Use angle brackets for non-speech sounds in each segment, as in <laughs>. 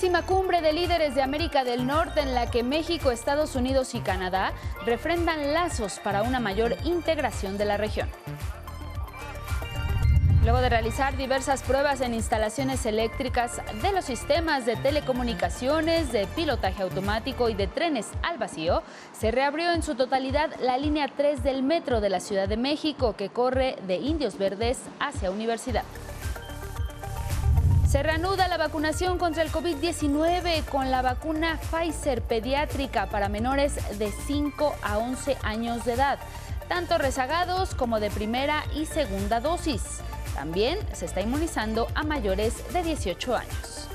Décima cumbre de líderes de América del Norte en la que México, Estados Unidos y Canadá refrendan lazos para una mayor integración de la región. Luego de realizar diversas pruebas en instalaciones eléctricas de los sistemas de telecomunicaciones, de pilotaje automático y de trenes al vacío, se reabrió en su totalidad la línea 3 del metro de la Ciudad de México que corre de Indios Verdes hacia Universidad. Se reanuda la vacunación contra el COVID-19 con la vacuna Pfizer pediátrica para menores de 5 a 11 años de edad, tanto rezagados como de primera y segunda dosis. También se está inmunizando a mayores de 18 años.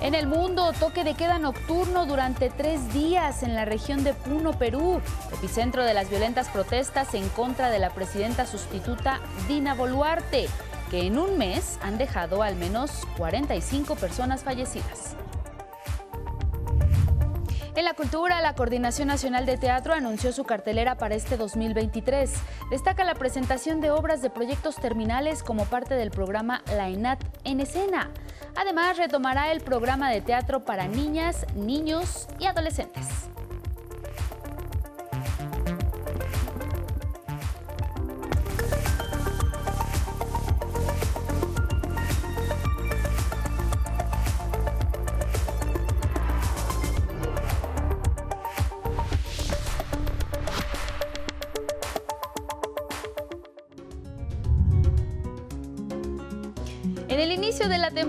En el mundo, toque de queda nocturno durante tres días en la región de Puno, Perú, epicentro de las violentas protestas en contra de la presidenta sustituta Dina Boluarte, que en un mes han dejado al menos 45 personas fallecidas. En la cultura, la Coordinación Nacional de Teatro anunció su cartelera para este 2023. Destaca la presentación de obras de proyectos terminales como parte del programa La ENAT en escena. Además, retomará el programa de teatro para niñas, niños y adolescentes.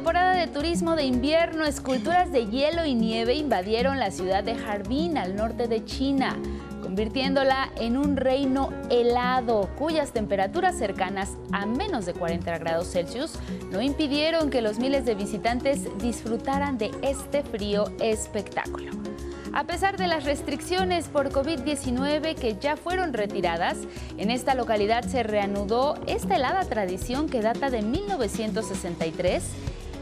Temporada de turismo de invierno, esculturas de hielo y nieve invadieron la ciudad de Harbin, al norte de China, convirtiéndola en un reino helado, cuyas temperaturas cercanas a menos de 40 grados Celsius no impidieron que los miles de visitantes disfrutaran de este frío espectáculo. A pesar de las restricciones por COVID-19 que ya fueron retiradas, en esta localidad se reanudó esta helada tradición que data de 1963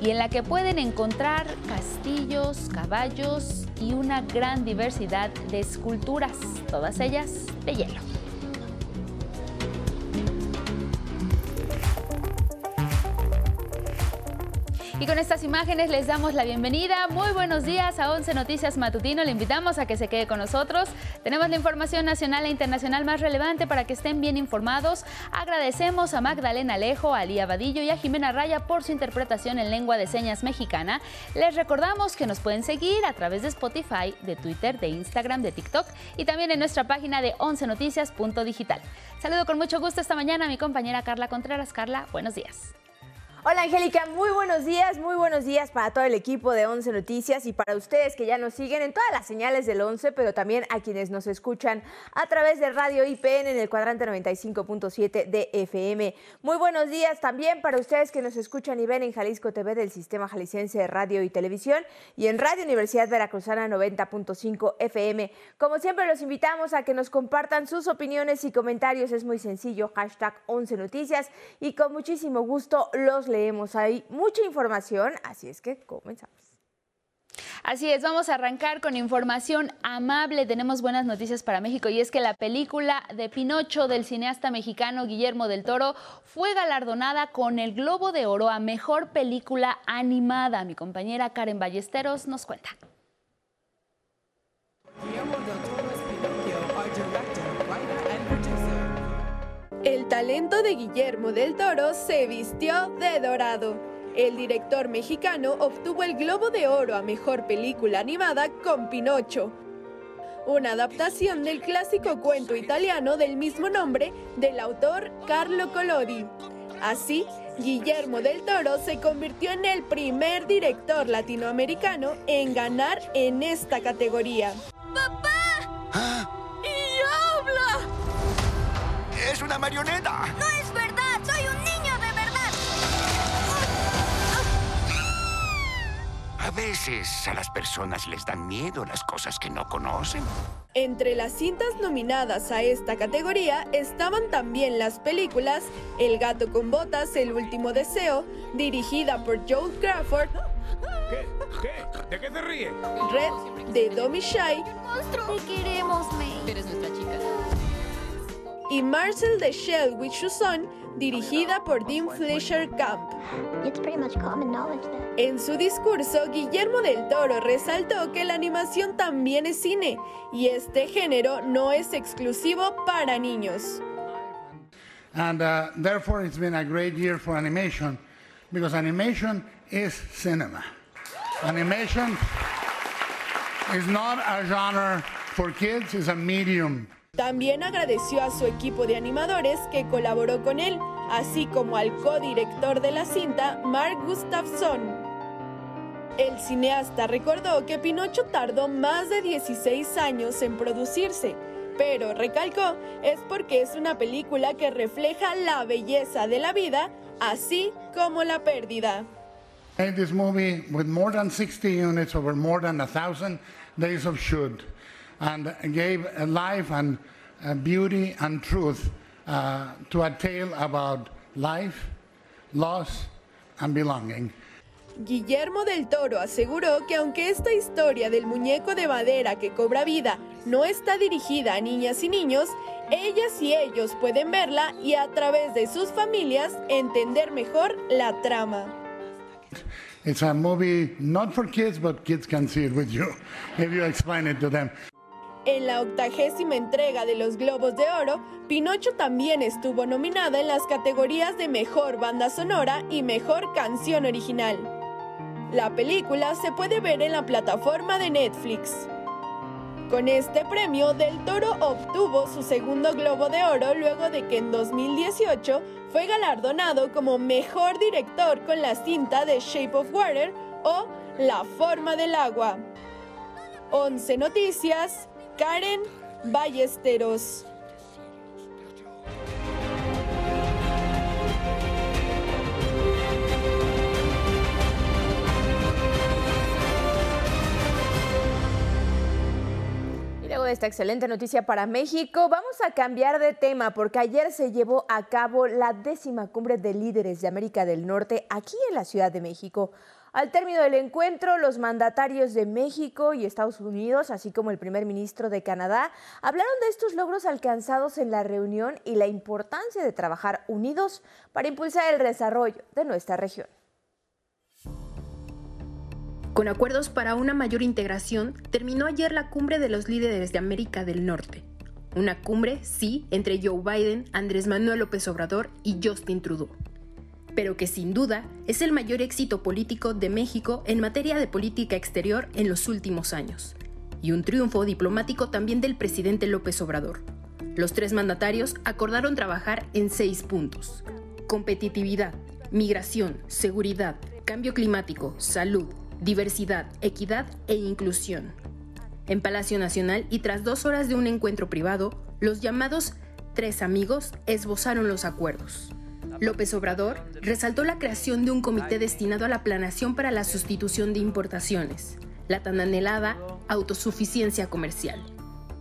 y en la que pueden encontrar castillos, caballos y una gran diversidad de esculturas, todas ellas de hielo. Y con estas imágenes les damos la bienvenida. Muy buenos días a 11 Noticias Matutino. Le invitamos a que se quede con nosotros. Tenemos la información nacional e internacional más relevante para que estén bien informados. Agradecemos a Magdalena Alejo, a Lía Vadillo y a Jimena Raya por su interpretación en lengua de señas mexicana. Les recordamos que nos pueden seguir a través de Spotify, de Twitter, de Instagram, de TikTok y también en nuestra página de 11noticias.digital. Saludo con mucho gusto esta mañana a mi compañera Carla Contreras. Carla, buenos días. Hola Angélica, muy buenos días, muy buenos días para todo el equipo de 11 Noticias y para ustedes que ya nos siguen en todas las señales del 11, pero también a quienes nos escuchan a través de Radio IPN en el cuadrante 95.7 de FM. Muy buenos días también para ustedes que nos escuchan y ven en Jalisco TV del Sistema Jalisciense de Radio y Televisión y en Radio Universidad Veracruzana 90.5 FM. Como siempre los invitamos a que nos compartan sus opiniones y comentarios, es muy sencillo, hashtag 11 Noticias y con muchísimo gusto los leemos. Hay mucha información, así es que comenzamos. Así es, vamos a arrancar con información amable. Tenemos buenas noticias para México y es que la película de Pinocho del cineasta mexicano Guillermo del Toro fue galardonada con el Globo de Oro a Mejor Película Animada. Mi compañera Karen Ballesteros nos cuenta. El talento de Guillermo del Toro se vistió de dorado. El director mexicano obtuvo el Globo de Oro a Mejor Película Animada con Pinocho, una adaptación del clásico cuento italiano del mismo nombre del autor Carlo Collodi. Así, Guillermo del Toro se convirtió en el primer director latinoamericano en ganar en esta categoría. ¡Papá! ¡Es una marioneta! ¡No es verdad! ¡Soy un niño de verdad! A veces a las personas les dan miedo las cosas que no conocen. Entre las cintas nominadas a esta categoría estaban también las películas El gato con botas, El último deseo, dirigida por Joel Crawford, ¿Qué? ¿Qué? ¿De qué se ríe? Red, de Domi Shai ¡Monstruo! Te queremos, May. Eres nuestra chica. Y Marcel de Shell with Son, dirigida por Dean Fleischer Camp. En su discurso, Guillermo del Toro resaltó que la animación también es cine y este género no es exclusivo para niños. And uh, therefore, it's been a great year for animation because animation is cinema. Animation is not a genre for kids, it's a medium. También agradeció a su equipo de animadores que colaboró con él, así como al codirector de la cinta, Mark Gustafsson. El cineasta recordó que Pinocho tardó más de 16 años en producirse, pero recalcó es porque es una película que refleja la belleza de la vida, así como la pérdida. Movie with more than 60 units over more than a thousand days of and gave life and beauty and truth uh, to a tale about life, loss, and belonging. Guillermo del Toro aseguró que aunque esta historia del muñeco de madera que cobra vida no está dirigida a niñas y niños, ellas y ellos pueden verla y a través de sus familias entender mejor la trama. It's a movie not for kids, but kids can see it with you <laughs> if you explain it to them. En la octagésima entrega de los Globos de Oro, Pinocho también estuvo nominada en las categorías de Mejor Banda Sonora y Mejor Canción Original. La película se puede ver en la plataforma de Netflix. Con este premio, Del Toro obtuvo su segundo Globo de Oro luego de que en 2018 fue galardonado como Mejor Director con la cinta de Shape of Water o La Forma del Agua. 11 Noticias, Karen Ballesteros. Luego de esta excelente noticia para México, vamos a cambiar de tema porque ayer se llevó a cabo la décima cumbre de líderes de América del Norte aquí en la Ciudad de México. Al término del encuentro, los mandatarios de México y Estados Unidos, así como el primer ministro de Canadá, hablaron de estos logros alcanzados en la reunión y la importancia de trabajar unidos para impulsar el desarrollo de nuestra región. Con acuerdos para una mayor integración, terminó ayer la cumbre de los líderes de América del Norte. Una cumbre, sí, entre Joe Biden, Andrés Manuel López Obrador y Justin Trudeau pero que sin duda es el mayor éxito político de México en materia de política exterior en los últimos años, y un triunfo diplomático también del presidente López Obrador. Los tres mandatarios acordaron trabajar en seis puntos. Competitividad, migración, seguridad, cambio climático, salud, diversidad, equidad e inclusión. En Palacio Nacional y tras dos horas de un encuentro privado, los llamados tres amigos esbozaron los acuerdos. López Obrador resaltó la creación de un comité destinado a la planación para la sustitución de importaciones, la tan anhelada autosuficiencia comercial.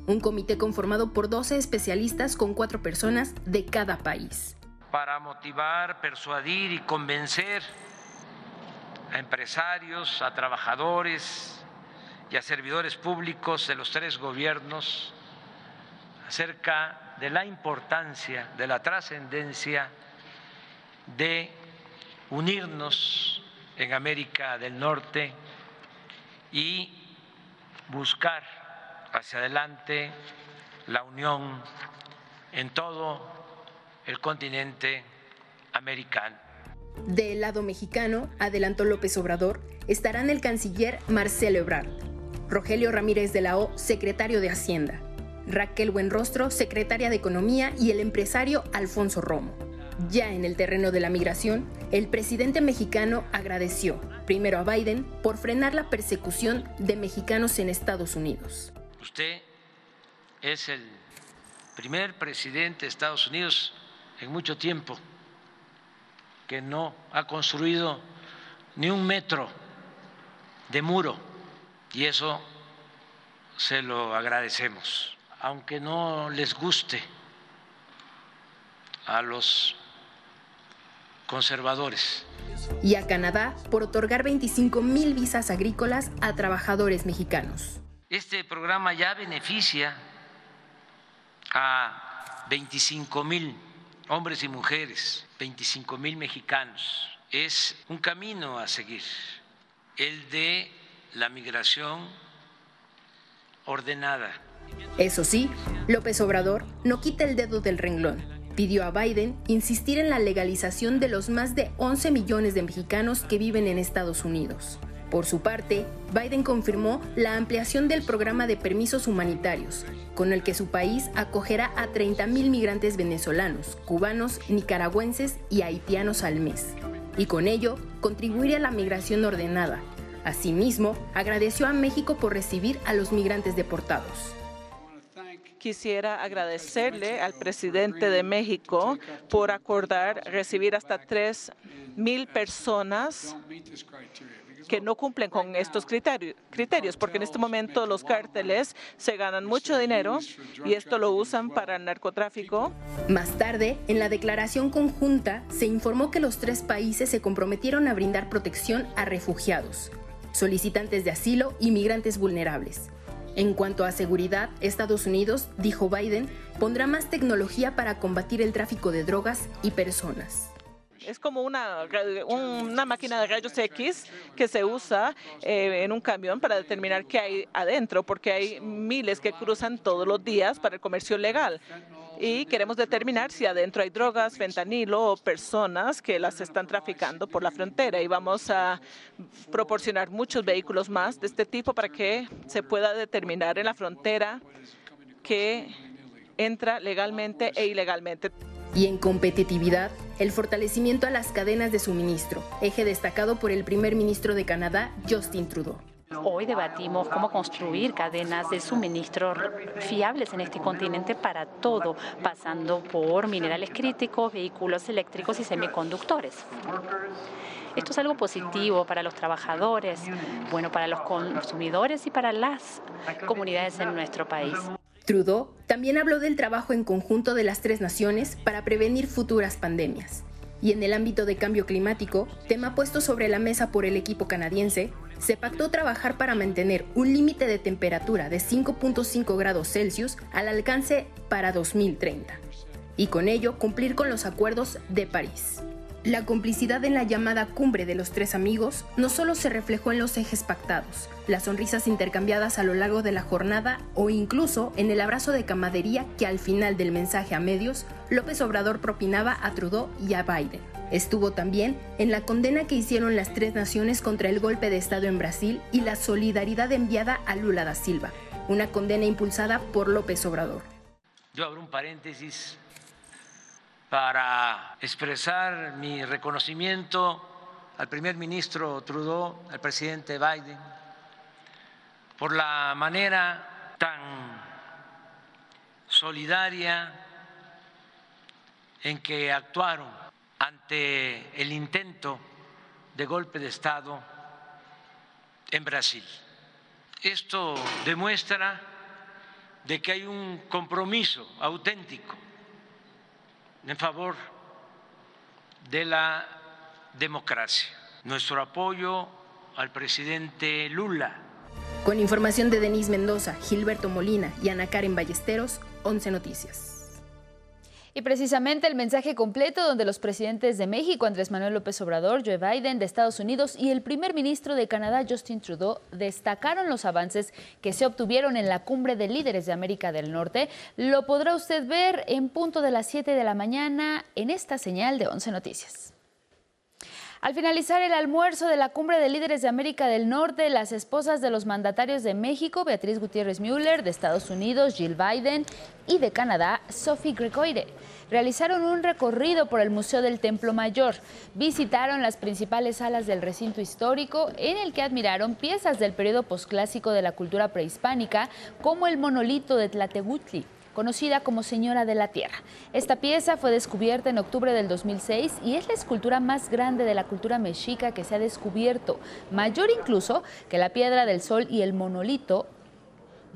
Un comité conformado por 12 especialistas con cuatro personas de cada país. Para motivar, persuadir y convencer a empresarios, a trabajadores y a servidores públicos de los tres gobiernos acerca de la importancia, de la trascendencia de unirnos en América del Norte y buscar hacia adelante la unión en todo el continente americano. Del lado mexicano, adelantó López Obrador, estarán el canciller Marcelo Ebrard, Rogelio Ramírez de la O, secretario de Hacienda, Raquel Buenrostro, secretaria de Economía y el empresario Alfonso Romo. Ya en el terreno de la migración, el presidente mexicano agradeció primero a Biden por frenar la persecución de mexicanos en Estados Unidos. Usted es el primer presidente de Estados Unidos en mucho tiempo que no ha construido ni un metro de muro y eso se lo agradecemos, aunque no les guste a los conservadores. Y a Canadá por otorgar 25 mil visas agrícolas a trabajadores mexicanos. Este programa ya beneficia a 25 mil hombres y mujeres, 25 mil mexicanos. Es un camino a seguir, el de la migración ordenada. Eso sí, López Obrador no quita el dedo del renglón. Pidió a Biden insistir en la legalización de los más de 11 millones de mexicanos que viven en Estados Unidos. Por su parte, Biden confirmó la ampliación del programa de permisos humanitarios, con el que su país acogerá a 30.000 migrantes venezolanos, cubanos, nicaragüenses y haitianos al mes, y con ello contribuir a la migración ordenada. Asimismo, agradeció a México por recibir a los migrantes deportados quisiera agradecerle al presidente de México por acordar recibir hasta tres mil personas que no cumplen con estos criterios, porque en este momento los cárteles se ganan mucho dinero y esto lo usan para el narcotráfico. Más tarde, en la declaración conjunta, se informó que los tres países se comprometieron a brindar protección a refugiados, solicitantes de asilo y migrantes vulnerables. En cuanto a seguridad, Estados Unidos, dijo Biden, pondrá más tecnología para combatir el tráfico de drogas y personas. Es como una, una máquina de rayos X que se usa eh, en un camión para determinar qué hay adentro, porque hay miles que cruzan todos los días para el comercio legal y queremos determinar si adentro hay drogas, fentanilo o personas que las están traficando por la frontera. Y vamos a proporcionar muchos vehículos más de este tipo para que se pueda determinar en la frontera que entra legalmente e ilegalmente. Y en competitividad, el fortalecimiento a las cadenas de suministro, eje destacado por el primer ministro de Canadá, Justin Trudeau. Hoy debatimos cómo construir cadenas de suministro fiables en este continente para todo, pasando por minerales críticos, vehículos eléctricos y semiconductores. Esto es algo positivo para los trabajadores, bueno para los consumidores y para las comunidades en nuestro país. Trudeau también habló del trabajo en conjunto de las tres naciones para prevenir futuras pandemias. Y en el ámbito de cambio climático, tema puesto sobre la mesa por el equipo canadiense, se pactó trabajar para mantener un límite de temperatura de 5.5 grados Celsius al alcance para 2030 y con ello cumplir con los acuerdos de París. La complicidad en la llamada cumbre de los tres amigos no solo se reflejó en los ejes pactados, las sonrisas intercambiadas a lo largo de la jornada o incluso en el abrazo de camadería que al final del mensaje a medios López Obrador propinaba a Trudeau y a Biden. Estuvo también en la condena que hicieron las tres naciones contra el golpe de Estado en Brasil y la solidaridad enviada a Lula da Silva, una condena impulsada por López Obrador. Yo abro un paréntesis para expresar mi reconocimiento al primer ministro Trudeau, al presidente Biden, por la manera tan solidaria en que actuaron ante el intento de golpe de Estado en Brasil. Esto demuestra de que hay un compromiso auténtico en favor de la democracia. Nuestro apoyo al presidente Lula. Con información de Denise Mendoza, Gilberto Molina y Ana Karen Ballesteros, 11 Noticias. Y precisamente el mensaje completo donde los presidentes de México, Andrés Manuel López Obrador, Joe Biden de Estados Unidos y el primer ministro de Canadá, Justin Trudeau, destacaron los avances que se obtuvieron en la cumbre de líderes de América del Norte, lo podrá usted ver en punto de las 7 de la mañana en esta señal de 11 Noticias. Al finalizar el almuerzo de la Cumbre de Líderes de América del Norte, las esposas de los mandatarios de México, Beatriz Gutiérrez Müller, de Estados Unidos, Jill Biden, y de Canadá, Sophie Gregoire, realizaron un recorrido por el Museo del Templo Mayor. Visitaron las principales salas del recinto histórico, en el que admiraron piezas del periodo posclásico de la cultura prehispánica, como el monolito de Tlatehuitli conocida como Señora de la Tierra. Esta pieza fue descubierta en octubre del 2006 y es la escultura más grande de la cultura mexica que se ha descubierto, mayor incluso que la Piedra del Sol y el monolito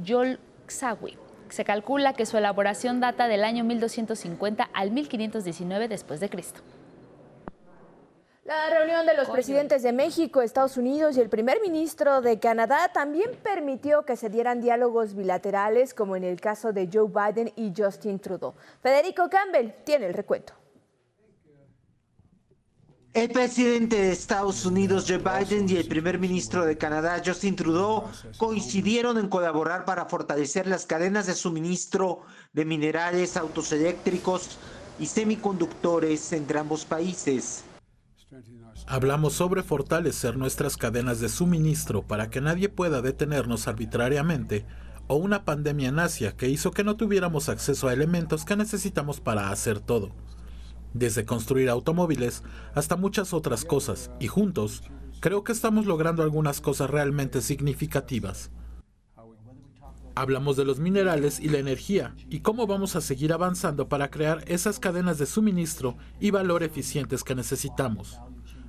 Yolxahui. Se calcula que su elaboración data del año 1250 al 1519 después de Cristo. La reunión de los presidentes de México, Estados Unidos y el primer ministro de Canadá también permitió que se dieran diálogos bilaterales, como en el caso de Joe Biden y Justin Trudeau. Federico Campbell tiene el recuento. El presidente de Estados Unidos, Joe Biden, y el primer ministro de Canadá, Justin Trudeau, coincidieron en colaborar para fortalecer las cadenas de suministro de minerales, autos eléctricos y semiconductores entre ambos países. Hablamos sobre fortalecer nuestras cadenas de suministro para que nadie pueda detenernos arbitrariamente o una pandemia en Asia que hizo que no tuviéramos acceso a elementos que necesitamos para hacer todo. Desde construir automóviles hasta muchas otras cosas, y juntos, creo que estamos logrando algunas cosas realmente significativas. Hablamos de los minerales y la energía y cómo vamos a seguir avanzando para crear esas cadenas de suministro y valor eficientes que necesitamos.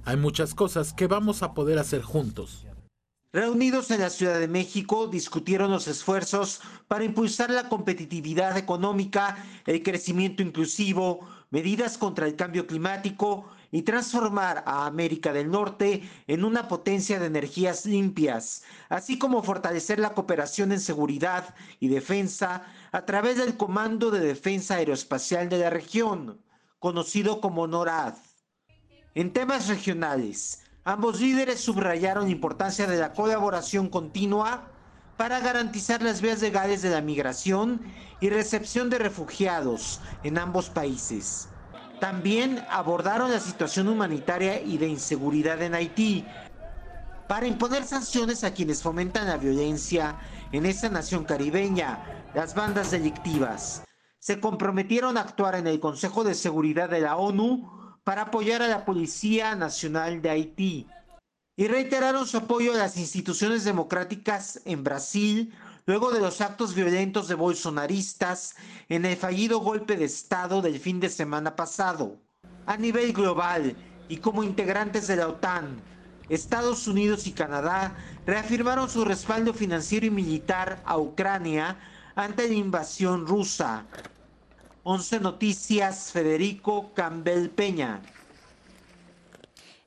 Hay muchas cosas que vamos a poder hacer juntos. Reunidos en la Ciudad de México, discutieron los esfuerzos para impulsar la competitividad económica, el crecimiento inclusivo, medidas contra el cambio climático y transformar a América del Norte en una potencia de energías limpias, así como fortalecer la cooperación en seguridad y defensa a través del Comando de Defensa Aeroespacial de la región, conocido como NORAD. En temas regionales, ambos líderes subrayaron la importancia de la colaboración continua para garantizar las vías legales de la migración y recepción de refugiados en ambos países. También abordaron la situación humanitaria y de inseguridad en Haití para imponer sanciones a quienes fomentan la violencia en esa nación caribeña, las bandas delictivas. Se comprometieron a actuar en el Consejo de Seguridad de la ONU para apoyar a la Policía Nacional de Haití y reiteraron su apoyo a las instituciones democráticas en Brasil luego de los actos violentos de bolsonaristas en el fallido golpe de Estado del fin de semana pasado. A nivel global y como integrantes de la OTAN, Estados Unidos y Canadá reafirmaron su respaldo financiero y militar a Ucrania ante la invasión rusa. 11 Noticias, Federico Campbell Peña.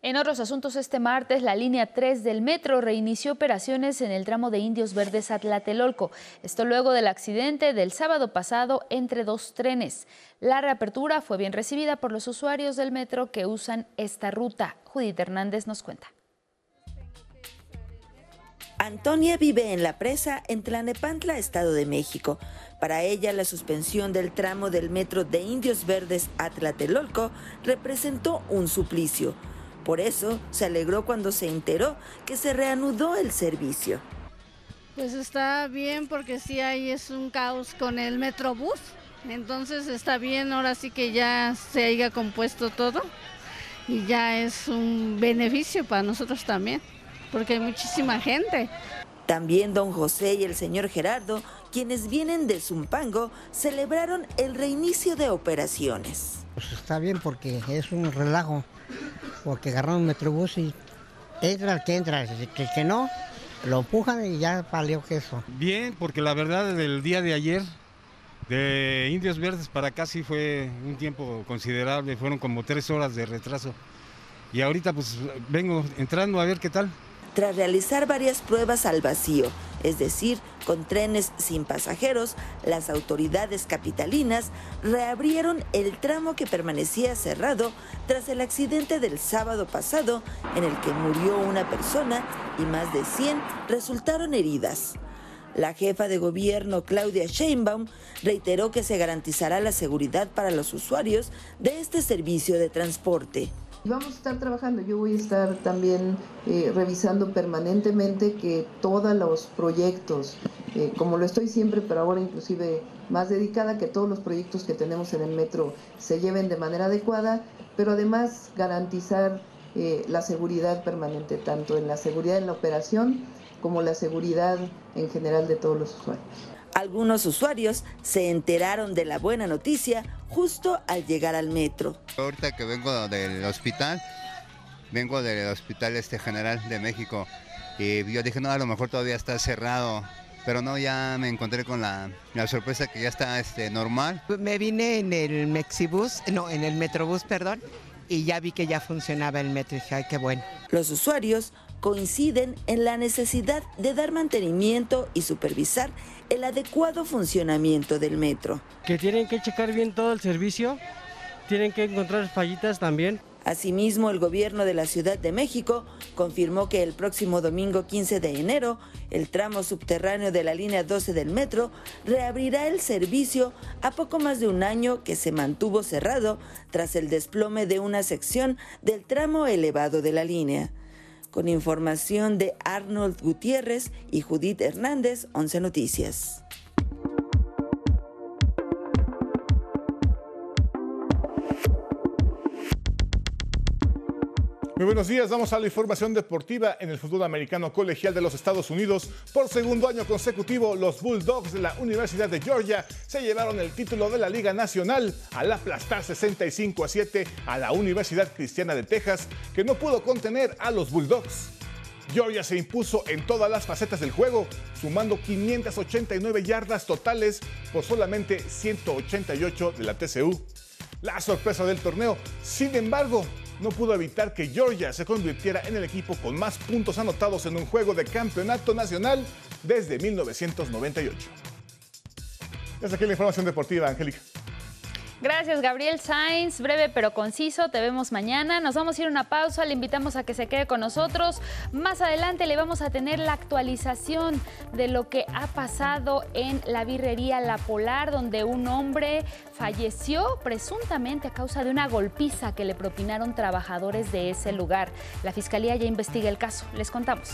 En otros asuntos, este martes la línea 3 del metro reinició operaciones en el tramo de Indios Verdes a Tlatelolco. Esto luego del accidente del sábado pasado entre dos trenes. La reapertura fue bien recibida por los usuarios del metro que usan esta ruta. Judith Hernández nos cuenta. Antonia vive en la presa en Tlanepantla, Estado de México. Para ella, la suspensión del tramo del metro de Indios Verdes a Tlatelolco representó un suplicio. Por eso se alegró cuando se enteró que se reanudó el servicio. Pues está bien porque sí ahí es un caos con el Metrobús. Entonces está bien, ahora sí que ya se haya compuesto todo y ya es un beneficio para nosotros también, porque hay muchísima gente. También don José y el señor Gerardo, quienes vienen de Zumpango, celebraron el reinicio de operaciones. Pues está bien porque es un relajo porque agarraron un metrobús y entra el que entra, el que, que no, lo empujan y ya valió queso. Bien, porque la verdad del día de ayer, de Indios Verdes para acá sí fue un tiempo considerable, fueron como tres horas de retraso. Y ahorita pues vengo entrando a ver qué tal. Tras realizar varias pruebas al vacío, es decir, con trenes sin pasajeros, las autoridades capitalinas reabrieron el tramo que permanecía cerrado tras el accidente del sábado pasado en el que murió una persona y más de 100 resultaron heridas. La jefa de gobierno, Claudia Sheinbaum, reiteró que se garantizará la seguridad para los usuarios de este servicio de transporte. Vamos a estar trabajando, yo voy a estar también eh, revisando permanentemente que todos los proyectos, eh, como lo estoy siempre, pero ahora inclusive más dedicada, que todos los proyectos que tenemos en el metro se lleven de manera adecuada, pero además garantizar eh, la seguridad permanente, tanto en la seguridad en la operación como la seguridad en general de todos los usuarios. Algunos usuarios se enteraron de la buena noticia justo al llegar al metro. Ahorita que vengo del hospital, vengo del Hospital este General de México y yo dije, no, a lo mejor todavía está cerrado, pero no, ya me encontré con la, la sorpresa que ya está este, normal. Me vine en el Mexibus, no, en el Metrobús, perdón, y ya vi que ya funcionaba el metro y dije, ay, qué bueno. Los usuarios coinciden en la necesidad de dar mantenimiento y supervisar el adecuado funcionamiento del metro. Que tienen que checar bien todo el servicio, tienen que encontrar fallitas también. Asimismo, el gobierno de la Ciudad de México confirmó que el próximo domingo 15 de enero, el tramo subterráneo de la línea 12 del metro reabrirá el servicio a poco más de un año que se mantuvo cerrado tras el desplome de una sección del tramo elevado de la línea. Con información de Arnold Gutiérrez y Judith Hernández, 11 Noticias. Muy buenos días, vamos a la información deportiva en el fútbol americano colegial de los Estados Unidos. Por segundo año consecutivo, los Bulldogs de la Universidad de Georgia se llevaron el título de la Liga Nacional al aplastar 65 a 7 a la Universidad Cristiana de Texas, que no pudo contener a los Bulldogs. Georgia se impuso en todas las facetas del juego, sumando 589 yardas totales por solamente 188 de la TCU. La sorpresa del torneo, sin embargo, no pudo evitar que Georgia se convirtiera en el equipo con más puntos anotados en un juego de campeonato nacional desde 1998. Hasta aquí la información deportiva, Angélica. Gracias, Gabriel Sainz. Breve pero conciso. Te vemos mañana. Nos vamos a ir a una pausa. Le invitamos a que se quede con nosotros. Más adelante le vamos a tener la actualización de lo que ha pasado en la birrería La Polar, donde un hombre falleció presuntamente a causa de una golpiza que le propinaron trabajadores de ese lugar. La fiscalía ya investiga el caso. Les contamos.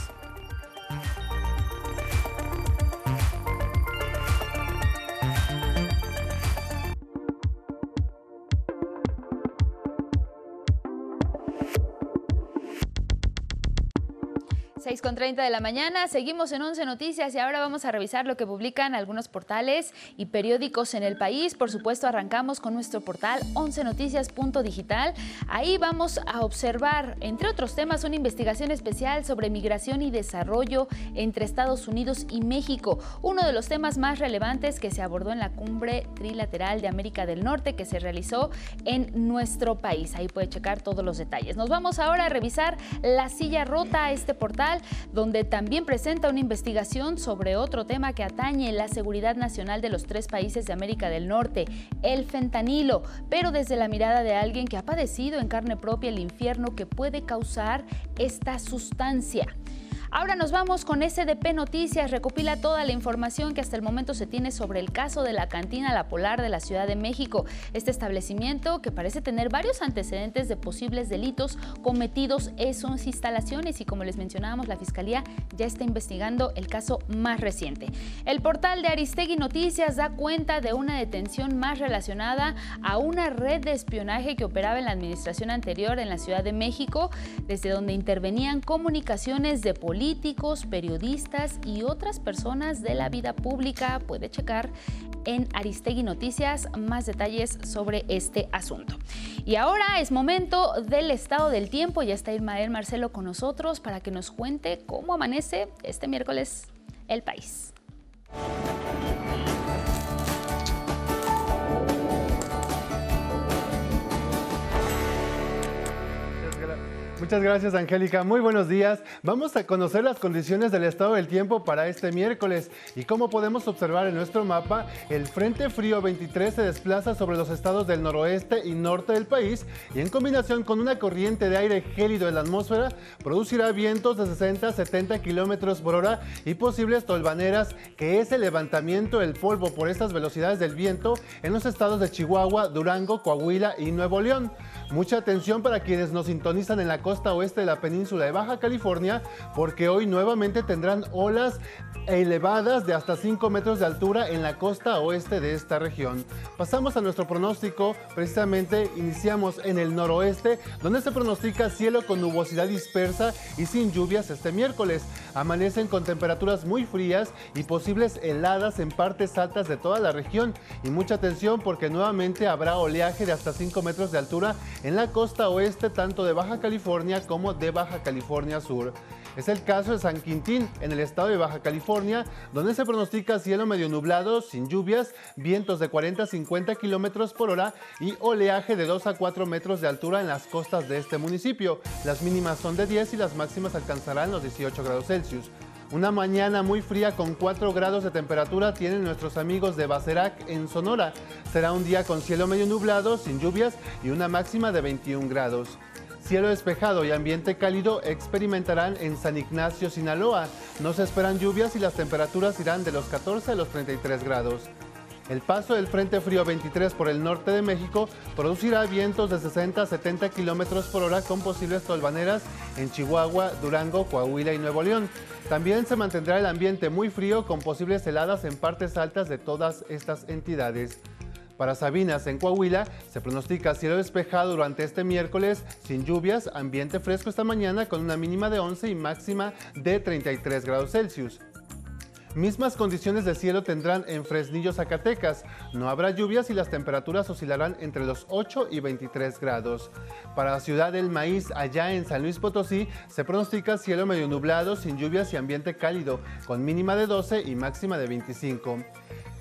6 con 30 de la mañana, seguimos en 11 Noticias y ahora vamos a revisar lo que publican algunos portales y periódicos en el país. Por supuesto, arrancamos con nuestro portal 11noticias.digital. Ahí vamos a observar, entre otros temas, una investigación especial sobre migración y desarrollo entre Estados Unidos y México, uno de los temas más relevantes que se abordó en la cumbre trilateral de América del Norte que se realizó en nuestro país. Ahí puede checar todos los detalles. Nos vamos ahora a revisar la silla rota, este portal donde también presenta una investigación sobre otro tema que atañe la seguridad nacional de los tres países de América del Norte, el fentanilo, pero desde la mirada de alguien que ha padecido en carne propia el infierno que puede causar esta sustancia. Ahora nos vamos con SDP Noticias. Recopila toda la información que hasta el momento se tiene sobre el caso de la cantina La Polar de la Ciudad de México. Este establecimiento que parece tener varios antecedentes de posibles delitos cometidos en sus instalaciones y como les mencionábamos, la Fiscalía ya está investigando el caso más reciente. El portal de Aristegui Noticias da cuenta de una detención más relacionada a una red de espionaje que operaba en la administración anterior en la Ciudad de México, desde donde intervenían comunicaciones de policía políticos, periodistas y otras personas de la vida pública. Puede checar en Aristegui Noticias más detalles sobre este asunto. Y ahora es momento del estado del tiempo. Ya está Irmael Marcelo con nosotros para que nos cuente cómo amanece este miércoles el país. Muchas gracias, Angélica. Muy buenos días. Vamos a conocer las condiciones del estado del tiempo para este miércoles. Y como podemos observar en nuestro mapa, el Frente Frío 23 se desplaza sobre los estados del noroeste y norte del país y en combinación con una corriente de aire gélido en la atmósfera, producirá vientos de 60 a 70 kilómetros por hora y posibles tolvaneras, que es el levantamiento del polvo por estas velocidades del viento en los estados de Chihuahua, Durango, Coahuila y Nuevo León. Mucha atención para quienes nos sintonizan en la costa oeste de la península de Baja California, porque hoy nuevamente tendrán olas elevadas de hasta 5 metros de altura en la costa oeste de esta región. Pasamos a nuestro pronóstico, precisamente iniciamos en el noroeste, donde se pronostica cielo con nubosidad dispersa y sin lluvias este miércoles. Amanecen con temperaturas muy frías y posibles heladas en partes altas de toda la región. Y mucha atención porque nuevamente habrá oleaje de hasta 5 metros de altura en la costa oeste tanto de Baja California como de Baja California Sur. Es el caso de San Quintín, en el estado de Baja California, donde se pronostica cielo medio nublado, sin lluvias, vientos de 40 a 50 kilómetros por hora y oleaje de 2 a 4 metros de altura en las costas de este municipio. Las mínimas son de 10 y las máximas alcanzarán los 18 grados Celsius. Una mañana muy fría con 4 grados de temperatura tienen nuestros amigos de Bacerac en Sonora. Será un día con cielo medio nublado, sin lluvias y una máxima de 21 grados. Cielo despejado y ambiente cálido experimentarán en San Ignacio, Sinaloa. No se esperan lluvias y las temperaturas irán de los 14 a los 33 grados. El paso del Frente Frío 23 por el norte de México producirá vientos de 60 a 70 kilómetros por hora con posibles tolvaneras en Chihuahua, Durango, Coahuila y Nuevo León. También se mantendrá el ambiente muy frío con posibles heladas en partes altas de todas estas entidades. Para Sabinas, en Coahuila, se pronostica cielo despejado durante este miércoles, sin lluvias, ambiente fresco esta mañana con una mínima de 11 y máxima de 33 grados Celsius. Mismas condiciones de cielo tendrán en Fresnillo, Zacatecas. No habrá lluvias y las temperaturas oscilarán entre los 8 y 23 grados. Para la ciudad del maíz, allá en San Luis Potosí, se pronostica cielo medio nublado, sin lluvias y ambiente cálido, con mínima de 12 y máxima de 25.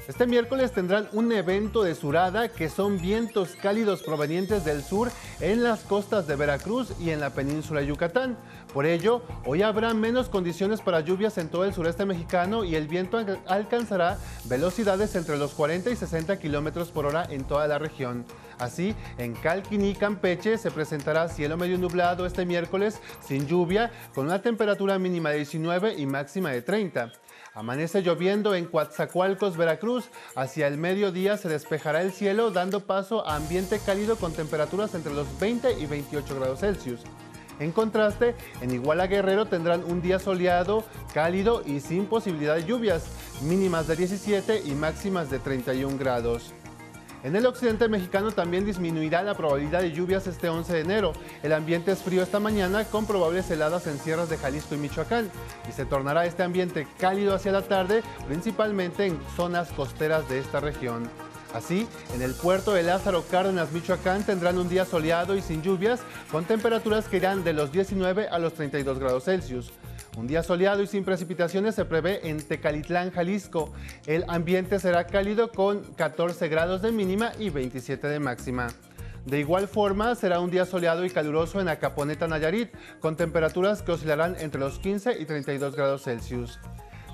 Este miércoles tendrán un evento de surada que son vientos cálidos provenientes del sur en las costas de Veracruz y en la península de Yucatán. Por ello, hoy habrá menos condiciones para lluvias en todo el sureste mexicano y el viento alcanzará velocidades entre los 40 y 60 kilómetros por hora en toda la región. Así, en Calquiní, Campeche, se presentará cielo medio nublado este miércoles sin lluvia, con una temperatura mínima de 19 y máxima de 30. Amanece lloviendo en Coatzacoalcos, Veracruz. Hacia el mediodía se despejará el cielo, dando paso a ambiente cálido con temperaturas entre los 20 y 28 grados Celsius. En contraste, en Iguala Guerrero tendrán un día soleado, cálido y sin posibilidad de lluvias, mínimas de 17 y máximas de 31 grados. En el occidente mexicano también disminuirá la probabilidad de lluvias este 11 de enero. El ambiente es frío esta mañana con probables heladas en sierras de Jalisco y Michoacán y se tornará este ambiente cálido hacia la tarde, principalmente en zonas costeras de esta región. Así, en el puerto de Lázaro Cárdenas, Michoacán, tendrán un día soleado y sin lluvias, con temperaturas que irán de los 19 a los 32 grados Celsius. Un día soleado y sin precipitaciones se prevé en Tecalitlán, Jalisco. El ambiente será cálido con 14 grados de mínima y 27 de máxima. De igual forma, será un día soleado y caluroso en Acaponeta, Nayarit, con temperaturas que oscilarán entre los 15 y 32 grados Celsius.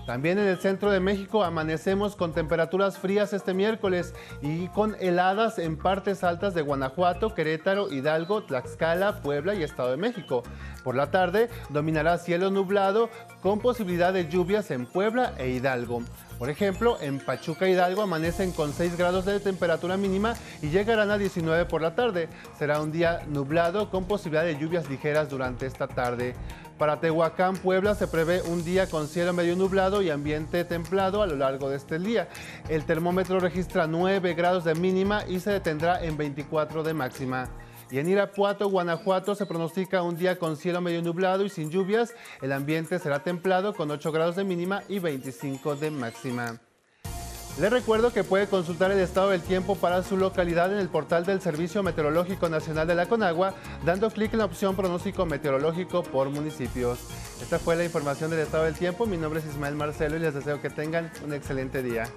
También en el centro de México amanecemos con temperaturas frías este miércoles y con heladas en partes altas de Guanajuato, Querétaro, Hidalgo, Tlaxcala, Puebla y Estado de México. Por la tarde dominará cielo nublado con posibilidad de lluvias en Puebla e Hidalgo. Por ejemplo, en Pachuca Hidalgo amanecen con 6 grados de temperatura mínima y llegarán a 19 por la tarde. Será un día nublado con posibilidad de lluvias ligeras durante esta tarde. Para Tehuacán, Puebla, se prevé un día con cielo medio nublado y ambiente templado a lo largo de este día. El termómetro registra 9 grados de mínima y se detendrá en 24 de máxima. Y en Irapuato, Guanajuato, se pronostica un día con cielo medio nublado y sin lluvias. El ambiente será templado con 8 grados de mínima y 25 de máxima. Les recuerdo que puede consultar el estado del tiempo para su localidad en el portal del Servicio Meteorológico Nacional de la Conagua, dando clic en la opción pronóstico meteorológico por municipios. Esta fue la información del estado del tiempo. Mi nombre es Ismael Marcelo y les deseo que tengan un excelente día.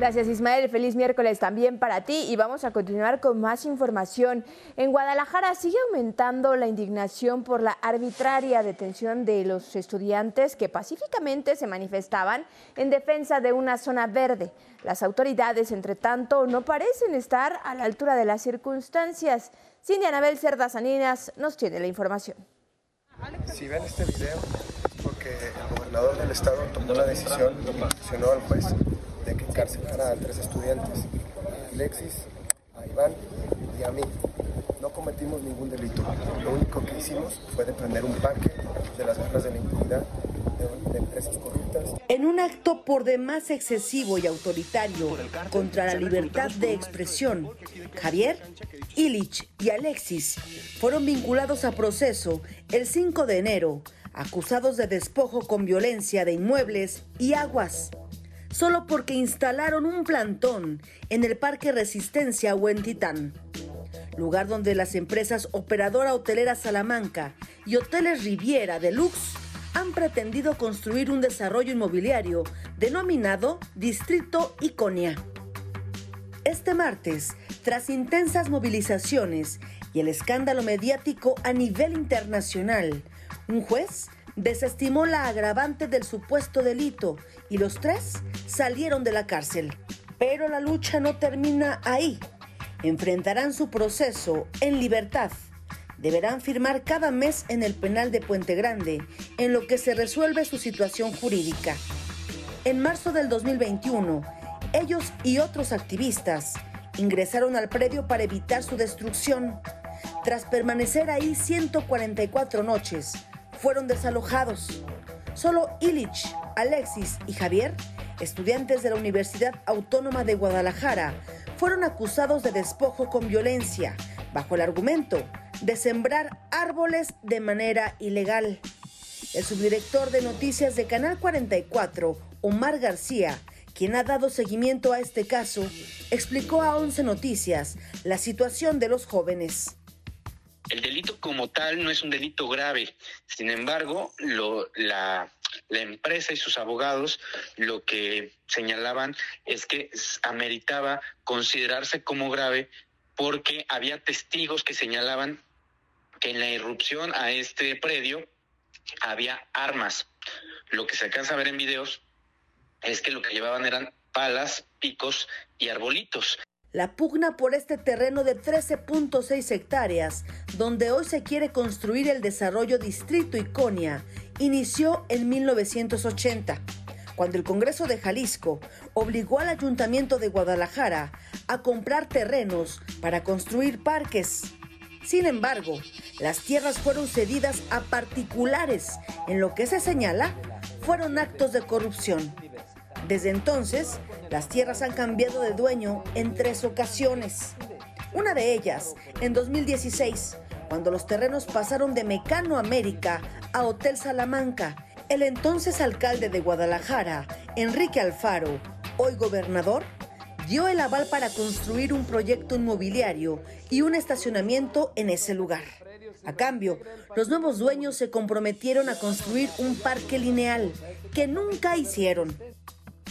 Gracias Ismael, feliz miércoles también para ti y vamos a continuar con más información. En Guadalajara sigue aumentando la indignación por la arbitraria detención de los estudiantes que pacíficamente se manifestaban en defensa de una zona verde. Las autoridades, entre tanto, no parecen estar a la altura de las circunstancias. Cindy Anabel Cerda Saninas nos tiene la información. Si ven este video, porque el gobernador del estado tomó la decisión y presionó al juez de que encarcelara a tres estudiantes, a Alexis, a Iván y a mí. No cometimos ningún delito. Lo único que hicimos fue deprender un parque de las garras de la impunidad de, de empresas corruptas. En un acto por demás excesivo y autoritario contra la libertad de expresión, Javier Illich y Alexis fueron vinculados a proceso el 5 de enero, acusados de despojo con violencia de inmuebles y aguas, solo porque instalaron un plantón en el Parque Resistencia Huentitán, lugar donde las empresas Operadora Hotelera Salamanca y Hoteles Riviera Deluxe han pretendido construir un desarrollo inmobiliario denominado Distrito Iconia. Este martes, tras intensas movilizaciones y el escándalo mediático a nivel internacional, un juez desestimó la agravante del supuesto delito y los tres salieron de la cárcel. Pero la lucha no termina ahí. Enfrentarán su proceso en libertad. Deberán firmar cada mes en el penal de Puente Grande, en lo que se resuelve su situación jurídica. En marzo del 2021, ellos y otros activistas ingresaron al predio para evitar su destrucción. Tras permanecer ahí 144 noches, fueron desalojados. Solo Illich, Alexis y Javier, estudiantes de la Universidad Autónoma de Guadalajara, fueron acusados de despojo con violencia, bajo el argumento de sembrar árboles de manera ilegal. El subdirector de noticias de Canal 44, Omar García, quien ha dado seguimiento a este caso, explicó a 11 Noticias la situación de los jóvenes. El delito como tal no es un delito grave. Sin embargo, la, la empresa y sus abogados lo que señalaban es que ameritaba considerarse como grave porque había testigos que señalaban que en la irrupción a este predio había armas. Lo que se alcanza a ver en videos es que lo que llevaban eran palas, picos y arbolitos. La pugna por este terreno de 13.6 hectáreas, donde hoy se quiere construir el desarrollo Distrito Iconia, inició en 1980, cuando el Congreso de Jalisco obligó al Ayuntamiento de Guadalajara a comprar terrenos para construir parques. Sin embargo, las tierras fueron cedidas a particulares, en lo que se señala fueron actos de corrupción. Desde entonces, las tierras han cambiado de dueño en tres ocasiones. Una de ellas, en 2016, cuando los terrenos pasaron de Mecano América a Hotel Salamanca, el entonces alcalde de Guadalajara, Enrique Alfaro, hoy gobernador, dio el aval para construir un proyecto inmobiliario y un estacionamiento en ese lugar. A cambio, los nuevos dueños se comprometieron a construir un parque lineal que nunca hicieron.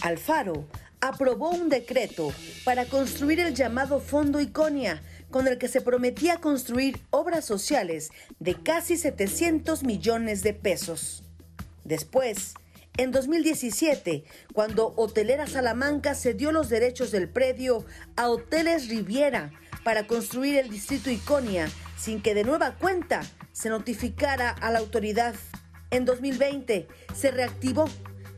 Alfaro aprobó un decreto para construir el llamado Fondo Iconia, con el que se prometía construir obras sociales de casi 700 millones de pesos. Después, en 2017, cuando Hotelera Salamanca cedió los derechos del predio a Hoteles Riviera para construir el distrito Iconia sin que de nueva cuenta se notificara a la autoridad. En 2020 se reactivó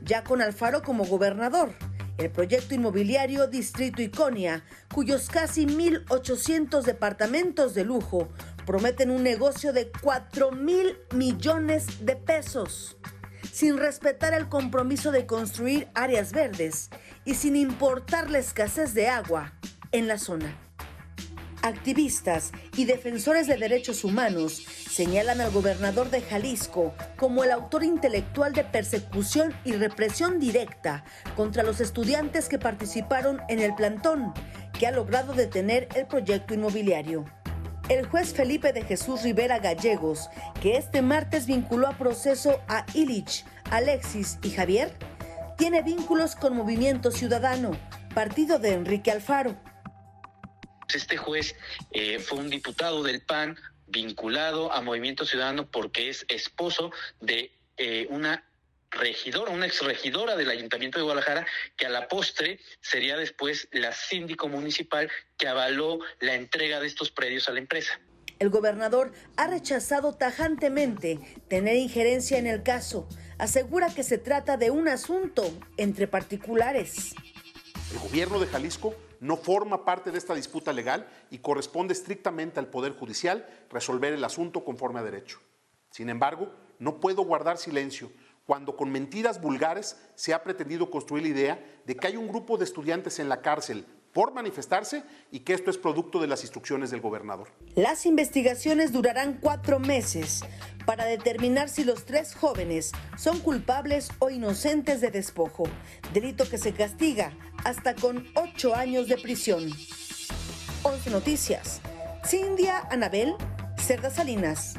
ya con Alfaro como gobernador. El proyecto inmobiliario Distrito Iconia, cuyos casi 1.800 departamentos de lujo prometen un negocio de 4 mil millones de pesos, sin respetar el compromiso de construir áreas verdes y sin importar la escasez de agua en la zona. Activistas y defensores de derechos humanos señalan al gobernador de Jalisco como el autor intelectual de persecución y represión directa contra los estudiantes que participaron en el plantón, que ha logrado detener el proyecto inmobiliario. El juez Felipe de Jesús Rivera Gallegos, que este martes vinculó a proceso a Illich, Alexis y Javier, tiene vínculos con Movimiento Ciudadano, partido de Enrique Alfaro este juez eh, fue un diputado del PAN vinculado a Movimiento Ciudadano porque es esposo de eh, una regidora, una exregidora del Ayuntamiento de Guadalajara, que a la postre sería después la síndico municipal que avaló la entrega de estos predios a la empresa. El gobernador ha rechazado tajantemente tener injerencia en el caso. Asegura que se trata de un asunto entre particulares. El gobierno de Jalisco no forma parte de esta disputa legal y corresponde estrictamente al Poder Judicial resolver el asunto conforme a derecho. Sin embargo, no puedo guardar silencio cuando con mentiras vulgares se ha pretendido construir la idea de que hay un grupo de estudiantes en la cárcel por manifestarse y que esto es producto de las instrucciones del gobernador. Las investigaciones durarán cuatro meses para determinar si los tres jóvenes son culpables o inocentes de despojo, delito que se castiga hasta con ocho años de prisión. 11 Noticias. Cindia Anabel Cerda Salinas.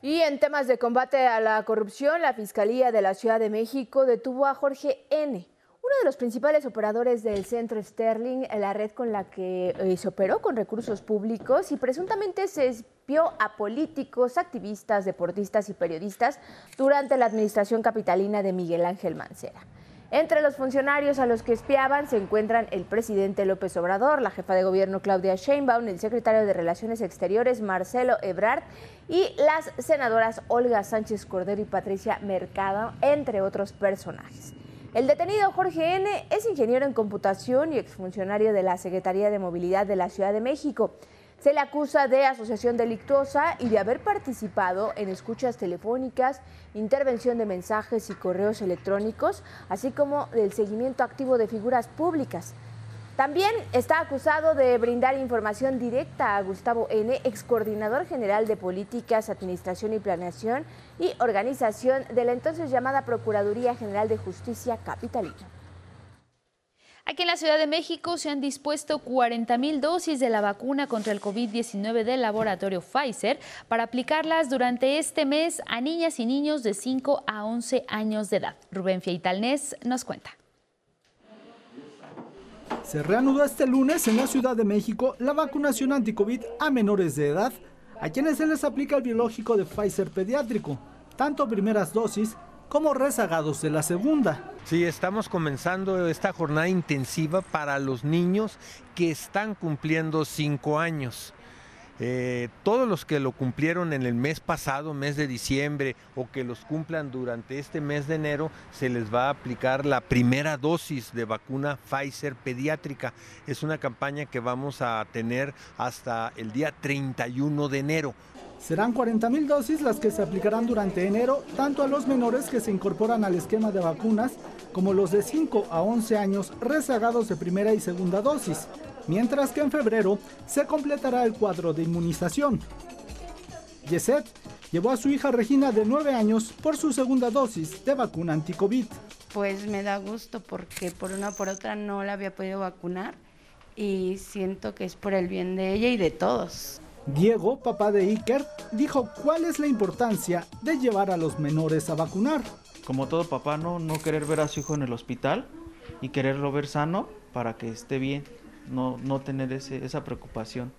Y en temas de combate a la corrupción, la Fiscalía de la Ciudad de México detuvo a Jorge N., uno de los principales operadores del centro Sterling, la red con la que eh, se operó con recursos públicos y presuntamente se espió a políticos, activistas, deportistas y periodistas durante la administración capitalina de Miguel Ángel Mancera. Entre los funcionarios a los que espiaban se encuentran el presidente López Obrador, la jefa de gobierno Claudia Sheinbaum, el secretario de Relaciones Exteriores Marcelo Ebrard y las senadoras Olga Sánchez Cordero y Patricia Mercado, entre otros personajes. El detenido Jorge N. es ingeniero en computación y exfuncionario de la Secretaría de Movilidad de la Ciudad de México. Se le acusa de asociación delictuosa y de haber participado en escuchas telefónicas, intervención de mensajes y correos electrónicos, así como del seguimiento activo de figuras públicas. También está acusado de brindar información directa a Gustavo N., ex coordinador general de Políticas, Administración y Planeación y Organización de la entonces llamada Procuraduría General de Justicia Capitalina. Aquí en la Ciudad de México se han dispuesto 40 mil dosis de la vacuna contra el COVID-19 del laboratorio Pfizer para aplicarlas durante este mes a niñas y niños de 5 a 11 años de edad. Rubén Fieitalnés nos cuenta. Se reanudó este lunes en la Ciudad de México la vacunación anti-COVID a menores de edad, a quienes se les aplica el biológico de Pfizer pediátrico, tanto primeras dosis como rezagados de la segunda. Sí, estamos comenzando esta jornada intensiva para los niños que están cumpliendo cinco años. Eh, todos los que lo cumplieron en el mes pasado, mes de diciembre, o que los cumplan durante este mes de enero, se les va a aplicar la primera dosis de vacuna Pfizer pediátrica. Es una campaña que vamos a tener hasta el día 31 de enero. Serán 40 mil dosis las que se aplicarán durante enero, tanto a los menores que se incorporan al esquema de vacunas como los de 5 a 11 años rezagados de primera y segunda dosis, mientras que en febrero se completará el cuadro de inmunización. Yeset llevó a su hija Regina de 9 años por su segunda dosis de vacuna anti-COVID. Pues me da gusto porque por una o por otra no la había podido vacunar y siento que es por el bien de ella y de todos. Diego, papá de Iker, dijo cuál es la importancia de llevar a los menores a vacunar. Como todo papá, no, no querer ver a su hijo en el hospital y quererlo ver sano para que esté bien, no, no tener ese, esa preocupación.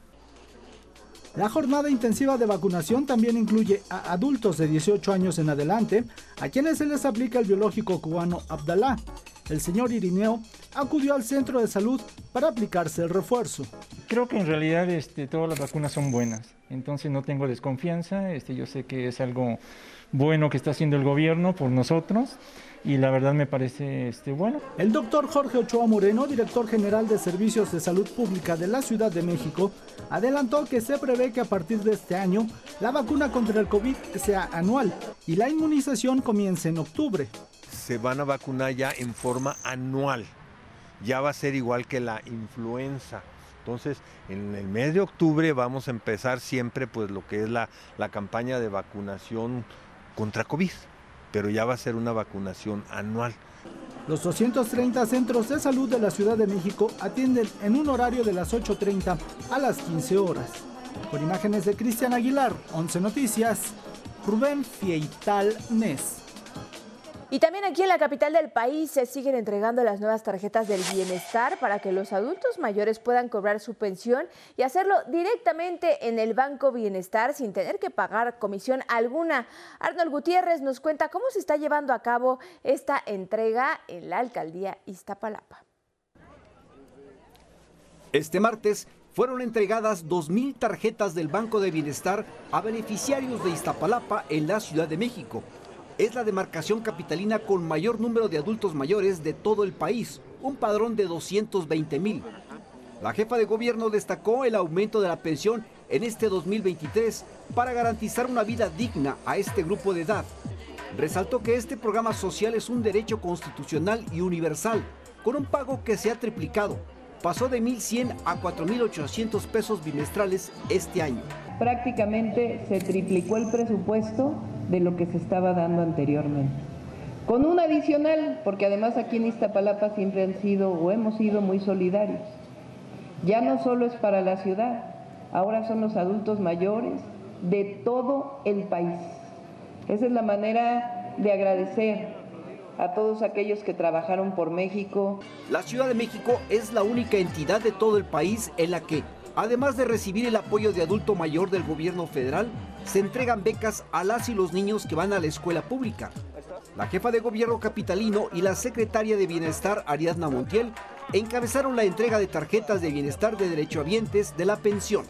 La jornada intensiva de vacunación también incluye a adultos de 18 años en adelante, a quienes se les aplica el biológico cubano Abdalá. El señor Irineo acudió al centro de salud para aplicarse el refuerzo. Creo que en realidad este, todas las vacunas son buenas, entonces no tengo desconfianza, este, yo sé que es algo bueno que está haciendo el gobierno por nosotros y la verdad me parece este, bueno. El doctor Jorge Ochoa Moreno, director general de Servicios de Salud Pública de la Ciudad de México, adelantó que se prevé que a partir de este año la vacuna contra el COVID sea anual y la inmunización comience en octubre. Se van a vacunar ya en forma anual, ya va a ser igual que la influenza. Entonces, en el mes de octubre vamos a empezar siempre pues lo que es la, la campaña de vacunación contra COVID pero ya va a ser una vacunación anual. Los 230 centros de salud de la Ciudad de México atienden en un horario de las 8.30 a las 15 horas. Con imágenes de Cristian Aguilar, 11 Noticias, Rubén Fieital Nes. Y también aquí en la capital del país se siguen entregando las nuevas tarjetas del bienestar para que los adultos mayores puedan cobrar su pensión y hacerlo directamente en el Banco Bienestar sin tener que pagar comisión alguna. Arnold Gutiérrez nos cuenta cómo se está llevando a cabo esta entrega en la alcaldía Iztapalapa. Este martes fueron entregadas 2.000 tarjetas del Banco de Bienestar a beneficiarios de Iztapalapa en la Ciudad de México es la demarcación capitalina con mayor número de adultos mayores de todo el país, un padrón de 220 mil. La jefa de gobierno destacó el aumento de la pensión en este 2023 para garantizar una vida digna a este grupo de edad. Resaltó que este programa social es un derecho constitucional y universal, con un pago que se ha triplicado, pasó de 1.100 a 4.800 pesos bimestrales este año. Prácticamente se triplicó el presupuesto de lo que se estaba dando anteriormente. Con un adicional, porque además aquí en Iztapalapa siempre han sido o hemos sido muy solidarios. Ya no solo es para la ciudad, ahora son los adultos mayores de todo el país. Esa es la manera de agradecer a todos aquellos que trabajaron por México. La Ciudad de México es la única entidad de todo el país en la que, además de recibir el apoyo de adulto mayor del gobierno federal, se entregan becas a las y los niños que van a la escuela pública. La jefa de gobierno capitalino y la secretaria de Bienestar, Ariadna Montiel, encabezaron la entrega de tarjetas de bienestar de derechohabientes de la pensión.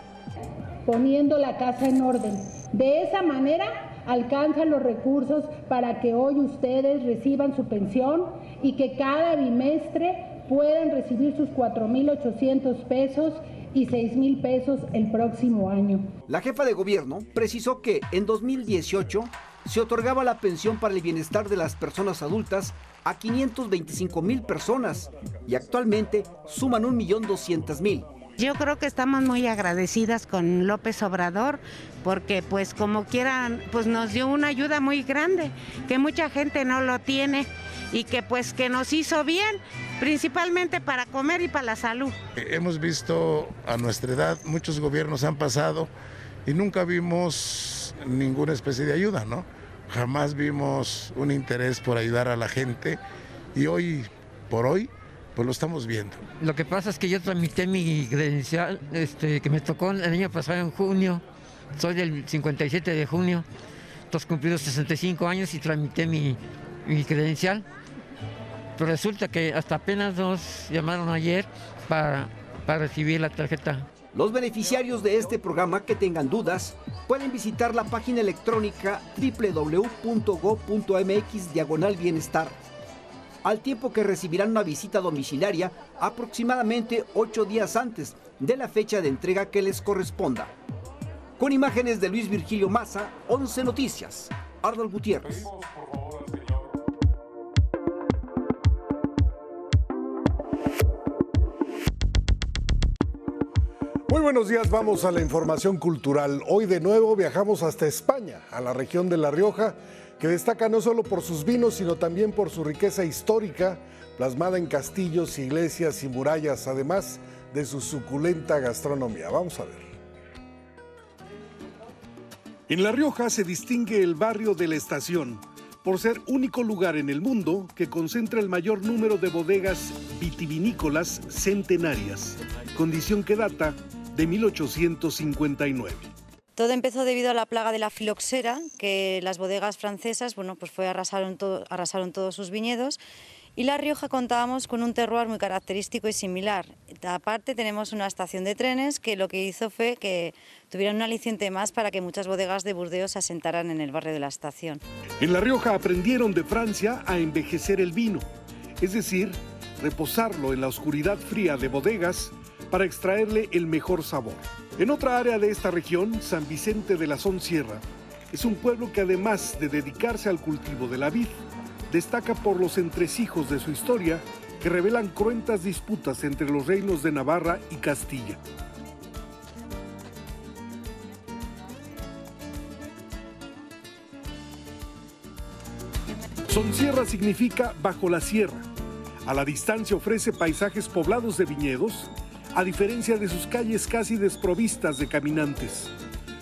Poniendo la casa en orden. De esa manera alcanzan los recursos para que hoy ustedes reciban su pensión y que cada bimestre puedan recibir sus 4.800 pesos y 6 mil pesos el próximo año. La jefa de gobierno precisó que en 2018 se otorgaba la pensión para el bienestar de las personas adultas a 525 mil personas y actualmente suman 1.200.000. Yo creo que estamos muy agradecidas con López Obrador porque pues como quieran pues nos dio una ayuda muy grande que mucha gente no lo tiene y que pues que nos hizo bien principalmente para comer y para la salud. Hemos visto a nuestra edad muchos gobiernos han pasado y nunca vimos ninguna especie de ayuda, ¿no? Jamás vimos un interés por ayudar a la gente y hoy por hoy pues lo estamos viendo. Lo que pasa es que yo tramité mi credencial, este, que me tocó el año pasado en junio, soy del 57 de junio, entonces cumplí los 65 años y tramité mi, mi credencial. Pero resulta que hasta apenas nos llamaron ayer para, para recibir la tarjeta. Los beneficiarios de este programa que tengan dudas pueden visitar la página electrónica www.go.mx diagonal bienestar al tiempo que recibirán una visita domiciliaria aproximadamente ocho días antes de la fecha de entrega que les corresponda. Con imágenes de Luis Virgilio Maza, 11 Noticias, Arnold Gutiérrez. Muy buenos días, vamos a la información cultural. Hoy de nuevo viajamos hasta España, a la región de La Rioja, que destaca no solo por sus vinos, sino también por su riqueza histórica, plasmada en castillos, iglesias y murallas, además de su suculenta gastronomía. Vamos a ver. En La Rioja se distingue el barrio de la estación por ser único lugar en el mundo que concentra el mayor número de bodegas vitivinícolas centenarias, condición que data de 1859. Todo empezó debido a la plaga de la filoxera, que las bodegas francesas, bueno, pues fue arrasaron, todo, arrasaron todos sus viñedos y La Rioja contábamos con un terroir muy característico y similar. Aparte tenemos una estación de trenes que lo que hizo fue que tuvieran un aliciente más para que muchas bodegas de Burdeos se asentaran en el barrio de la estación. En La Rioja aprendieron de Francia a envejecer el vino, es decir, reposarlo en la oscuridad fría de bodegas para extraerle el mejor sabor. En otra área de esta región, San Vicente de la Son Sierra, es un pueblo que además de dedicarse al cultivo de la vid, destaca por los entresijos de su historia que revelan cruentas disputas entre los reinos de Navarra y Castilla. Son Sierra significa bajo la sierra. A la distancia ofrece paisajes poblados de viñedos, a diferencia de sus calles casi desprovistas de caminantes.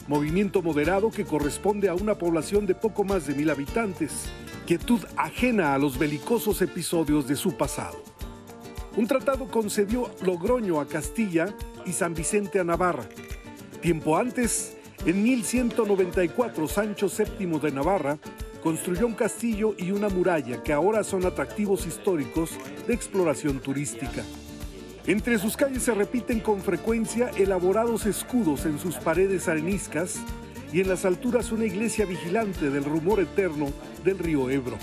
Movimiento moderado que corresponde a una población de poco más de mil habitantes, quietud ajena a los belicosos episodios de su pasado. Un tratado concedió Logroño a Castilla y San Vicente a Navarra. Tiempo antes, en 1194, Sancho VII de Navarra construyó un castillo y una muralla que ahora son atractivos históricos de exploración turística. Entre sus calles se repiten con frecuencia elaborados escudos en sus paredes areniscas y en las alturas una iglesia vigilante del rumor eterno del río Ebro.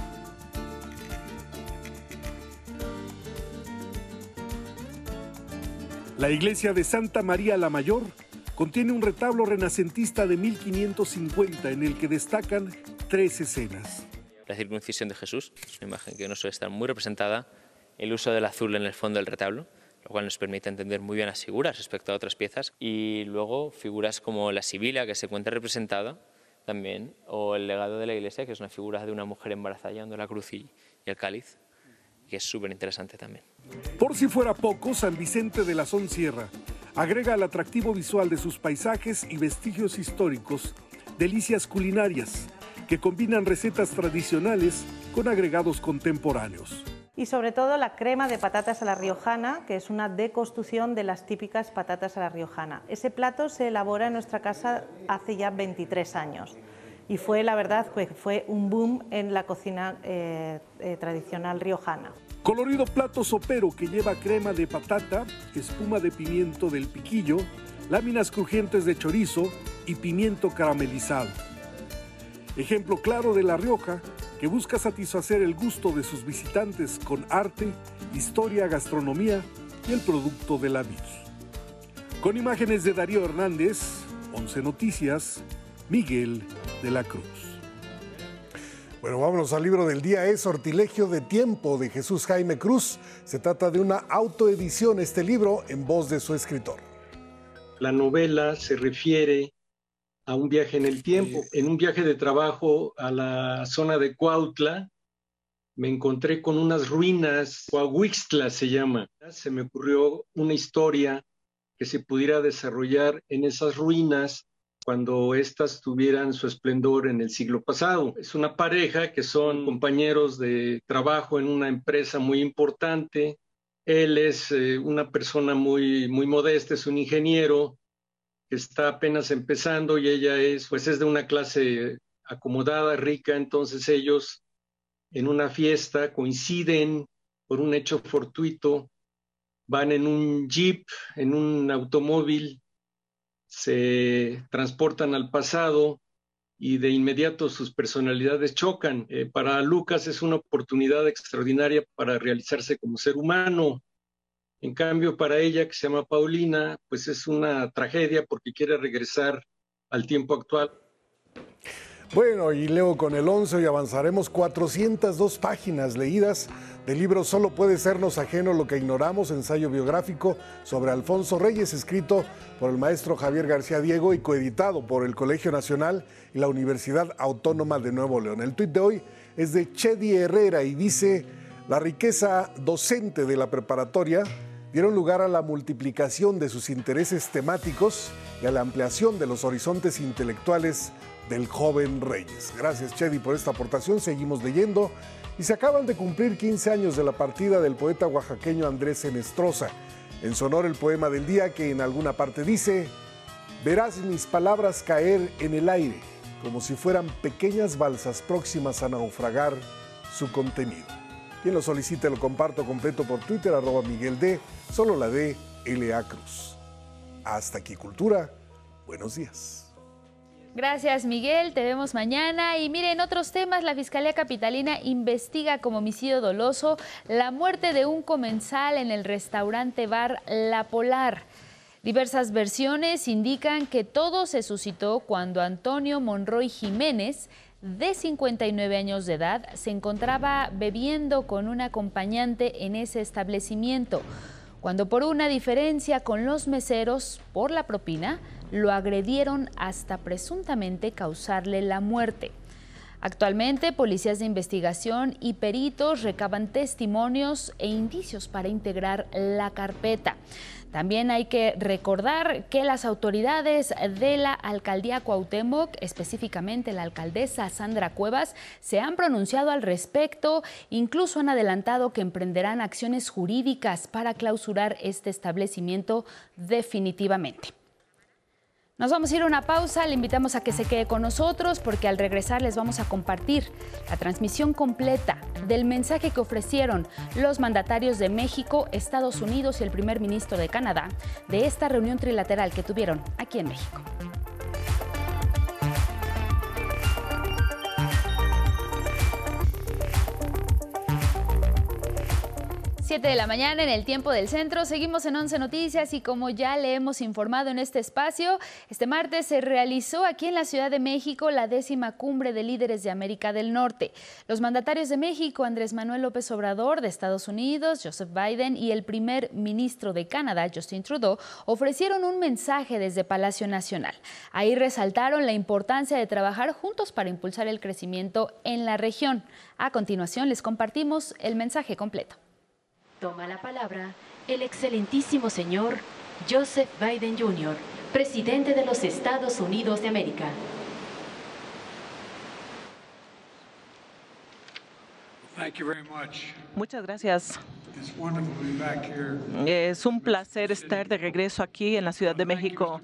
La iglesia de Santa María la Mayor contiene un retablo renacentista de 1550 en el que destacan tres escenas. La circuncisión de Jesús, es una imagen que no suele estar muy representada, el uso del azul en el fondo del retablo, lo cual nos permite entender muy bien las figuras respecto a otras piezas. Y luego figuras como la Sibila, que se encuentra representada también, o el legado de la iglesia, que es una figura de una mujer embarazada llevando la cruz y, el cáliz, que es súper interesante también. Por si fuera poco, San Vicente de la Son Sierra agrega al atractivo visual de sus paisajes y vestigios históricos delicias culinarias que combinan recetas tradicionales con agregados contemporáneos. Y sobre todo la crema de patatas a la riojana, que es una deconstrucción de las típicas patatas a la riojana. Ese plato se elabora en nuestra casa hace ya 23 años y fue, la verdad, fue un boom en la cocina eh, eh, tradicional riojana. Colorido plato sopero que lleva crema de patata, espuma de pimiento del piquillo, láminas crujientes de chorizo y pimiento caramelizado. Ejemplo claro de La Rioja, que busca satisfacer el gusto de sus visitantes con arte, historia, gastronomía y el producto de la vid. Con imágenes de Darío Hernández, 11 Noticias, Miguel de la Cruz. Bueno, vámonos al libro del día. Es Sortilegio de Tiempo de Jesús Jaime Cruz. Se trata de una autoedición, este libro, en voz de su escritor. La novela se refiere a un viaje en el tiempo. En un viaje de trabajo a la zona de Cuautla, me encontré con unas ruinas, Coahuixtla se llama. Se me ocurrió una historia que se pudiera desarrollar en esas ruinas cuando éstas tuvieran su esplendor en el siglo pasado. Es una pareja que son compañeros de trabajo en una empresa muy importante. Él es eh, una persona muy, muy modesta, es un ingeniero, está apenas empezando y ella es, pues es de una clase acomodada, rica, entonces ellos en una fiesta coinciden por un hecho fortuito, van en un jeep, en un automóvil, se transportan al pasado y de inmediato sus personalidades chocan. Eh, para Lucas es una oportunidad extraordinaria para realizarse como ser humano, en cambio, para ella, que se llama Paulina, pues es una tragedia porque quiere regresar al tiempo actual. Bueno, y leo con el 11 y avanzaremos 402 páginas leídas del libro Solo puede sernos ajeno lo que ignoramos, ensayo biográfico sobre Alfonso Reyes, escrito por el maestro Javier García Diego y coeditado por el Colegio Nacional y la Universidad Autónoma de Nuevo León. El tuit de hoy es de Chedi Herrera y dice, la riqueza docente de la preparatoria dieron lugar a la multiplicación de sus intereses temáticos y a la ampliación de los horizontes intelectuales del joven Reyes. Gracias, Chedi, por esta aportación. Seguimos leyendo. Y se acaban de cumplir 15 años de la partida del poeta oaxaqueño Andrés Enestrosa. En su honor, el poema del día que en alguna parte dice: Verás mis palabras caer en el aire, como si fueran pequeñas balsas próximas a naufragar su contenido. Quien lo solicite lo comparto completo por Twitter, arroba Miguel D, solo la D, LA Cruz. Hasta aquí, Cultura. Buenos días. Gracias Miguel, te vemos mañana. Y miren, otros temas, la Fiscalía Capitalina investiga como homicidio doloso la muerte de un comensal en el restaurante bar La Polar. Diversas versiones indican que todo se suscitó cuando Antonio Monroy Jiménez de 59 años de edad se encontraba bebiendo con un acompañante en ese establecimiento, cuando por una diferencia con los meseros por la propina, lo agredieron hasta presuntamente causarle la muerte. Actualmente, policías de investigación y peritos recaban testimonios e indicios para integrar la carpeta. También hay que recordar que las autoridades de la alcaldía Cuauhtémoc, específicamente la alcaldesa Sandra Cuevas, se han pronunciado al respecto, incluso han adelantado que emprenderán acciones jurídicas para clausurar este establecimiento definitivamente. Nos vamos a ir a una pausa, le invitamos a que se quede con nosotros porque al regresar les vamos a compartir la transmisión completa del mensaje que ofrecieron los mandatarios de México, Estados Unidos y el primer ministro de Canadá de esta reunión trilateral que tuvieron aquí en México. 7 de la mañana en el tiempo del centro. Seguimos en 11 Noticias y como ya le hemos informado en este espacio, este martes se realizó aquí en la Ciudad de México la décima cumbre de líderes de América del Norte. Los mandatarios de México, Andrés Manuel López Obrador, de Estados Unidos, Joseph Biden y el primer ministro de Canadá, Justin Trudeau, ofrecieron un mensaje desde Palacio Nacional. Ahí resaltaron la importancia de trabajar juntos para impulsar el crecimiento en la región. A continuación les compartimos el mensaje completo. Toma la palabra el excelentísimo señor Joseph Biden Jr., presidente de los Estados Unidos de América. Muchas gracias. Es un placer estar de regreso aquí en la Ciudad de México.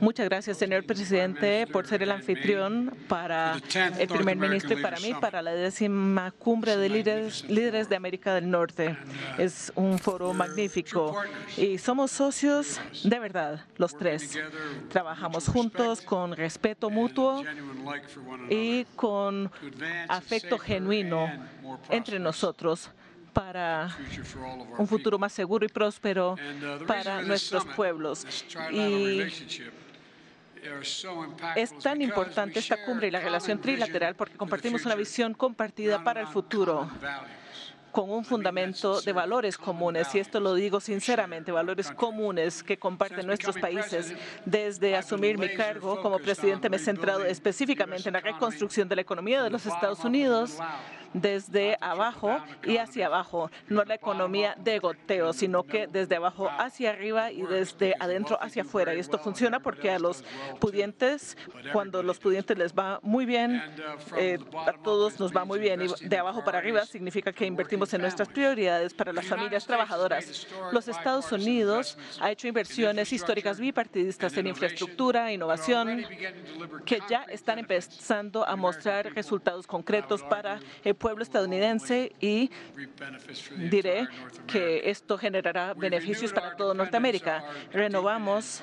Muchas gracias, señor presidente, por ser el anfitrión para el primer ministro y para mí, para la décima cumbre de líderes, líderes de América del Norte. Es un foro magnífico. y somos socios de verdad, los tres. Trabajamos juntos con respeto mutuo y con afecto genuino entre nosotros para un futuro más seguro y próspero para nuestros pueblos. Y es tan importante esta cumbre y la relación trilateral porque compartimos una visión compartida para el futuro con un fundamento de valores comunes, y esto lo digo sinceramente, valores comunes que comparten nuestros países. Desde asumir mi cargo como presidente me he centrado específicamente en la reconstrucción de la economía de los Estados Unidos desde abajo y hacia abajo, no la economía de goteo, sino que desde abajo hacia arriba y desde adentro hacia afuera. Y esto funciona porque a los pudientes, cuando los pudientes les va muy bien, eh, a todos nos va muy bien. Y de abajo para arriba significa que invertimos en nuestras prioridades para las familias trabajadoras. Los Estados Unidos ha hecho inversiones históricas bipartidistas en infraestructura, innovación, que ya están empezando a mostrar resultados concretos para el pueblo estadounidense y diré que esto generará beneficios para todo Norteamérica. Renovamos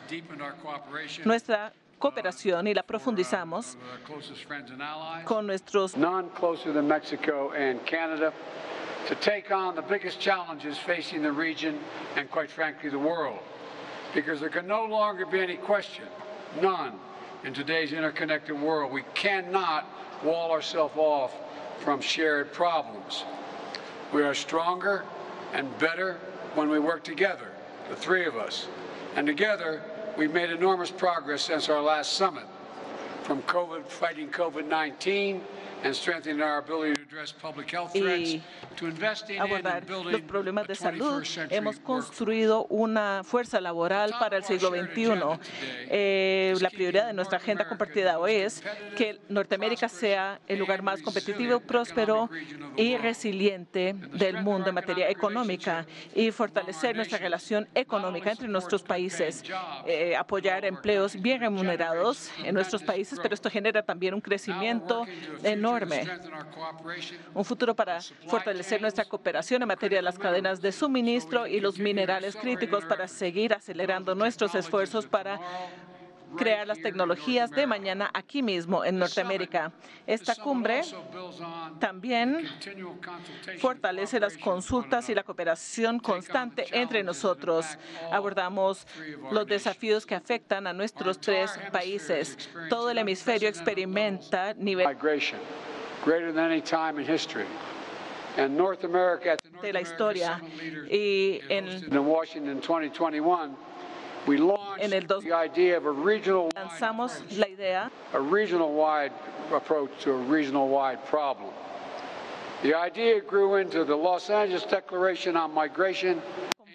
nuestra cooperación y la profundizamos con nuestros to take on the biggest challenges facing the region and, quite frankly, the world. Because there can no longer be any question, none, in today's interconnected world. We cannot wall ourselves off from shared problems. We are stronger and better when we work together, the three of us. And together, we've made enormous progress since our last summit, from COVID, fighting COVID-19 and strengthening our ability to address public health threats, to investing abordar los problemas de salud. 21st century Hemos construido una fuerza laboral para el siglo XXI. Eh, la prioridad de nuestra agenda compartida hoy es que Norteamérica sea el lugar más competitivo, próspero y resiliente del mundo en materia económica y fortalecer nuestra relación económica entre nuestros países, eh, apoyar empleos bien remunerados en nuestros países, pero esto genera también un crecimiento enorme, un futuro para fortalecer nuestra cooperación en materia de las cadenas de suministro y los minerales críticos para seguir acelerando nuestros esfuerzos para crear las tecnologías de mañana aquí mismo en Norteamérica. Esta cumbre también fortalece las consultas y la cooperación constante entre nosotros. Abordamos los desafíos que afectan a nuestros tres países. Todo el hemisferio experimenta nivel de la historia y en in Washington 2021, we launched En el dos- the idea of a regional lanzamos la idea a regional wide approach to a regional wide problem. The idea grew into the Los Angeles Declaration on Migration,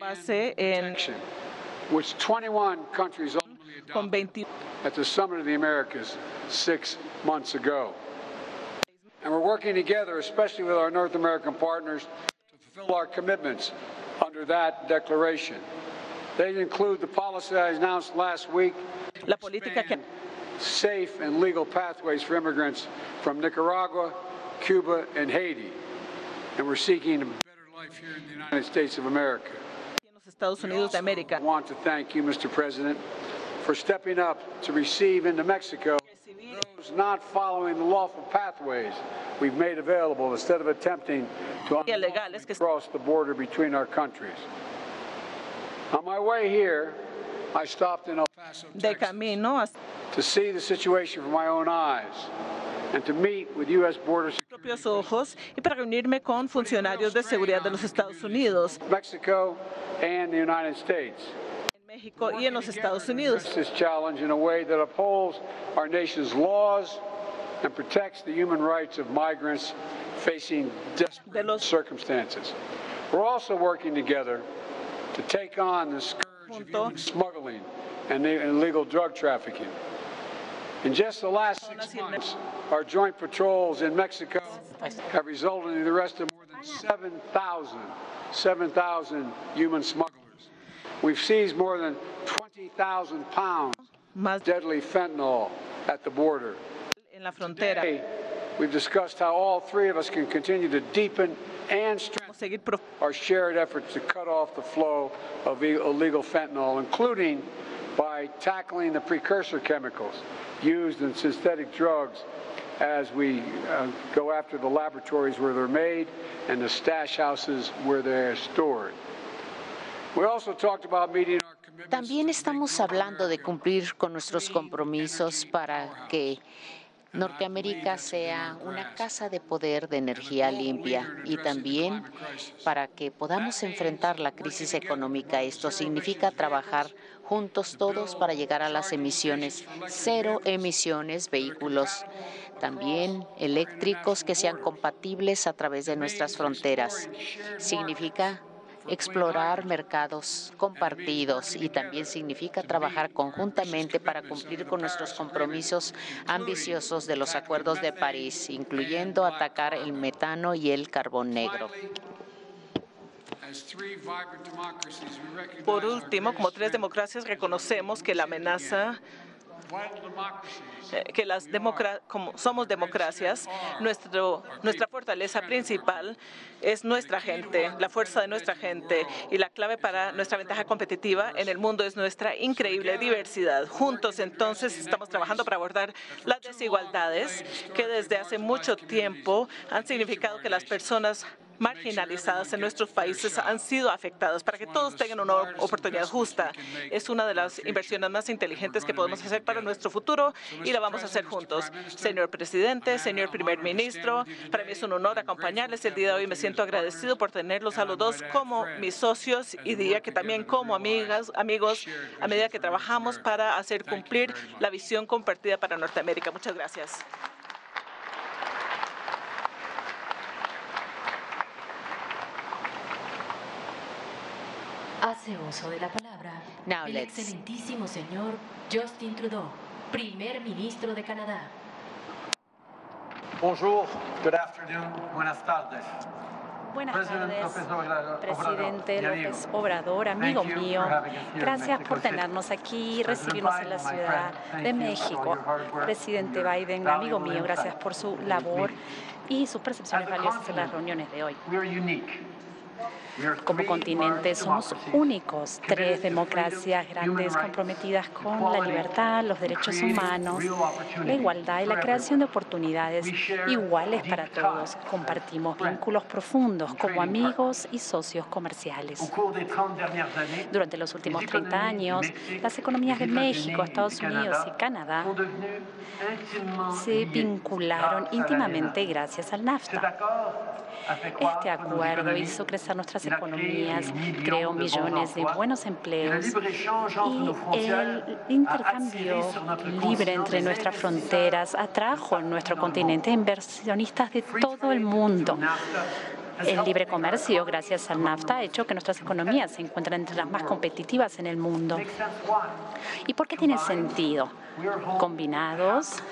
con base which 21 countries con 20 at the Summit of the Americas six months ago. And we're working together, especially with our North American partners, to fulfill our commitments under that declaration. They include the policy I announced last week, la política que safe and legal pathways for immigrants from Nicaragua, Cuba, and Haiti. And we're seeking a better life here in the United States of America. Estados Unidos de América. I want to thank you, Mr. President, for stepping up to receive into Mexico those not following the lawful pathways we've made available instead of attempting to cross the border between our countries. De camino a to see the situation with my own eyes and to meet with U.S. Border propios ojos y para reunirme con funcionarios de seguridad de los Estados Unidos, Mexico and the United States. en México y en los Estados Unidos. This challenge in a way that upholds our nation's laws and protects the human rights of migrants facing desperate circumstances. We're also working together to take on the scourge of human smuggling and illegal drug trafficking. In just the last six months, our joint patrols in Mexico have resulted in the arrest of more than 7,000 7,000 human smugglers. We've seized more than 20,000 pounds of deadly fentanyl at the border. En la frontera. Today, we've discussed how all three of us can continue to deepen and strengthen our shared efforts to cut off the flow of illegal fentanyl, including by tackling the precursor chemicals used in synthetic drugs as we uh, go after the laboratories where they're made and the stash houses where they're stored. We also talked about meeting our También estamos hablando de cumplir con nuestros compromisos para que Norteamérica sea una casa de poder de energía limpia y también para que podamos enfrentar la crisis económica. Esto significa trabajar juntos todos para llegar a las emisiones, cero emisiones, vehículos también eléctricos que sean compatibles a través de nuestras fronteras. Significa explorar mercados compartidos y también significa trabajar conjuntamente para cumplir con nuestros compromisos ambiciosos de los acuerdos de París, incluyendo atacar el metano y el carbón negro. Por último, como tres democracias, reconocemos que la amenaza que las como somos democracias, nuestro, nuestra fortaleza principal es nuestra gente, la fuerza de nuestra gente y la clave para nuestra ventaja competitiva en el mundo es nuestra increíble diversidad. Juntos entonces estamos trabajando para abordar las desigualdades que desde hace mucho tiempo han significado que las personas marginalizadas en nuestros países han sido afectadas para que todos tengan una oportunidad justa. Es una de las inversiones más inteligentes que podemos hacer para nuestro futuro y la vamos a hacer juntos. Señor presidente, señor primer ministro, para mí es un honor acompañarles el día de hoy. Me siento agradecido por tenerlos a los dos como mis socios y diría que también como amigas, amigos a medida que trabajamos para hacer cumplir la visión compartida para Norteamérica. Muchas gracias. Hace uso de la palabra Now el let's- excelentísimo señor Justin Trudeau, primer ministro de Canadá. Bonjour, good afternoon, buenas tardes. Buenas President tardes, presidente López amigo. Obrador, amigo Thank you mío. Gracias por tenernos aquí, President recibirnos en la Ciudad de México. Presidente Biden, amigo mío, gracias por su labor y sus percepciones valiosas en las reuniones de hoy. Como continente somos únicos, tres democracias grandes comprometidas con la libertad, los derechos humanos, la igualdad y la creación de oportunidades iguales para todos. Compartimos vínculos profundos como amigos y socios comerciales. Au cours des 30 dernières années, Durante los últimos les 30 économies du años, las economías de México, Estados Unidos y Canadá se vincularon NAFTA. gracias al NAFTA. Este acuerdo hizo crecer nuestras economías, creó millones de buenos empleos y el intercambio libre entre nuestras fronteras atrajo en nuestro continente inversionistas de todo el mundo. El libre comercio, gracias al NAFTA, ha hecho que nuestras economías se encuentren entre las más competitivas en el mundo. ¿Y por qué tiene sentido? Combinados,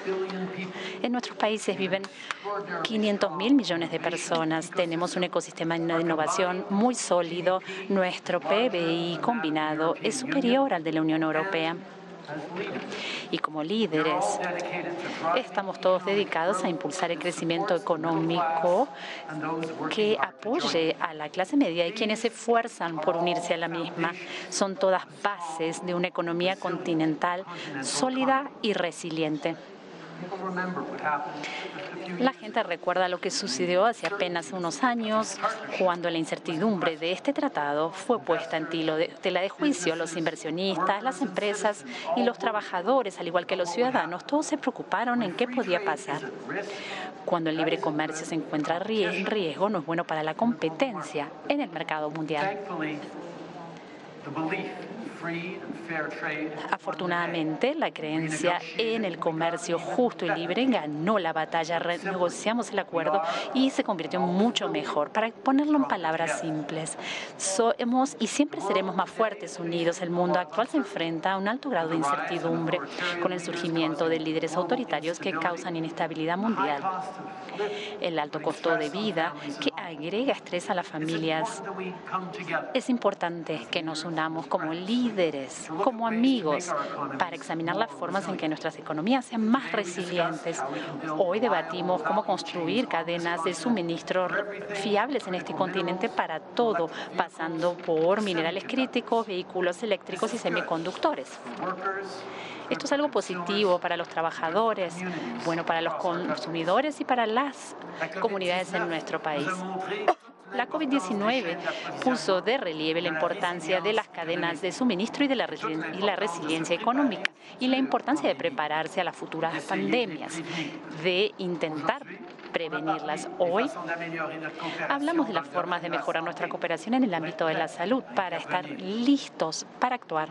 en nuestros países viven 500 mil millones de personas. Tenemos un ecosistema de innovación muy sólido. Nuestro PBI combinado es superior al de la Unión Europea. Y como líderes, estamos todos dedicados a impulsar el crecimiento económico que apoye a la clase media y quienes se esfuerzan por unirse a la misma. Son todas bases de una economía continental sólida y resiliente. La gente recuerda lo que sucedió hace apenas unos años, cuando la incertidumbre de este tratado fue puesta en tela de juicio. Los inversionistas, las empresas y los trabajadores, al igual que los ciudadanos, todos se preocuparon en qué podía pasar. Cuando el libre comercio se encuentra en riesgo, no es bueno para la competencia en el mercado mundial. Afortunadamente, la creencia en el comercio justo y libre ganó la batalla, renegociamos el acuerdo y se convirtió en mucho mejor. Para ponerlo en palabras simples, somos y siempre seremos más fuertes unidos. El mundo actual se enfrenta a un alto grado de incertidumbre con el surgimiento de líderes autoritarios que causan inestabilidad mundial. El alto costo de vida que agrega estrés a las familias. Es importante que nos unamos como líderes, como amigos, para examinar las formas en que nuestras economías sean más resilientes. Hoy debatimos cómo construir cadenas de suministro fiables en este continente para todo, pasando por minerales críticos, vehículos eléctricos y semiconductores. Esto es algo positivo para los trabajadores, bueno para los consumidores y para las comunidades en nuestro país. La COVID-19 puso de relieve la importancia de las cadenas de suministro y de la, y la resiliencia económica y la importancia de prepararse a las futuras pandemias, de intentar prevenirlas. Hoy hablamos de las formas de mejorar nuestra cooperación en el ámbito de la salud para estar listos para actuar.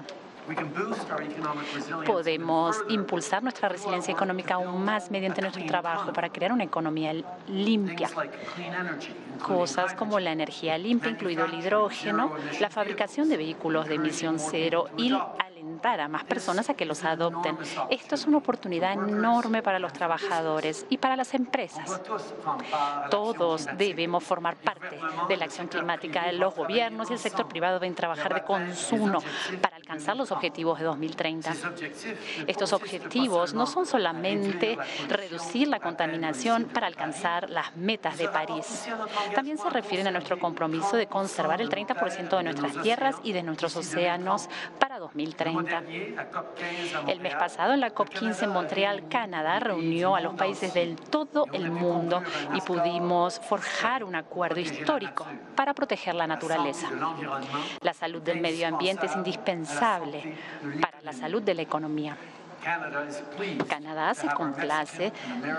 Podemos impulsar nuestra resiliencia económica aún más mediante nuestro trabajo para crear una economía limpia. Cosas como la energía limpia, incluido el hidrógeno, la fabricación de vehículos de emisión cero y alentar a más personas a que los adopten. Esto es una oportunidad enorme para los trabajadores y para las empresas. Todos debemos formar parte de la acción climática. Los gobiernos y el sector privado deben trabajar de consumo para alcanzar los objetivos de 2030. Estos objetivos no son solamente reducir la contaminación para alcanzar las metas de París. También se refieren a nuestro compromiso de conservar el 30% de nuestras tierras y de nuestros océanos para 2030. El mes pasado, en la COP15 en Montreal, Canadá reunió a los países del todo el mundo y pudimos forjar un acuerdo histórico para proteger la naturaleza. La salud del medio ambiente es indispensable para la salud de la economía. Canadá se complace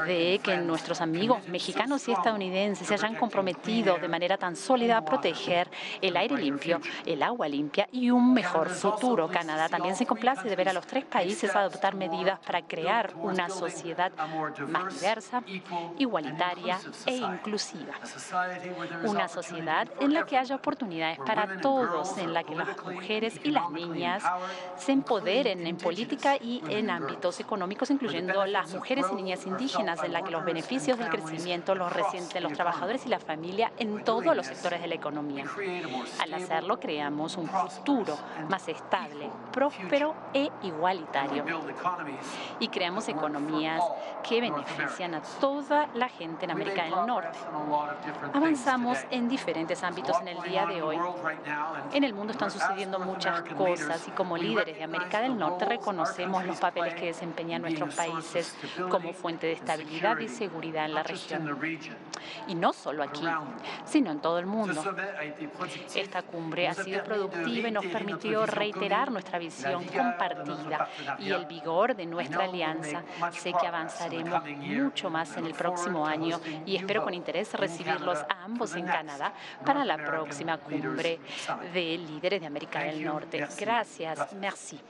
de que nuestros amigos mexicanos y estadounidenses se hayan comprometido de manera tan sólida a proteger el aire limpio, el agua limpia y un mejor futuro. Canadá también se complace de ver a los tres países adoptar medidas para crear una sociedad más diversa, igualitaria e inclusiva. Una sociedad en la que haya oportunidades para todos, en la que las mujeres y las niñas se empoderen en política y en ámbitos económicos, incluyendo las mujeres y niñas indígenas, en la que los beneficios del crecimiento los resienten los trabajadores y la familia en todos los sectores de la economía. Al hacerlo, creamos un futuro más estable, próspero e igualitario. Y creamos economías que benefician a toda la gente en América del Norte. Avanzamos en diferentes ámbitos en el día de hoy. En el mundo están sucediendo muchas cosas y como líderes de América del Norte reconocemos los papeles que desempeñan nuestros países como fuente de estabilidad y seguridad en la región. Y no solo aquí, sino en todo el mundo. Esta cumbre ha sido productiva y nos permitió reiterar nuestra visión compartida y el vigor de nuestra alianza. Sé que avanzaremos mucho más en el próximo año y espero con interés recibirlos a ambos en Canadá para la próxima cumbre de líderes de América del Norte. Gracias. Merci.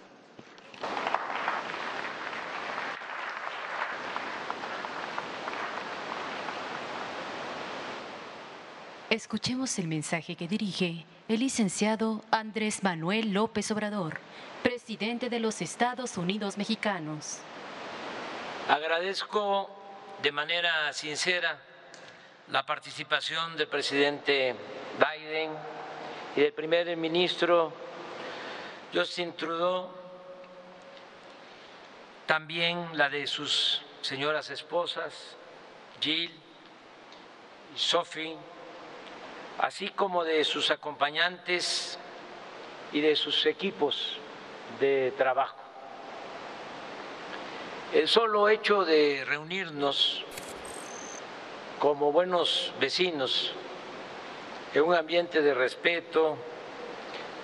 Escuchemos el mensaje que dirige el licenciado Andrés Manuel López Obrador, presidente de los Estados Unidos mexicanos. Agradezco de manera sincera la participación del presidente Biden y del primer ministro Justin Trudeau, también la de sus señoras esposas, Jill y Sophie así como de sus acompañantes y de sus equipos de trabajo. El solo hecho de reunirnos como buenos vecinos en un ambiente de respeto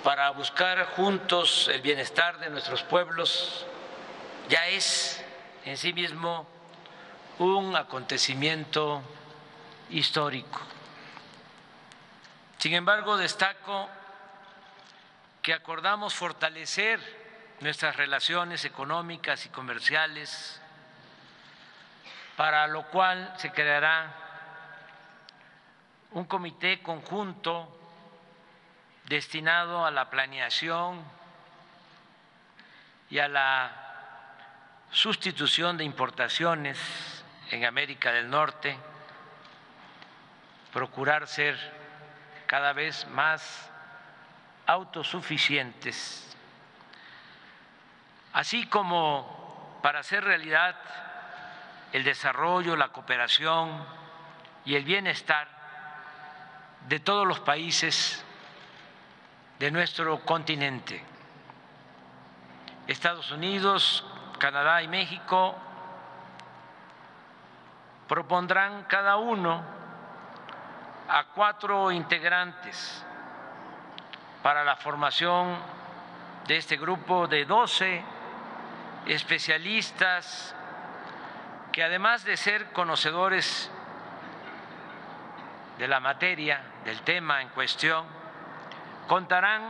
para buscar juntos el bienestar de nuestros pueblos ya es en sí mismo un acontecimiento histórico. Sin embargo, destaco que acordamos fortalecer nuestras relaciones económicas y comerciales, para lo cual se creará un comité conjunto destinado a la planeación y a la sustitución de importaciones en América del Norte, procurar ser cada vez más autosuficientes, así como para hacer realidad el desarrollo, la cooperación y el bienestar de todos los países de nuestro continente. Estados Unidos, Canadá y México propondrán cada uno a cuatro integrantes para la formación de este grupo de 12 especialistas que además de ser conocedores de la materia, del tema en cuestión, contarán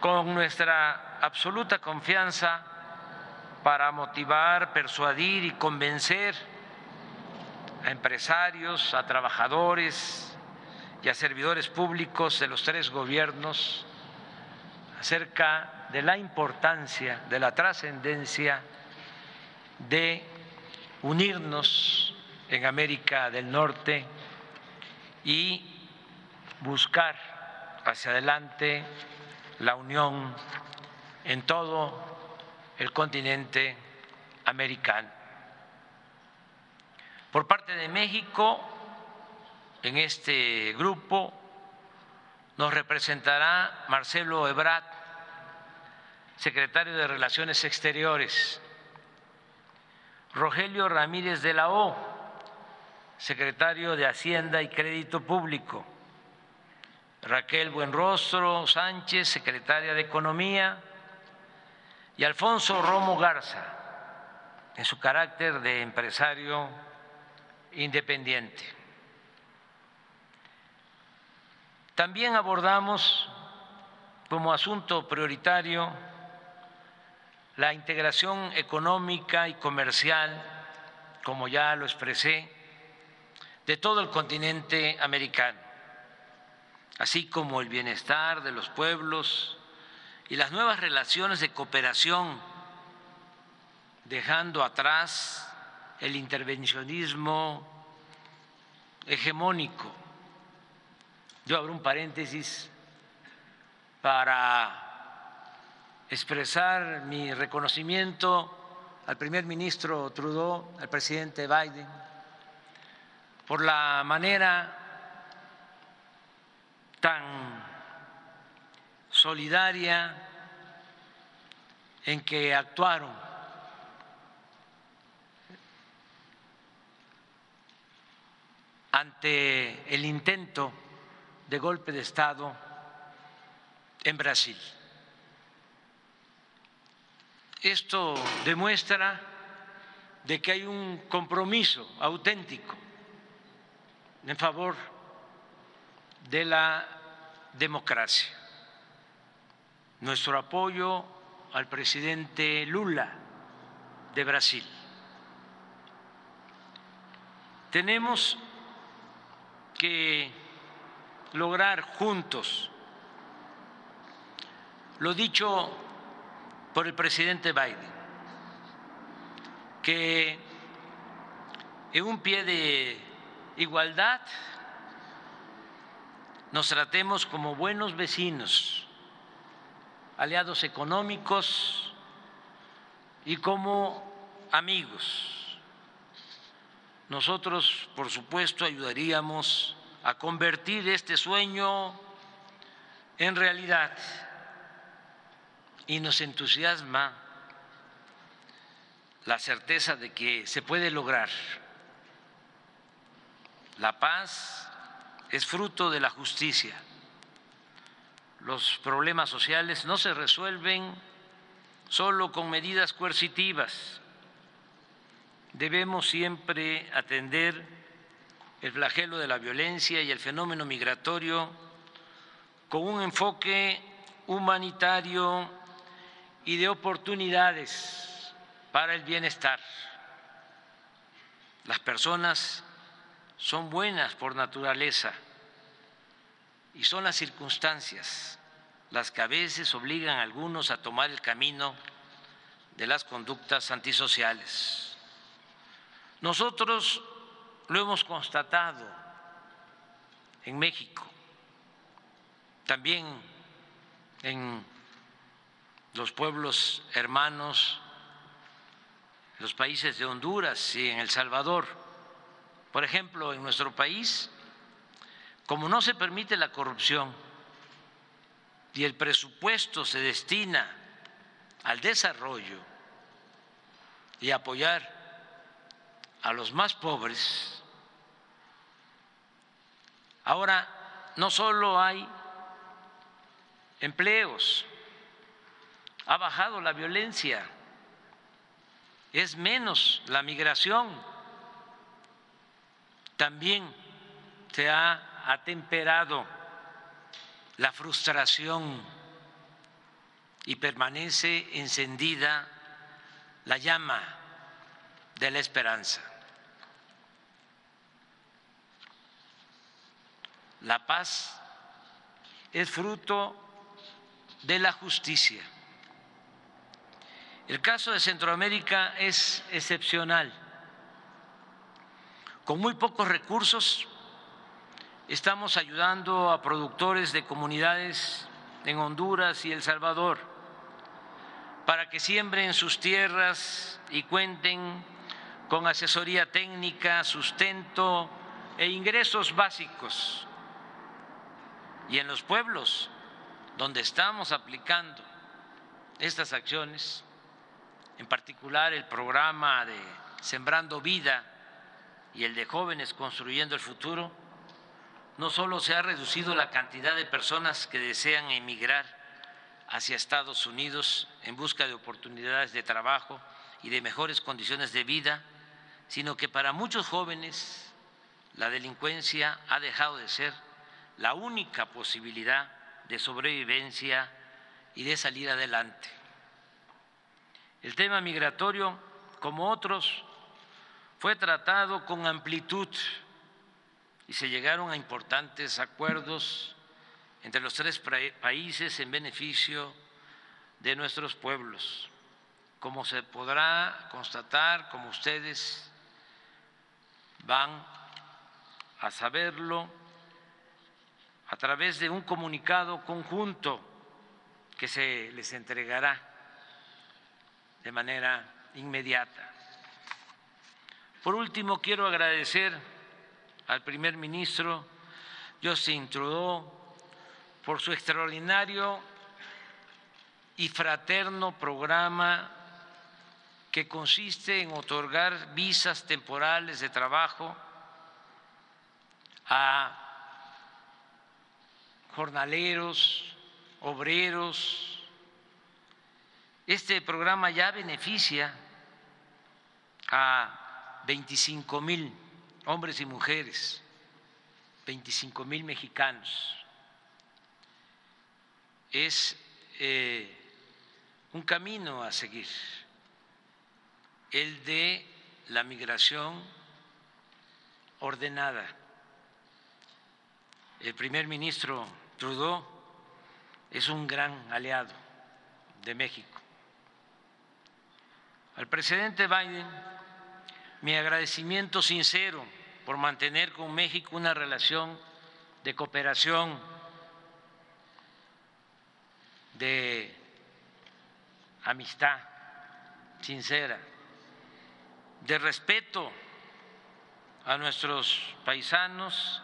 con nuestra absoluta confianza para motivar, persuadir y convencer a empresarios, a trabajadores y a servidores públicos de los tres gobiernos acerca de la importancia, de la trascendencia de unirnos en América del Norte y buscar hacia adelante la unión en todo el continente americano. Por parte de México, en este grupo nos representará Marcelo Ebrard, secretario de Relaciones Exteriores, Rogelio Ramírez de la O, secretario de Hacienda y Crédito Público, Raquel Buenrostro Sánchez, secretaria de Economía, y Alfonso Romo Garza, en su carácter de empresario independiente. También abordamos como asunto prioritario la integración económica y comercial, como ya lo expresé, de todo el continente americano, así como el bienestar de los pueblos y las nuevas relaciones de cooperación, dejando atrás el intervencionismo hegemónico. Yo abro un paréntesis para expresar mi reconocimiento al primer ministro Trudeau, al presidente Biden, por la manera tan solidaria en que actuaron ante el intento de golpe de Estado en Brasil. Esto demuestra de que hay un compromiso auténtico en favor de la democracia. Nuestro apoyo al presidente Lula de Brasil. Tenemos que lograr juntos lo dicho por el presidente Biden, que en un pie de igualdad nos tratemos como buenos vecinos, aliados económicos y como amigos. Nosotros, por supuesto, ayudaríamos a convertir este sueño en realidad y nos entusiasma la certeza de que se puede lograr. La paz es fruto de la justicia. Los problemas sociales no se resuelven solo con medidas coercitivas. Debemos siempre atender el flagelo de la violencia y el fenómeno migratorio con un enfoque humanitario y de oportunidades para el bienestar. Las personas son buenas por naturaleza y son las circunstancias las que a veces obligan a algunos a tomar el camino de las conductas antisociales. Nosotros lo hemos constatado en México, también en los pueblos hermanos, los países de Honduras y en El Salvador. Por ejemplo, en nuestro país, como no se permite la corrupción y el presupuesto se destina al desarrollo y apoyar a los más pobres, ahora no solo hay empleos, ha bajado la violencia, es menos la migración, también se ha atemperado la frustración y permanece encendida la llama de la esperanza. La paz es fruto de la justicia. El caso de Centroamérica es excepcional. Con muy pocos recursos estamos ayudando a productores de comunidades en Honduras y El Salvador para que siembren sus tierras y cuenten con asesoría técnica, sustento e ingresos básicos y en los pueblos donde estamos aplicando estas acciones, en particular el programa de Sembrando Vida y el de Jóvenes Construyendo el Futuro, no solo se ha reducido la cantidad de personas que desean emigrar hacia Estados Unidos en busca de oportunidades de trabajo y de mejores condiciones de vida, sino que para muchos jóvenes la delincuencia ha dejado de ser la única posibilidad de sobrevivencia y de salir adelante. El tema migratorio, como otros, fue tratado con amplitud y se llegaron a importantes acuerdos entre los tres países en beneficio de nuestros pueblos. Como se podrá constatar, como ustedes van a saberlo, a través de un comunicado conjunto que se les entregará de manera inmediata. Por último, quiero agradecer al primer ministro Justin Trudeau por su extraordinario y fraterno programa que consiste en otorgar visas temporales de trabajo a jornaleros, obreros. Este programa ya beneficia a 25 mil hombres y mujeres, 25 mil mexicanos. Es eh, un camino a seguir, el de la migración ordenada. El primer ministro Trudeau es un gran aliado de México. Al presidente Biden, mi agradecimiento sincero por mantener con México una relación de cooperación, de amistad sincera, de respeto a nuestros paisanos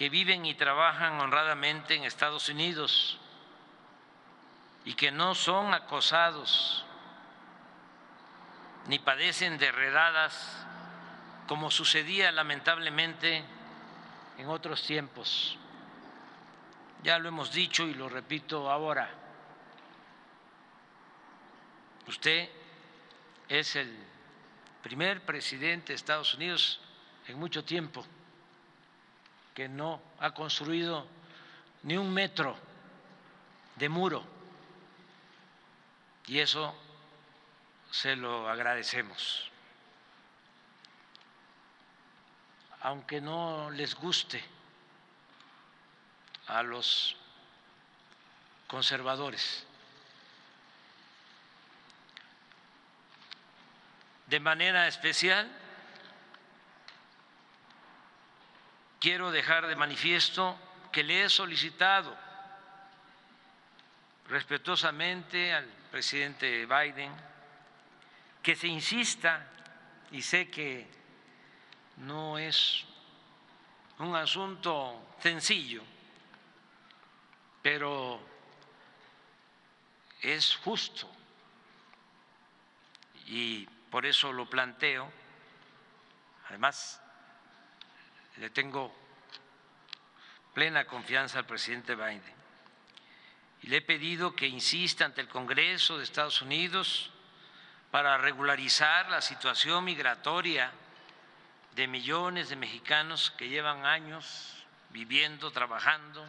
que viven y trabajan honradamente en Estados Unidos y que no son acosados ni padecen de redadas como sucedía lamentablemente en otros tiempos. Ya lo hemos dicho y lo repito ahora. Usted es el primer presidente de Estados Unidos en mucho tiempo que no ha construido ni un metro de muro. Y eso se lo agradecemos. Aunque no les guste a los conservadores. De manera especial, quiero dejar de manifiesto que le he solicitado respetuosamente al presidente Biden que se insista, y sé que no es un asunto sencillo, pero es justo y por eso lo planteo. Además, le tengo plena confianza al presidente Biden y le he pedido que insista ante el Congreso de Estados Unidos para regularizar la situación migratoria de millones de mexicanos que llevan años viviendo, trabajando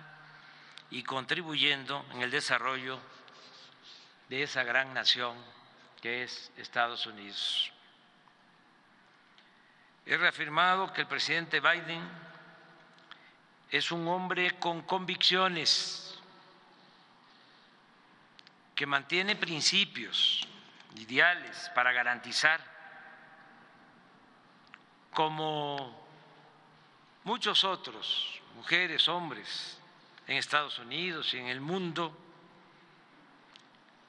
y contribuyendo en el desarrollo de esa gran nación que es Estados Unidos. He reafirmado que el presidente Biden es un hombre con convicciones, que mantiene principios, ideales para garantizar, como muchos otros, mujeres, hombres, en Estados Unidos y en el mundo,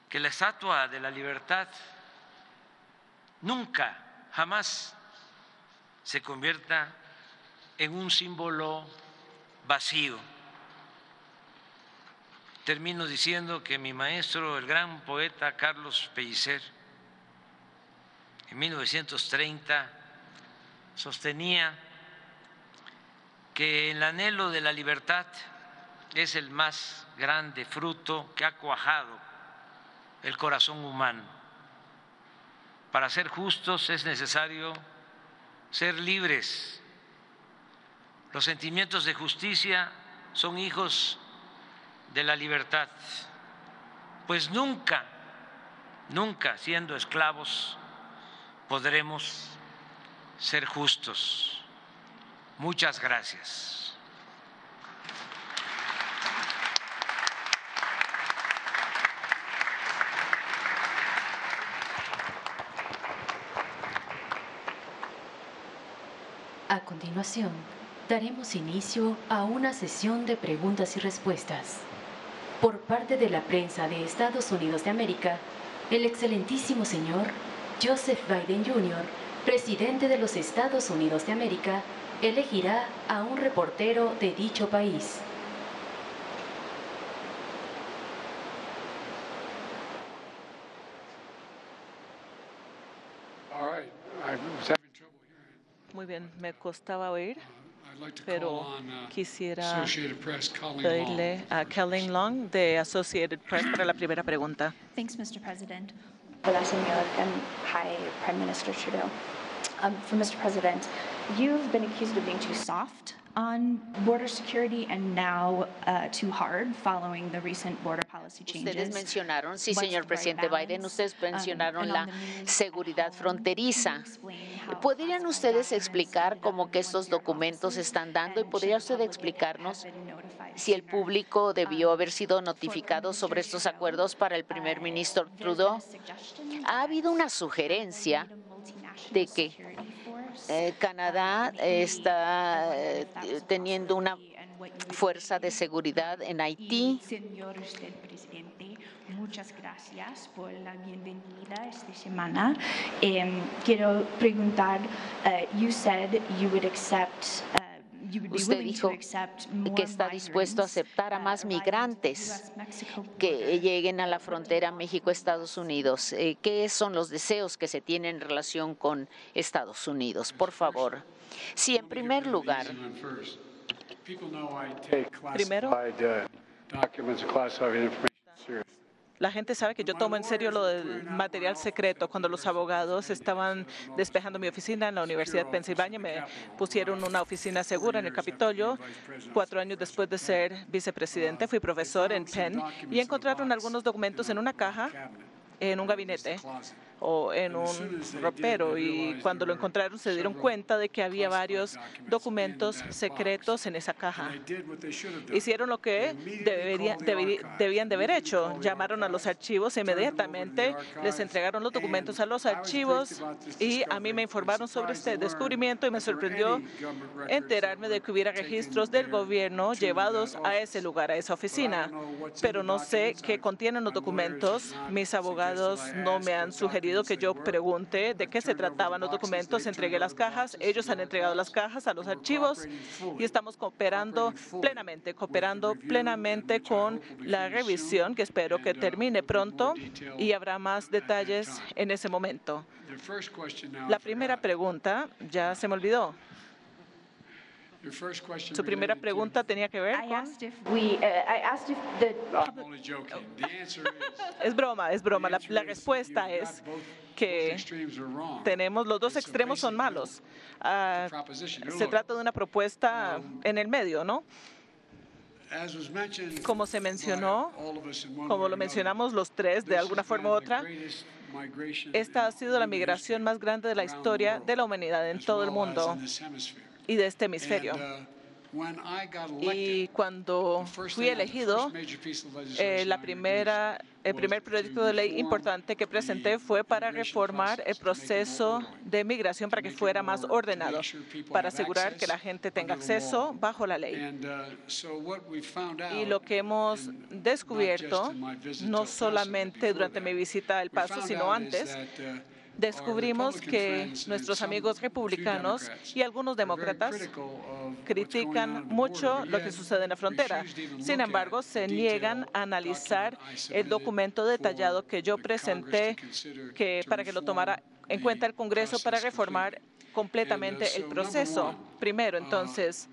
que la estatua de la libertad nunca, jamás se convierta en un símbolo vacío. Termino diciendo que mi maestro, el gran poeta Carlos Pellicer, en 1930 sostenía que el anhelo de la libertad es el más grande fruto que ha cuajado el corazón humano. Para ser justos es necesario ser libres. Los sentimientos de justicia son hijos de la libertad, pues nunca, nunca siendo esclavos podremos ser justos. Muchas gracias. A continuación, daremos inicio a una sesión de preguntas y respuestas. Por parte de la prensa de Estados Unidos de América, el excelentísimo señor Joseph Biden Jr., presidente de los Estados Unidos de América, elegirá a un reportero de dicho país. Muy bien, me costaba oír, pero quisiera pedirle a Kelly Long de Associated Press para la primera pregunta. Thanks, Mr. President. Hola, señor, and hi, Prime Minister Trudeau. Um, for Mr. President, you've been accused of being too soft on border security and now uh, too hard following the recent border policy changes. Ustedes mencionaron, sí, señor presidente Biden, ustedes mencionaron la seguridad fronteriza. ¿Podrían ustedes explicar cómo que estos documentos están dando y podría usted explicarnos si el público debió haber sido notificado sobre estos acuerdos para el primer ministro Trudeau? Ha habido una sugerencia de que eh, Canadá está eh, teniendo una fuerza de seguridad en Haití. Señor presidente, muchas gracias por la bienvenida esta semana. Um, quiero preguntar, uh, you said you would accept uh, Usted dijo que está dispuesto a aceptar a más migrantes que lleguen a la frontera México-Estados Unidos. Eh, ¿Qué son los deseos que se tienen en relación con Estados Unidos? Por favor. Sí, en primer lugar, Primero, La gente sabe que yo tomo en serio lo del material secreto. Cuando los abogados estaban despejando mi oficina en la Universidad de Pensilvania, me pusieron una oficina segura en el Capitolio. Cuatro años después de ser vicepresidente, fui profesor en Penn y encontraron algunos documentos en una caja en un gabinete o en un ropero. y cuando lo encontraron se dieron cuenta de que había varios documentos secretos en esa caja. Hicieron lo que debería- debían de haber hecho. Llamaron a los archivos e inmediatamente. les entregaron los documentos a los archivos y a mí me informaron sobre este descubrimiento y me sorprendió enterarme de que hubiera registros del gobierno llevados a ese lugar, a esa oficina. Pero no sé qué contienen los documentos. Mis abogados no me han sugerido que yo pregunte de qué se trataban los documentos. Entregué las cajas, ellos han entregado las cajas a los archivos y estamos cooperando plenamente, cooperando plenamente con la revisión que espero que termine pronto y habrá más detalles en ese momento. La primera pregunta ya se me olvidó. Su primera pregunta tenía que ver con... We, uh, I asked if the I'm only joking. The answer is <laughs> Es broma, es broma. La, la respuesta es que tenemos los dos extremos son malos. Ah, se trata de una propuesta en el medio, ¿no? As was mentioned, Como se mencionó, como lo mencionamos los tres de alguna forma u otra, esta ha sido la migración más grande de la historia de la humanidad en todo el mundo. Y de este hemisferio. Uh, Y cuando fui elegido, eh, la primera, el primer proyecto de ley importante que presenté fue para reformar el proceso de migración para que fuera más ordenado, para asegurar que la gente tenga acceso bajo la ley. Uh, Y lo que hemos descubierto, no solamente durante mi visita a El Paso, sino antes, uh, descubrimos que nuestros amigos republicanos y algunos demócratas critican mucho lo que sucede en la frontera. Sin embargo, se niegan a analizar el documento detallado que yo presenté que, para que lo tomara en cuenta el Congreso para reformar completamente el proceso. Primero, entonces,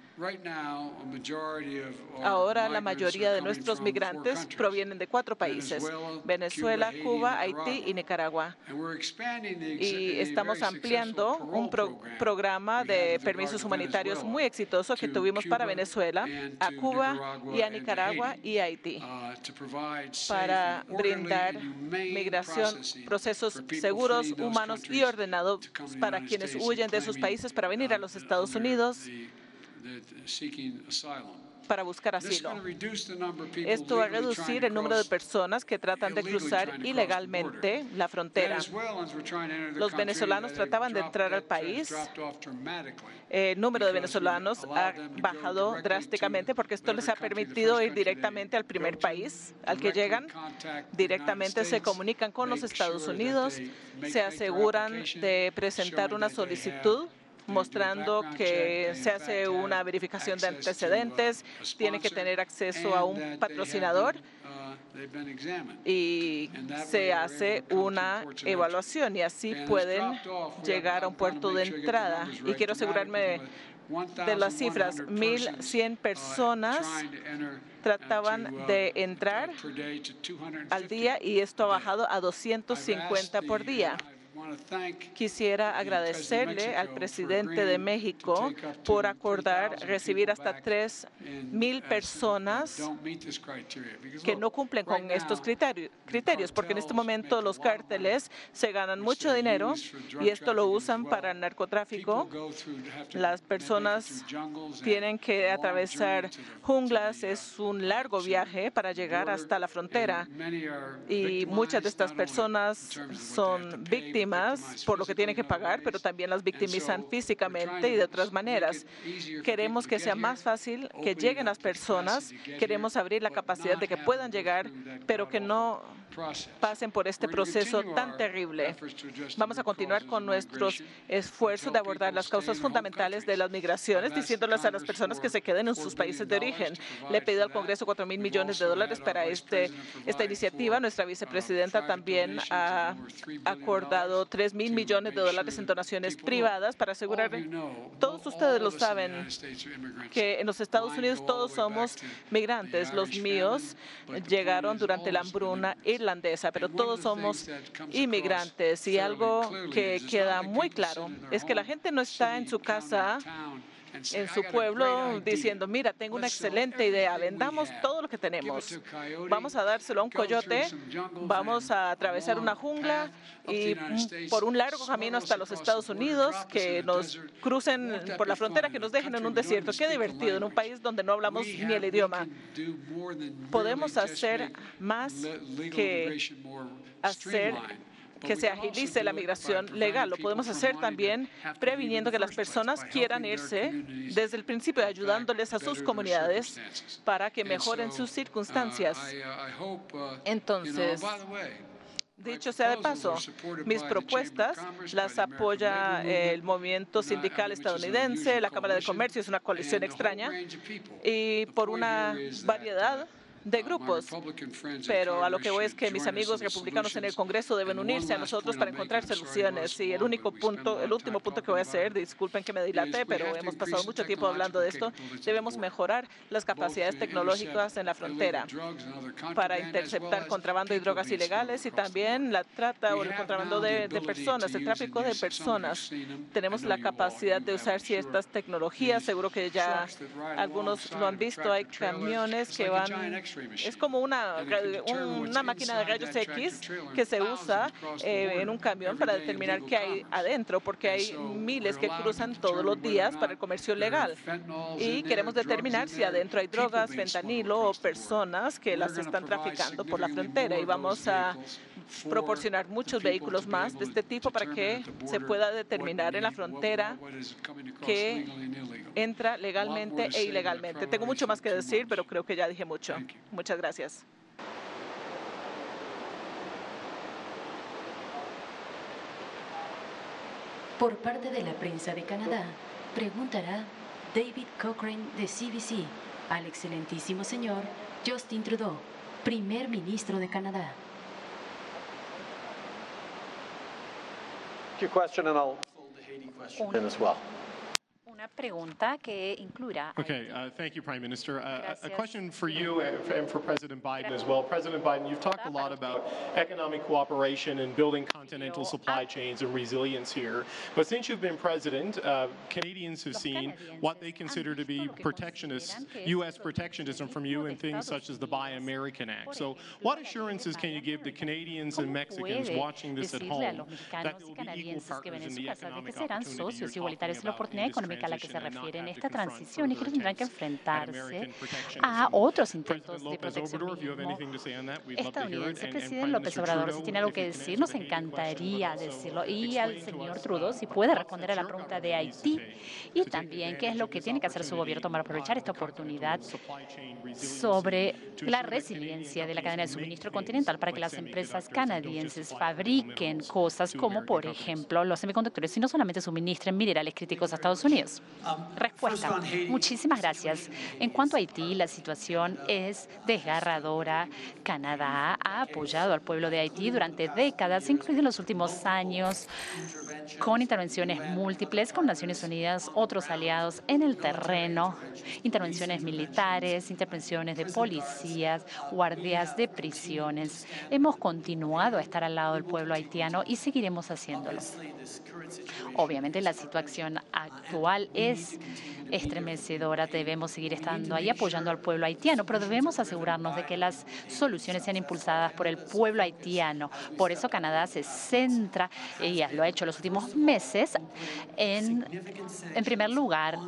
Ahora la mayoría de nuestros migrantes provienen de cuatro países, Venezuela, Cuba, Haití y Nicaragua. Y estamos ampliando un pro- programa de permisos humanitarios muy exitoso que tuvimos para Venezuela, a Cuba y a Nicaragua y a Haití uh, para brindar migración, procesos seguros, humanos y ordenados para quienes huyen de sus países para venir a los Estados Unidos asylum. para buscar asilo. Esto va a reducir el número de personas que tratan de cruzar ilegalmente la frontera. Los venezolanos trataban de entrar al has país. dramatically. El número de venezolanos ha bajado drásticamente porque esto les ha permitido ir directamente al primer país al que llegan. Directamente se comunican con los Estados Unidos, se aseguran de presentar una solicitud mostrando que se hace una verificación de antecedentes, tiene que tener acceso a un patrocinador y se hace una evaluación y así pueden llegar a un puerto de entrada. Y quiero asegurarme de las cifras. 1.100 personas trataban de entrar per day to 250. al día y esto ha bajado a 250 por día. Quisiera agradecerle al presidente de México por acordar recibir hasta 3.000 personas que no cumplen con estos criterios, porque en este momento los cárteles se ganan mucho dinero y esto lo usan para el narcotráfico. Las personas tienen que atravesar junglas, es un largo viaje para llegar hasta la frontera y muchas de estas personas son víctimas por lo que tienen que pagar, pero también las victimizan físicamente y de otras maneras. Queremos que sea más fácil que lleguen las personas, queremos abrir la capacidad de que puedan llegar, pero que no pasen por este proceso tan terrible. Vamos a continuar con nuestros esfuerzos de abordar las causas fundamentales de las migraciones, diciéndoles a las personas que se queden en sus países de origen. Le he pedido al Congreso 4 mil millones de dólares para este, esta iniciativa. Nuestra vicepresidenta también ha acordado 3 mil millones de dólares en donaciones privadas para asegurar, todos ustedes lo saben, que en los Estados Unidos todos somos migrantes. Los míos llegaron durante la hambruna irlandesa, pero todos somos inmigrantes. Y algo que queda muy claro es que la gente no está en su casa en su pueblo diciendo, mira, tengo una excelente idea, vendamos todo lo que tenemos. Vamos a dárselo a un coyote, vamos a atravesar una jungla y por un largo camino hasta los Estados Unidos, que nos crucen por la frontera, que nos dejen en un desierto. Qué divertido, en un país donde no hablamos ni el idioma. Podemos hacer más que hacer que se agilice la migración legal. Lo podemos hacer también previniendo que las personas quieran irse desde el principio, ayudándoles a sus comunidades para que mejoren sus circunstancias. Entonces, Dicho sea de paso, mis propuestas las apoya el movimiento sindical estadounidense, la Cámara de Comercio, es una coalición extraña, y por una variedad de grupos. Pero a lo que voy es que mis amigos republicanos en el Congreso deben unirse a nosotros para encontrar soluciones. Y el único punto, el último punto que voy a hacer, disculpen que me dilate, pero hemos pasado mucho tiempo hablando de esto, debemos mejorar las capacidades tecnológicas en la frontera para interceptar contrabando y drogas ilegales y también la trata o el contrabando de, de personas, el tráfico de personas. Tenemos la capacidad de usar ciertas tecnologías. Seguro que ya algunos lo han visto. Hay camiones que van es como una, una máquina de rayos X que se usa eh, en un camión para determinar qué hay adentro, porque hay miles que cruzan todos los días para el comercio legal. Y queremos determinar si adentro hay drogas, fentanilo o personas que las están traficando por la frontera. Y vamos a proporcionar muchos vehículos más de este tipo para que se pueda determinar en la frontera que entra legalmente e ilegalmente. Tengo mucho más que decir, pero creo que ya dije mucho. Muchas gracias. Por parte de la prensa de Canadá, preguntará David Cochrane de CBC al excelentísimo señor Justin Trudeau, primer ministro de Canadá. your question and I'll fold the Haiti question in as well. Una pregunta que incluirá. Okay, uh, thank you, Prime Minister. Uh, a question for you and for, President Biden as well. President Biden, you've talked a lot about economic cooperation and building continental supply chains and resilience here. But since you've been president, uh, Canadians have seen what they consider to be protectionist, U.S. protectionism from you in things such as the Buy American Act. So, what assurances can you give to Canadians and Mexicans watching this at home that there will be equal partners in the economic opportunity you're talking about la que se refiere en esta transición y que tendrán que enfrentarse a otros intentos de proteccionismo estadounidense. Presidente López Obrador, si tiene algo que decir, nos encantaría decirlo. Y al señor Trudeau, si puede responder a la pregunta de Haití y también qué es lo que tiene que hacer su gobierno para aprovechar esta oportunidad sobre la resiliencia de la cadena de suministro continental para que las empresas canadienses fabriquen cosas como, por ejemplo, los semiconductores y no solamente suministren minerales críticos a Estados Unidos. Respuesta. Muchísimas gracias. En cuanto a Haití, la situación es desgarradora. Canadá ha apoyado al pueblo de Haití durante décadas, incluido en los últimos años, con intervenciones múltiples con Naciones Unidas, otros aliados en el terreno, intervenciones militares, intervenciones de policías, guardias de prisiones. Hemos continuado a estar al lado del pueblo haitiano y seguiremos haciéndolo. Obviamente la situación actual es estremecedora. Debemos seguir estando ahí apoyando al pueblo haitiano, pero debemos asegurarnos de que las soluciones sean impulsadas por el pueblo haitiano. Por eso Canadá se centra, y lo ha hecho los últimos meses, en, en primer lugar,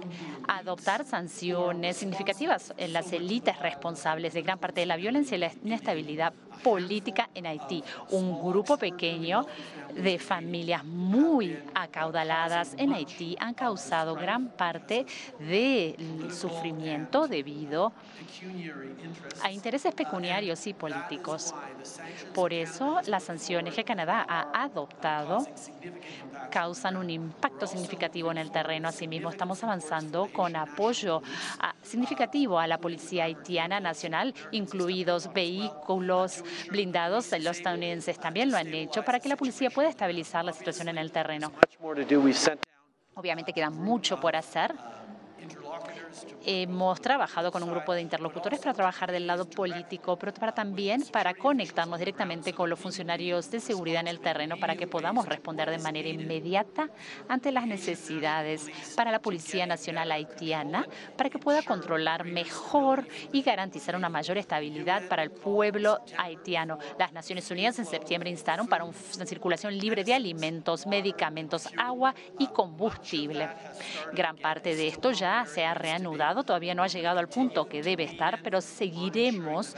adoptar sanciones significativas en las élites responsables de gran parte de la violencia y la inestabilidad política en Haití. Un grupo pequeño de familias muy acaudaladas en Haití han causado gran parte del sufrimiento debido a intereses pecuniarios y políticos. Por eso, las sanciones que Canadá ha adoptado causan un impacto significativo en el terreno. Asimismo, estamos avanzando con apoyo significativo a la Policía Haitiana Nacional, incluidos vehículos blindados. Los estadounidenses también lo han hecho para que la policía pueda estabilizar la situación en el terreno. Obviamente queda mucho por hacer hemos trabajado con un grupo de interlocutores para trabajar del lado político, pero para también para conectarnos directamente con los funcionarios de seguridad en el terreno para que podamos responder de manera inmediata ante las necesidades para la Policía Nacional Haitiana, para que pueda controlar mejor y garantizar una mayor estabilidad para el pueblo haitiano. Las Naciones Unidas en septiembre instaron para una circulación libre de alimentos, medicamentos, agua y combustible. Gran parte de esto ya se ha todavía no ha llegado al punto que debe estar, pero seguiremos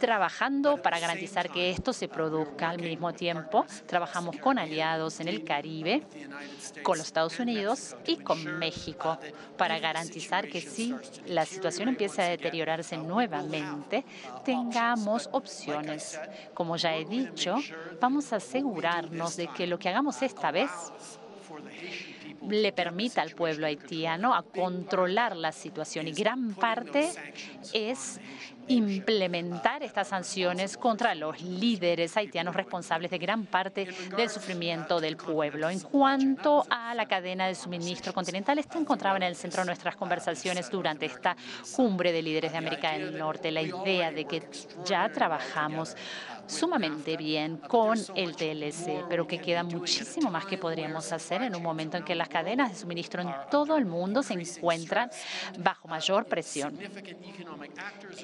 trabajando para garantizar que esto se produzca al mismo tiempo. Trabajamos con aliados en el Caribe, con los Estados Unidos y con México para garantizar que si la situación empieza a deteriorarse nuevamente, tengamos opciones. Como ya he dicho, vamos a asegurarnos de que lo que hagamos esta vez le permita al pueblo haitiano a controlar la situación y gran parte es implementar estas sanciones contra los líderes haitianos responsables de gran parte del sufrimiento del pueblo. En cuanto a la cadena de suministro continental, esta encontraba en el centro de nuestras conversaciones durante esta cumbre de líderes de América del Norte. La idea de que ya trabajamos sumamente bien con el TLC, pero que queda muchísimo más que podríamos hacer en un momento en que las cadenas de suministro en todo el mundo se encuentran bajo mayor presión.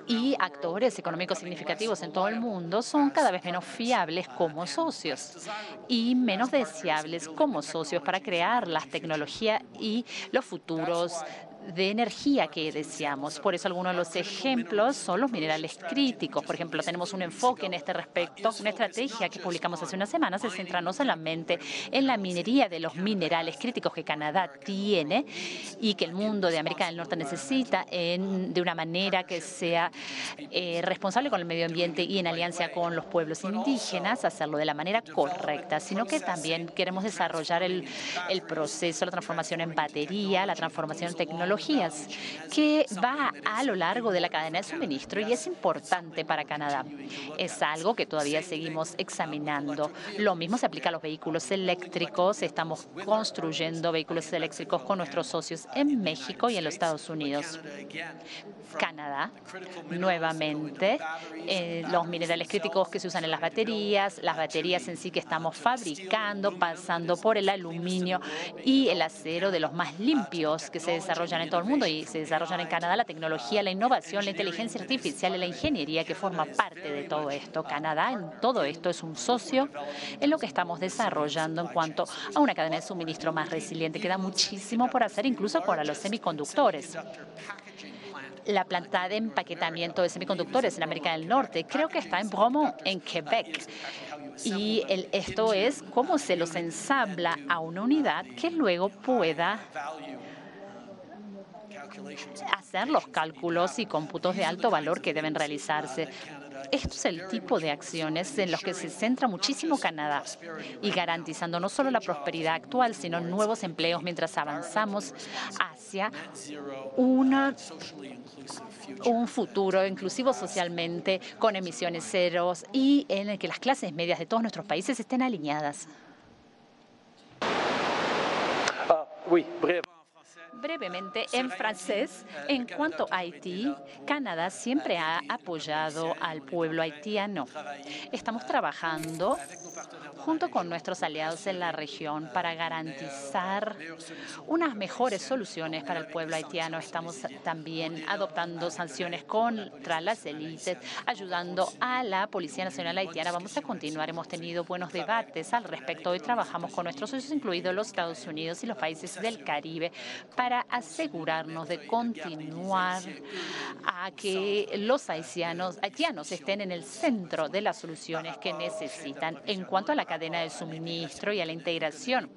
Y actores económicos significativos en todo el mundo son cada vez menos fiables como socios y menos deseables como socios para crear las tecnologías y los futuros de energía que deseamos. Por eso algunos de los ejemplos son los minerales críticos. Por ejemplo, tenemos un enfoque en este respecto, una estrategia que publicamos hace unas semanas se centra no solamente en la minería de los minerales críticos que Canadá tiene y que el mundo de América del Norte necesita de una manera que sea eh, responsable con el medio ambiente y en alianza con los pueblos indígenas, hacerlo de la manera correcta, sino que también queremos desarrollar el, el proceso, la transformación en batería, la transformación tecnológica que va a lo largo de la cadena de suministro y es importante para Canadá. Es algo que todavía seguimos examinando. Lo mismo se aplica a los vehículos eléctricos. Estamos construyendo vehículos eléctricos con nuestros socios en México y en los Estados Unidos. Canadá, nuevamente, eh, los minerales críticos que se usan en las baterías, las baterías en sí que estamos fabricando, pasando por el aluminio y el acero de los más limpios que se desarrollan en todo el mundo y se desarrollan en Canadá, la tecnología, la innovación, la inteligencia artificial y la ingeniería que forma parte de todo esto. Canadá en todo esto es un socio en lo que estamos desarrollando en cuanto a una cadena de suministro más resiliente. Queda muchísimo por hacer, incluso para los semiconductores la planta de empaquetamiento de semiconductores en América del Norte. Creo que está en Bromont, en Quebec. Y esto es cómo se los ensambla a una unidad que luego pueda hacer los cálculos y cómputos de alto valor que deben realizarse. Esto es el tipo de acciones en los que se centra muchísimo Canadá y garantizando no solo la prosperidad actual, sino nuevos empleos mientras avanzamos hacia una, un futuro inclusivo socialmente con emisiones ceros y en el que las clases medias de todos nuestros países estén alineadas. Ah, brevemente en francés. En cuanto a Haití, Canadá siempre ha apoyado al pueblo haitiano. Estamos trabajando junto con nuestros aliados en la región para garantizar unas mejores soluciones para el pueblo haitiano. Estamos también adoptando sanciones contra las élites, ayudando a la Policía Nacional Haitiana. Vamos a continuar. Hemos tenido buenos debates al respecto. Hoy trabajamos con nuestros socios, incluidos los Estados Unidos y los países del Caribe, para para asegurarnos de continuar a que los haitianos, haitianos estén en el centro de las soluciones que necesitan en cuanto a la cadena de suministro y a la integración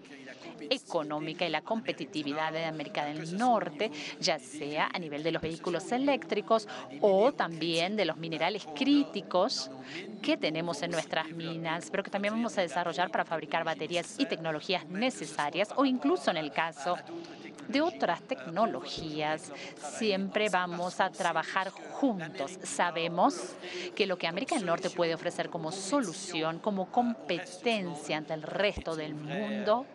económica y la competitividad de América del Norte, ya sea a nivel de los vehículos eléctricos o también de los minerales críticos que tenemos en nuestras minas, pero que también vamos a desarrollar para fabricar baterías y tecnologías necesarias o incluso en el caso de otras tecnologías, siempre vamos a trabajar juntos. Sabemos que lo que América del Norte puede ofrecer como solución, como competencia ante el resto del mundo,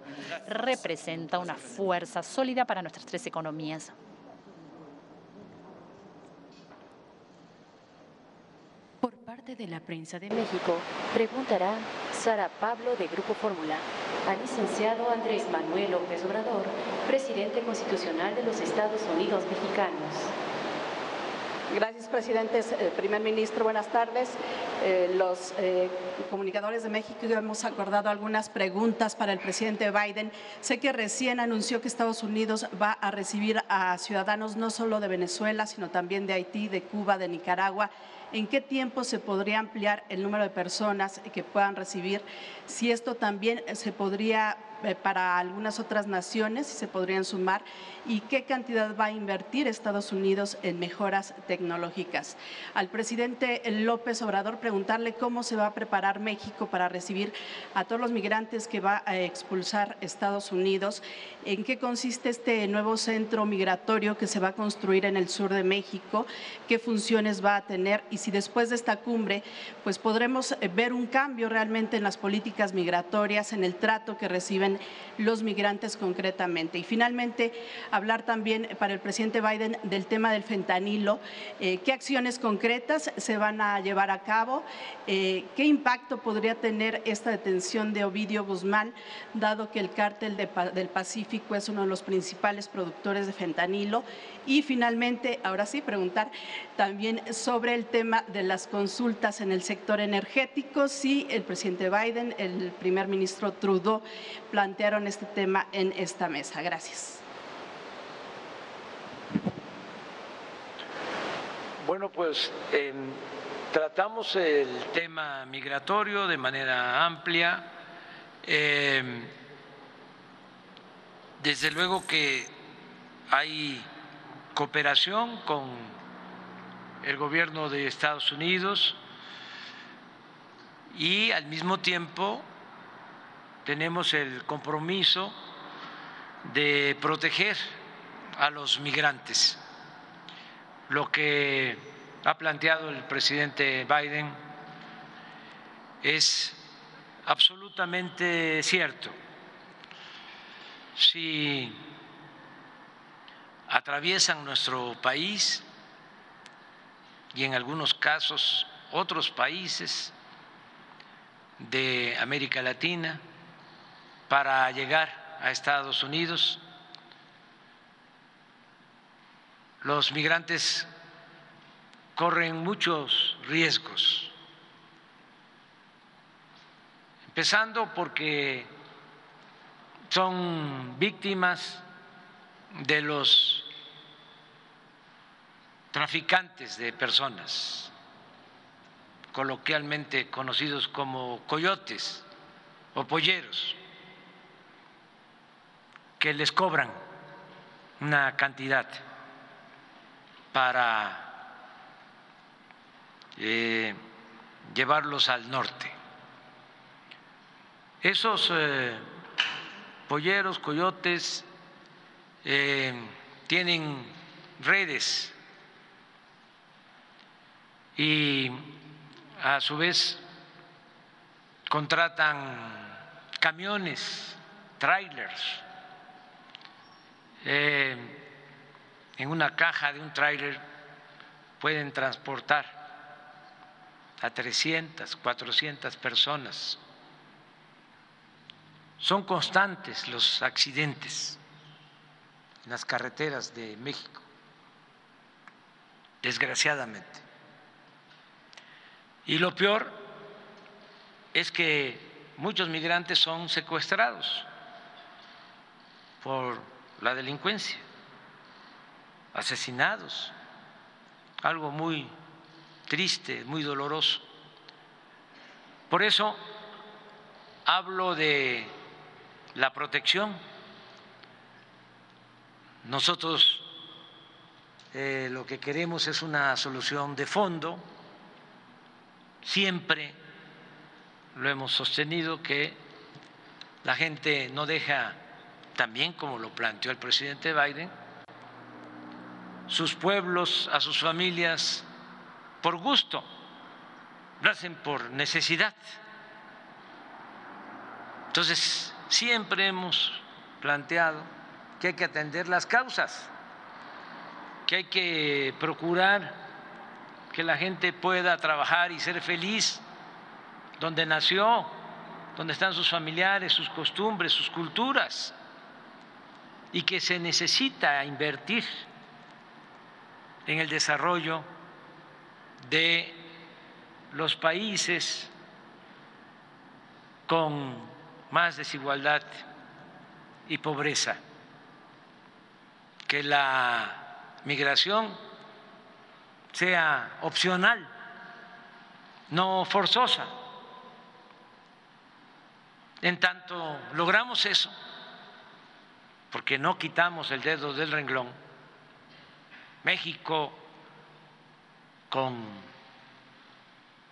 representa una fuerza sólida para nuestras tres economías. Por parte de la prensa de México, preguntará Sara Pablo de Grupo Fórmula al licenciado Andrés Manuel López Obrador, presidente constitucional de los Estados Unidos mexicanos. Gracias, presidente. Eh, primer ministro, buenas tardes. Eh, los eh, comunicadores de México hemos acordado algunas preguntas para el presidente Biden. Sé que recién anunció que Estados Unidos va a recibir a ciudadanos no solo de Venezuela, sino también de Haití, de Cuba, de Nicaragua. ¿En qué tiempo se podría ampliar el número de personas que puedan recibir? Si esto también se podría para algunas otras naciones, si se podrían sumar, y qué cantidad va a invertir Estados Unidos en mejoras tecnológicas. Al presidente López Obrador preguntarle cómo se va a preparar México para recibir a todos los migrantes que va a expulsar Estados Unidos, en qué consiste este nuevo centro migratorio que se va a construir en el sur de México, qué funciones va a tener y si después de esta cumbre pues podremos eh, ver un cambio realmente en las políticas migratorias, en el trato que reciben time los migrantes concretamente. Y finalmente, hablar también para el presidente Biden del tema del fentanilo, eh, qué acciones concretas se van a llevar a cabo, eh, qué impacto podría tener esta detención de Ovidio Guzmán, dado que el cártel del Pacífico es uno de los principales productores de fentanilo. Y finalmente, ahora sí, preguntar también sobre el tema de las consultas en el sector energético, si el presidente Biden, el primer ministro Trudeau plantearon este tema en esta mesa. Gracias. Bueno, pues em, tratamos el tema migratorio de manera amplia. Em, desde luego que hay cooperación con el gobierno de Estados Unidos y al mismo tiempo tenemos el compromiso de proteger a los migrantes. Lo que ha planteado el presidente Biden es absolutamente cierto. Si atraviesan nuestro país y en algunos casos otros países de América Latina, para llegar a Estados Unidos. Los migrantes corren muchos riesgos, empezando porque son víctimas de los traficantes de personas, coloquialmente conocidos como coyotes o polleros que les cobran una cantidad para eh, llevarlos al norte. Esos eh, polleros, coyotes, eh, tienen redes y a su vez contratan camiones, trailers eh, en una caja de un tráiler pueden transportar a 300, 400 personas. Son constantes los accidentes en las carreteras de México, desgraciadamente. Y lo peor es que muchos migrantes son secuestrados por la delincuencia. asesinados, algo muy triste, muy doloroso. Por eso hablo de la protección. Nosotros eh, lo que queremos es una solución de fondo. Siempre lo hemos sostenido que la gente no deja, también como lo planteó el presidente Biden, sus pueblos, a sus familias, por gusto, lo hacen por necesidad. Entonces, siempre hemos planteado que hay que atender las causas, que hay que procurar que la gente pueda trabajar y ser feliz donde nació, donde están sus familiares, sus costumbres, sus culturas, y que se necesita invertir en el desarrollo de los países con más desigualdad y pobreza, que la migración sea opcional, no forzosa. En tanto logramos eso, porque no quitamos el dedo del renglón, México con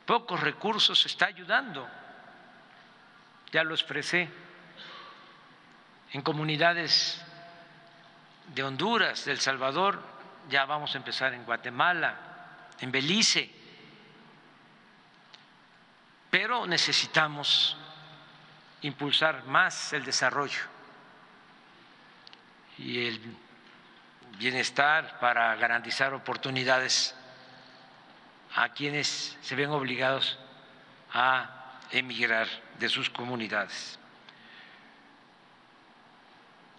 pocos recursos está ayudando. Ya lo expresé, en comunidades de Honduras, de El Salvador, ya vamos a empezar en Guatemala, en Belice, pero necesitamos impulsar más el desarrollo y el bienestar para garantizar oportunidades a quienes se ven obligados a emigrar de sus comunidades.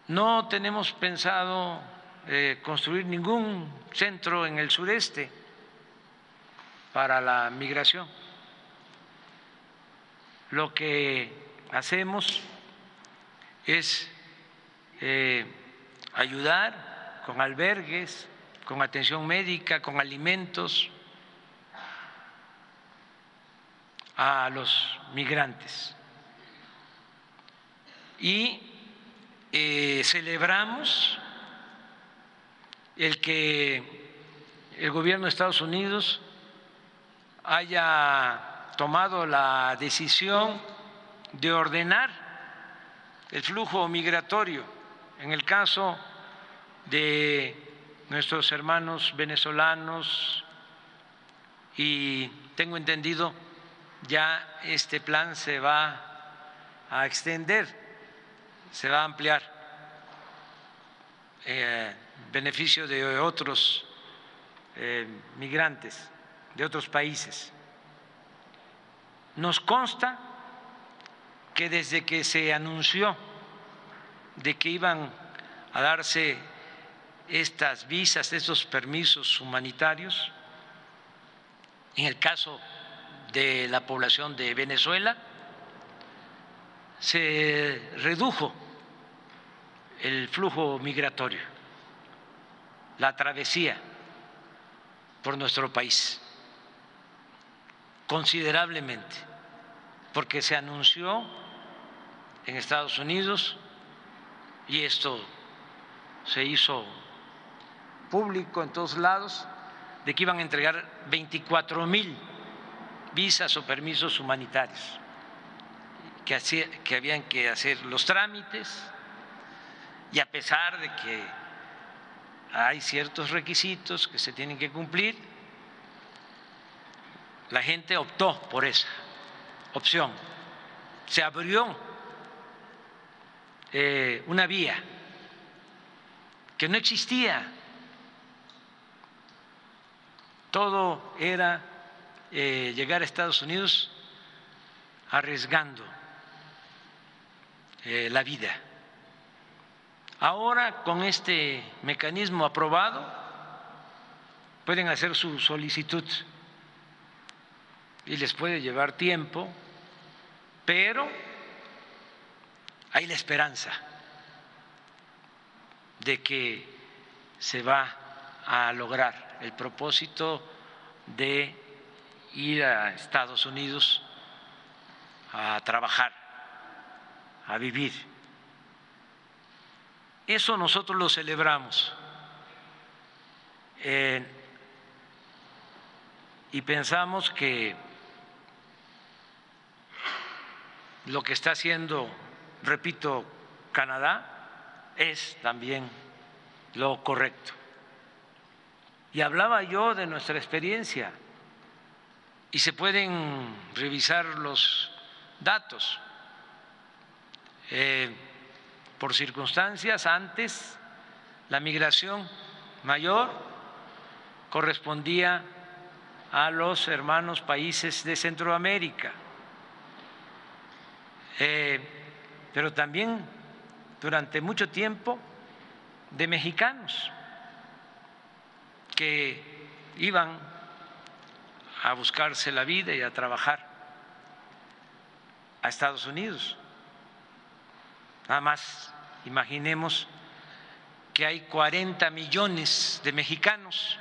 No tenemos pensado eh, construir ningún centro en el sureste para la migración. Lo que hacemos es eh, ayudar con albergues, con atención médica, con alimentos, a los migrantes. Y eh, celebramos el que el gobierno de Estados Unidos haya tomado la decisión de ordenar el flujo migratorio en el caso de nuestros hermanos venezolanos y tengo entendido ya este plan se va a extender, se va a ampliar eh, beneficio de otros eh, migrantes de otros países. Nos consta que desde que se anunció de que iban a darse estas visas, estos permisos humanitarios, en el caso de la población de Venezuela, se redujo el flujo migratorio, la travesía por nuestro país, considerablemente, porque se anunció en Estados Unidos y esto se hizo público en todos lados, de que iban a entregar 24 mil visas o permisos humanitarios, que, que habían que hacer los trámites y a pesar de que hay ciertos requisitos que se tienen que cumplir, la gente optó por esa opción. Se abrió eh, una vía que no existía. Todo era eh, llegar a Estados Unidos arriesgando eh, la vida. Ahora, con este mecanismo aprobado, pueden hacer su solicitud y les puede llevar tiempo, pero hay la esperanza de que se va a lograr el propósito de ir a Estados Unidos a trabajar, a vivir. Eso nosotros lo celebramos. Y pensamos que lo que está haciendo, repito, Canadá es también lo correcto. Y hablaba yo de nuestra experiencia y se pueden revisar los datos. Eh, por circunstancias, antes la migración mayor correspondía a los hermanos países de Centroamérica, eh, pero también durante mucho tiempo de mexicanos que iban a buscarse la vida y a trabajar a Estados Unidos. Nada más imaginemos que hay 40 millones de mexicanos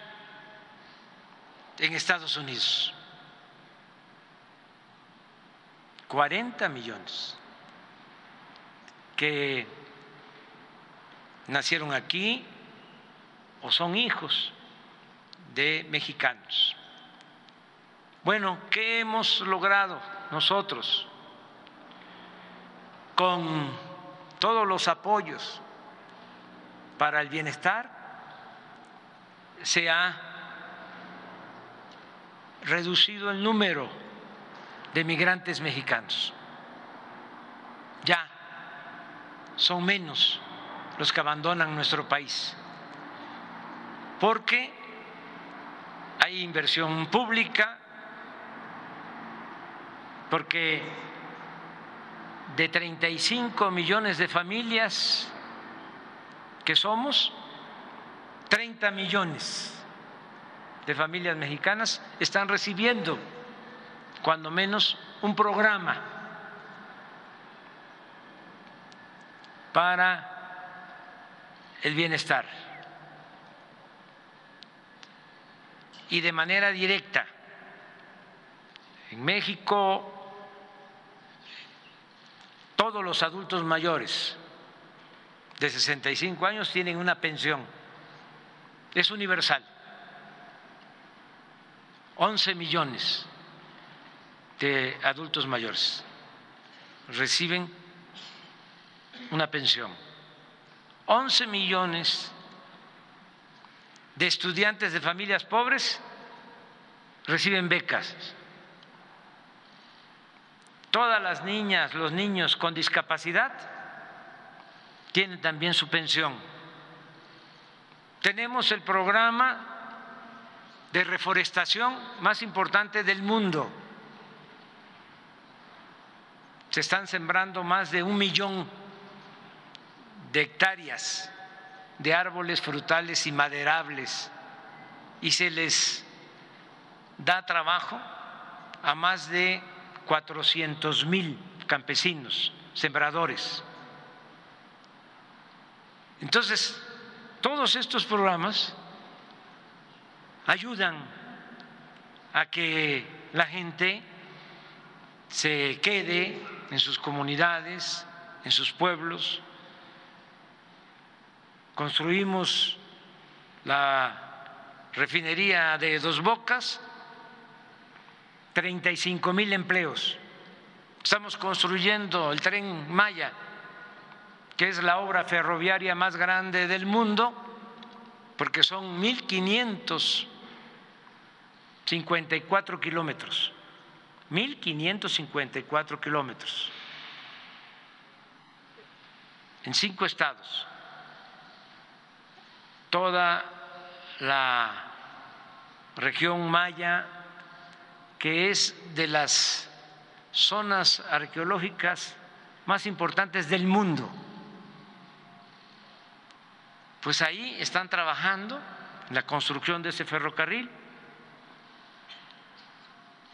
en Estados Unidos. 40 millones que nacieron aquí o son hijos de mexicanos. Bueno, ¿qué hemos logrado nosotros con todos los apoyos para el bienestar? Se ha reducido el número de migrantes mexicanos. Ya son menos los que abandonan nuestro país, porque hay inversión pública, porque de 35 millones de familias que somos, 30 millones de familias mexicanas están recibiendo cuando menos un programa para el bienestar y de manera directa. En México, todos los adultos mayores de 65 años tienen una pensión. Es universal. 11 millones de adultos mayores reciben una pensión. 11 millones de estudiantes de familias pobres reciben becas. Todas las niñas, los niños con discapacidad tienen también su pensión. Tenemos el programa de reforestación más importante del mundo. Se están sembrando más de un millón de hectáreas de árboles frutales y maderables y se les da trabajo a más de 400 mil campesinos, sembradores. Entonces, todos estos programas ayudan a que la gente se quede en sus comunidades, en sus pueblos. Construimos la refinería de Dos Bocas, 35 mil empleos. Estamos construyendo el tren Maya, que es la obra ferroviaria más grande del mundo, porque son 1.500 54 kilómetros, 1.554 kilómetros en cinco estados. Toda la región maya, que es de las zonas arqueológicas más importantes del mundo, pues ahí están trabajando en la construcción de ese ferrocarril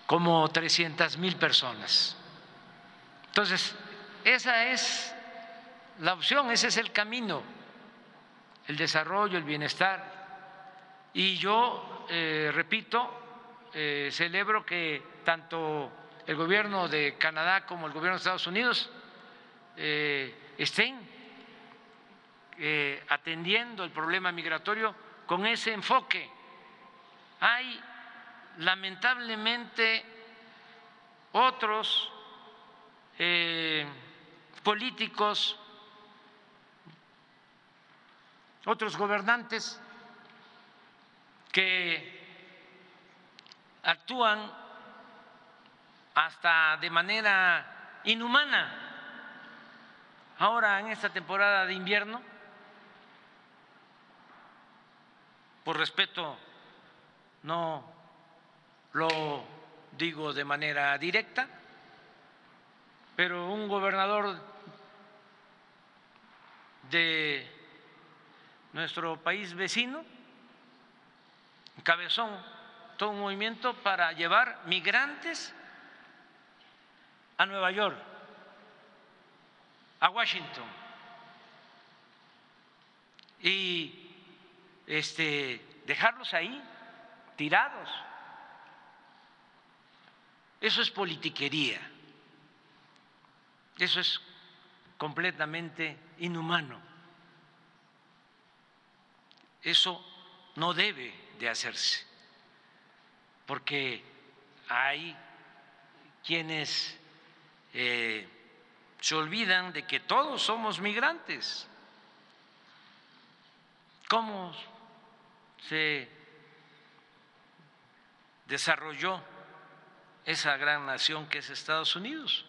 como 300 mil personas. Entonces, esa es la opción, ese es el camino, el desarrollo, el bienestar. Y yo, eh, repito, eh, celebro que tanto el gobierno de Canadá como el gobierno de Estados Unidos eh, estén atendiendo el problema migratorio con ese enfoque. Hay lamentablemente otros políticos, otros gobernantes que actúan hasta de manera inhumana. Ahora, en esta temporada de invierno, por respeto, no lo digo de manera directa, pero un gobernador de nuestro país vecino encabezó todo un movimiento para llevar migrantes a Nueva York, a Washington. Y este, dejarlos ahí, tirados. Eso es politiquería. Eso es completamente inhumano. Eso no debe de hacerse, porque hay quienes eh, se olvidan de que todos somos migrantes. ¿Cómo se desarrolló esa gran nación que es Estados Unidos?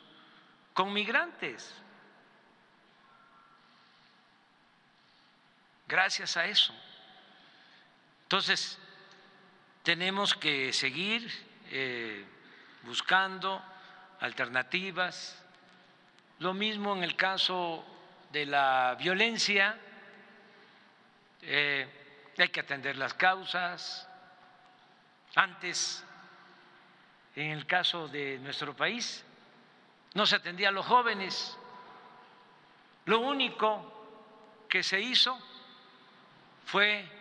Con migrantes. Gracias a eso. Entonces, tenemos que seguir eh, buscando alternativas. Lo mismo en el caso de la violencia, eh, hay que atender las causas. Antes, en el caso de nuestro país, no se atendía a los jóvenes. Lo único que se hizo fue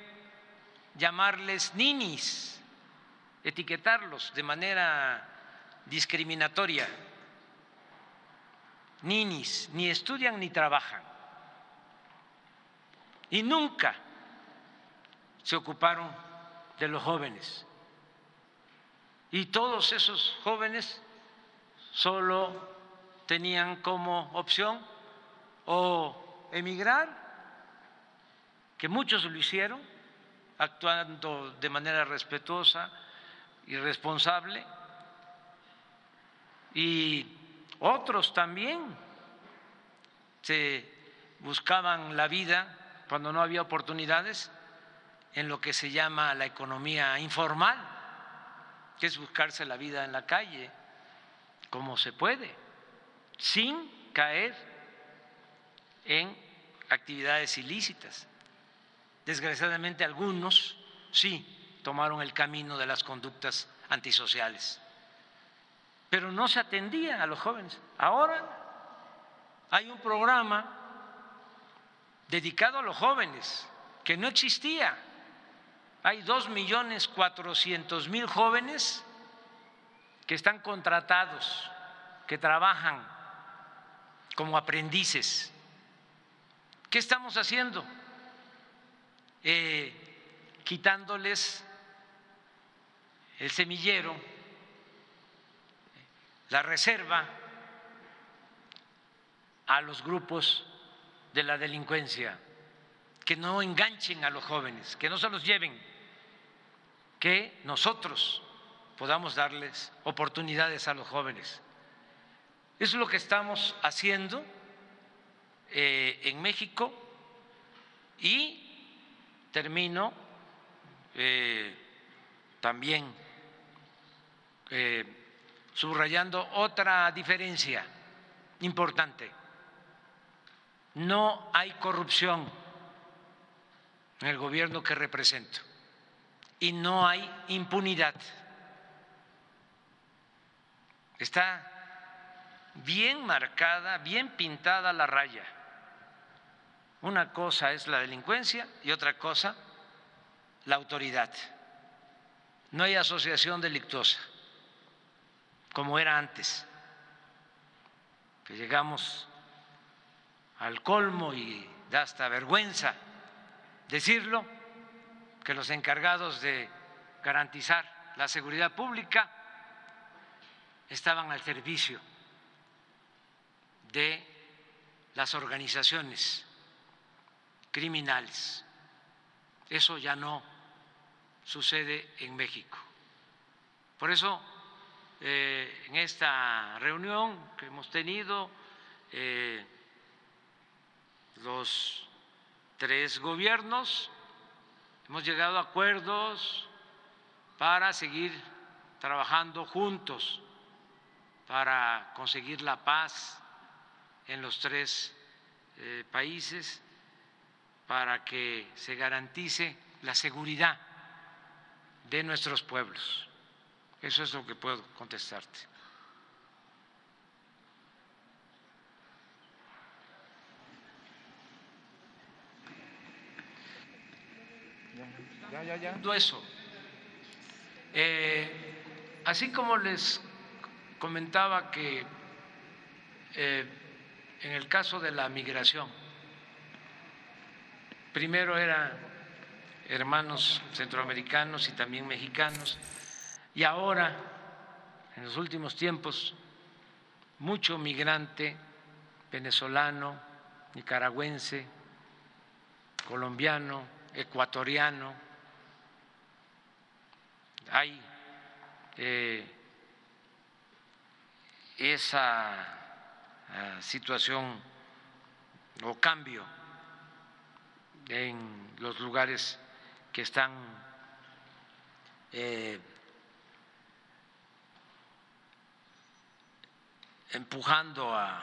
llamarles ninis, etiquetarlos de manera discriminatoria. Ninis, ni estudian ni trabajan. Y nunca se ocuparon de los jóvenes. Y todos esos jóvenes solo tenían como opción o emigrar, que muchos lo hicieron, actuando de manera respetuosa y responsable, y otros también se buscaban la vida cuando no había oportunidades en lo que se llama la economía informal, que es buscarse la vida en la calle como se puede, sin caer en actividades ilícitas. Desgraciadamente algunos sí tomaron el camino de las conductas antisociales, pero no se atendía a los jóvenes. Ahora hay un programa dedicado a los jóvenes que no existía. Hay dos millones cuatrocientos mil jóvenes que están contratados, que trabajan como aprendices. ¿Qué estamos haciendo? Eh, quitándoles el semillero, la reserva a los grupos de la delincuencia, que no enganchen a los jóvenes, que no se los lleven, que nosotros podamos darles oportunidades a los jóvenes. Eso es lo que estamos haciendo eh, en México y termino eh, también eh, subrayando otra diferencia importante. No hay corrupción en el gobierno que represento y no hay impunidad. Está bien marcada, bien pintada la raya. Una cosa es la delincuencia y otra cosa la autoridad. No hay asociación delictuosa como era antes, que llegamos al colmo y da hasta vergüenza decirlo, que los encargados de garantizar la seguridad pública estaban al servicio de las organizaciones criminales. Eso ya no sucede en México. Por eso, eh, en esta reunión que hemos tenido, eh, los tres gobiernos hemos llegado a acuerdos para seguir trabajando juntos para conseguir la paz en los tres eh, países, para que se garantice la seguridad de nuestros pueblos. Eso es lo que puedo contestarte. Ya, ya, ya. Eso. Eh, así como les comentaba que eh, en el caso de la migración, primero eran hermanos centroamericanos y también mexicanos, y ahora, en los últimos tiempos, mucho migrante venezolano, nicaragüense, colombiano, ecuatoriano, hay eh, esa eh, situación o cambio en los lugares que están eh, empujando a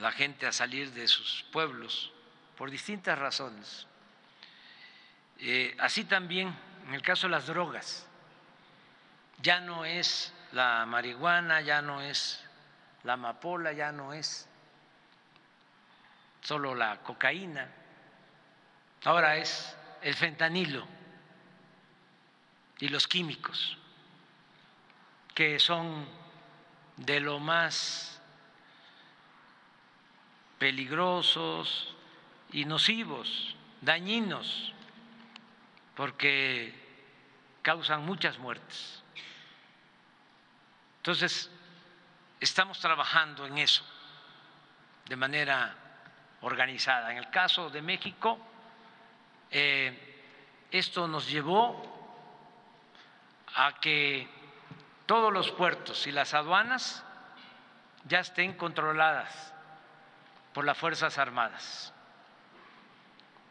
la gente a salir de sus pueblos por distintas razones. Eh, así también en el caso de las drogas, ya no es la marihuana, ya no es la amapola, ya no es solo la cocaína, ahora es el fentanilo y los químicos, que son de lo más peligrosos y nocivos, dañinos, porque causan muchas muertes. Entonces, estamos trabajando en eso de manera organizada. En el caso de México, eh, esto nos llevó a que todos los puertos y las aduanas ya estén controladas por las Fuerzas Armadas.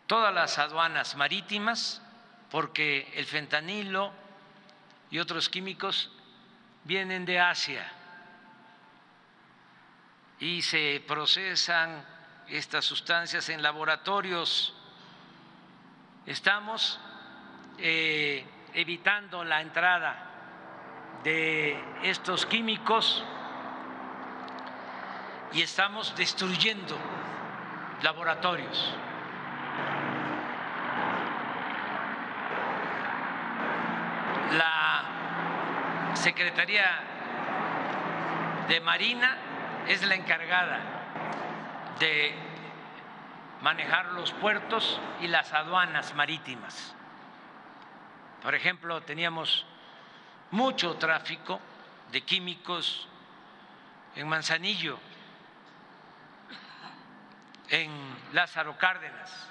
Todas las aduanas marítimas, porque el fentanilo y otros químicos vienen de Asia y se procesan estas sustancias en laboratorios. Estamos eh, evitando la entrada de estos químicos y estamos destruyendo laboratorios. Secretaría de Marina es la encargada de manejar los puertos y las aduanas marítimas. Por ejemplo, teníamos mucho tráfico de químicos en Manzanillo, en Lázaro Cárdenas.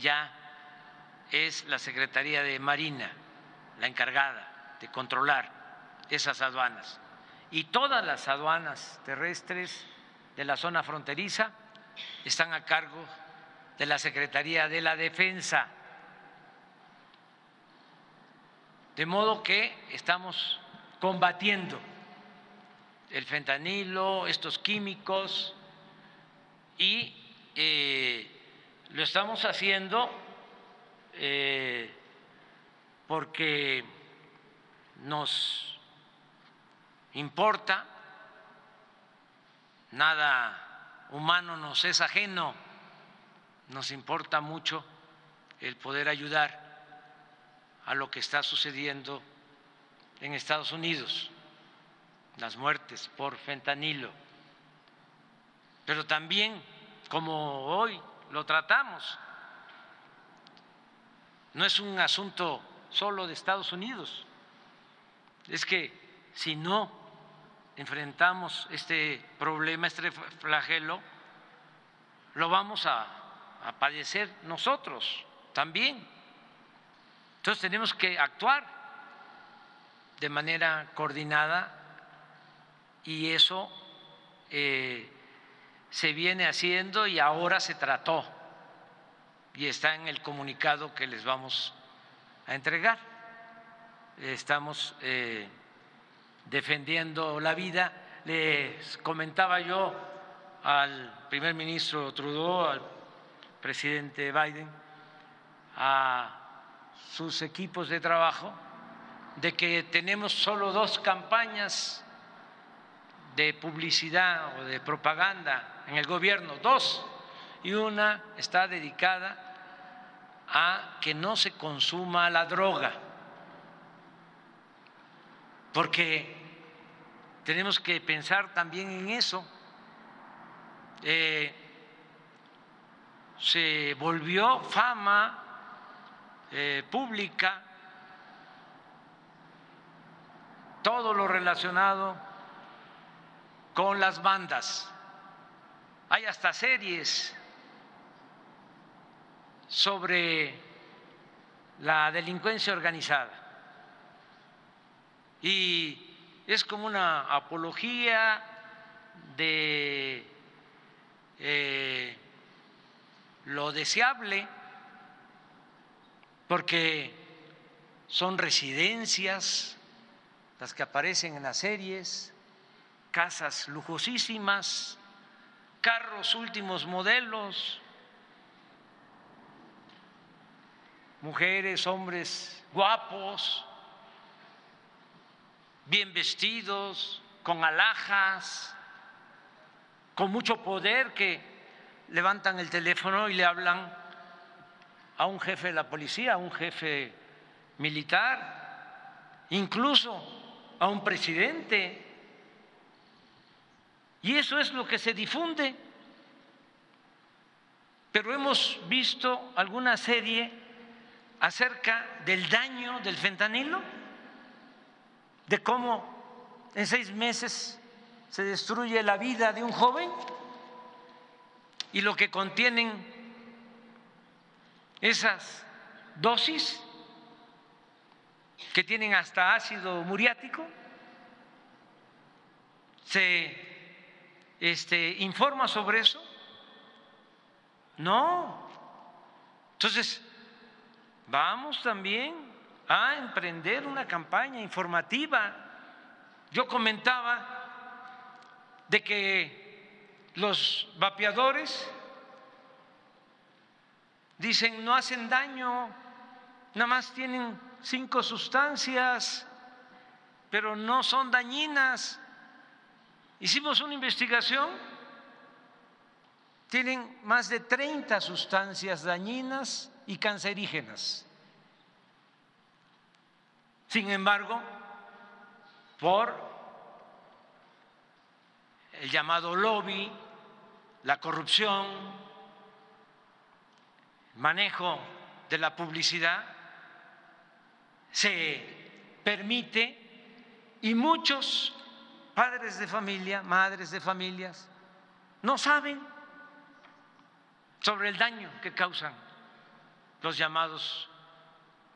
Ya es la Secretaría de Marina la encargada de controlar esas aduanas. Y todas las aduanas terrestres de la zona fronteriza están a cargo de la Secretaría de la Defensa. De modo que estamos combatiendo el fentanilo, estos químicos, y eh, lo estamos haciendo eh, porque nos importa, nada humano nos es ajeno, nos importa mucho el poder ayudar a lo que está sucediendo en Estados Unidos, las muertes por fentanilo. Pero también, como hoy lo tratamos, no es un asunto solo de Estados Unidos, es que si no enfrentamos este problema, este flagelo, lo vamos a, padecer nosotros también. Entonces tenemos que actuar de manera coordinada y eso eh, se viene haciendo y ahora se trató y está en el comunicado que les vamos a entregar. Estamos eh, defendiendo la vida. Les comentaba yo al primer ministro Trudeau, al presidente Biden, a sus equipos de trabajo, de que tenemos solo dos campañas de publicidad o de propaganda en el gobierno, dos, y una está dedicada a que no se consuma la droga, porque tenemos que pensar también en eso. Eh, se volvió fama eh, pública todo lo relacionado con las bandas. Hay hasta series sobre la delincuencia organizada. Y es como una apología de eh, lo deseable, porque son residencias las que aparecen en las series, casas lujosísimas, carros últimos modelos, mujeres, hombres guapos, bien vestidos, con alhajas, con mucho poder que levantan el teléfono y le hablan a un jefe de la policía, a un jefe militar, incluso a un presidente. Y eso es lo que se difunde. Pero hemos visto alguna serie acerca del daño del fentanilo, de cómo en seis meses se destruye la vida de un joven y lo que contienen esas dosis que tienen hasta ácido muriático, se este, informa sobre eso. No. Entonces, vamos también a emprender una campaña informativa. Yo comentaba de que los vapeadores dicen no hacen daño, nada más tienen cinco sustancias, pero no son dañinas. Hicimos una investigación, tienen más de 30 sustancias dañinas y cancerígenas. Sin embargo, por el llamado lobby, la corrupción, manejo de la publicidad, se permite y muchos padres de familia, madres de familias, no saben sobre el daño que causan los llamados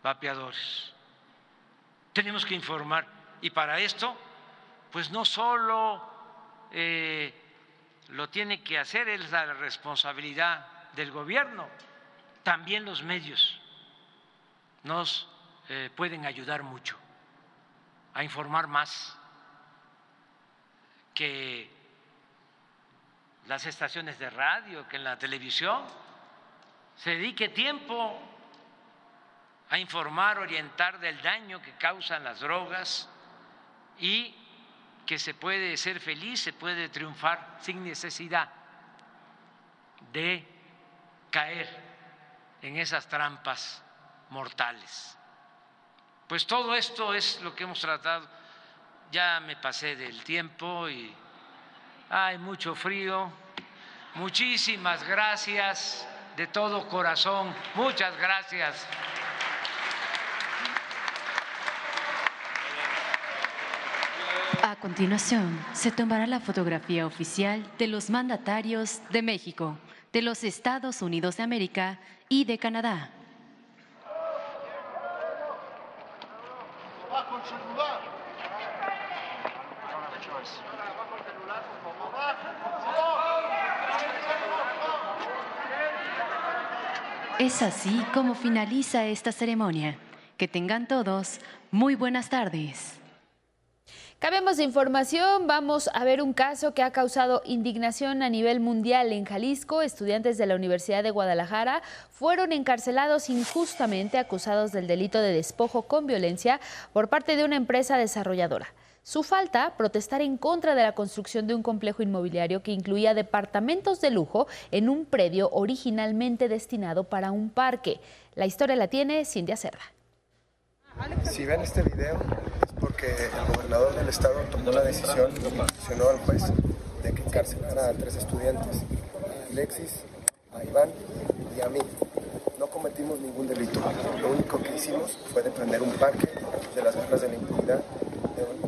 vapeadores. Tenemos que informar. Y para esto, pues no solo eh, lo tiene que hacer, es la responsabilidad del gobierno, también los medios nos eh, pueden ayudar mucho a informar más que las estaciones de radio, que en la televisión. Se dedique tiempo a informar, orientar del daño que causan las drogas y que se puede ser feliz, se puede triunfar sin necesidad de caer en esas trampas mortales. Pues todo esto es lo que hemos tratado. Ya me pasé del tiempo y hay mucho frío. Muchísimas gracias de todo corazón. Muchas gracias. Continuación, se tomará la fotografía oficial de los mandatarios de México, de los Estados Unidos de América y de Canadá. Es así como finaliza esta ceremonia. Que tengan todos muy buenas tardes. Cambiamos de información, vamos a ver un caso que ha causado indignación a nivel mundial en Jalisco. Estudiantes de la Universidad de Guadalajara fueron encarcelados injustamente acusados del delito de despojo con violencia por parte de una empresa desarrolladora. Su falta, protestar en contra de la construcción de un complejo inmobiliario que incluía departamentos de lujo en un predio originalmente destinado para un parque. La historia la tiene Cintia Cerda. Si ven este video porque el gobernador del estado tomó la decisión, lo presionó al juez de que encarcelara a tres estudiantes, a Alexis, a Iván y a mí. No cometimos ningún delito. Lo único que hicimos fue defender un parque de las garras de la impunidad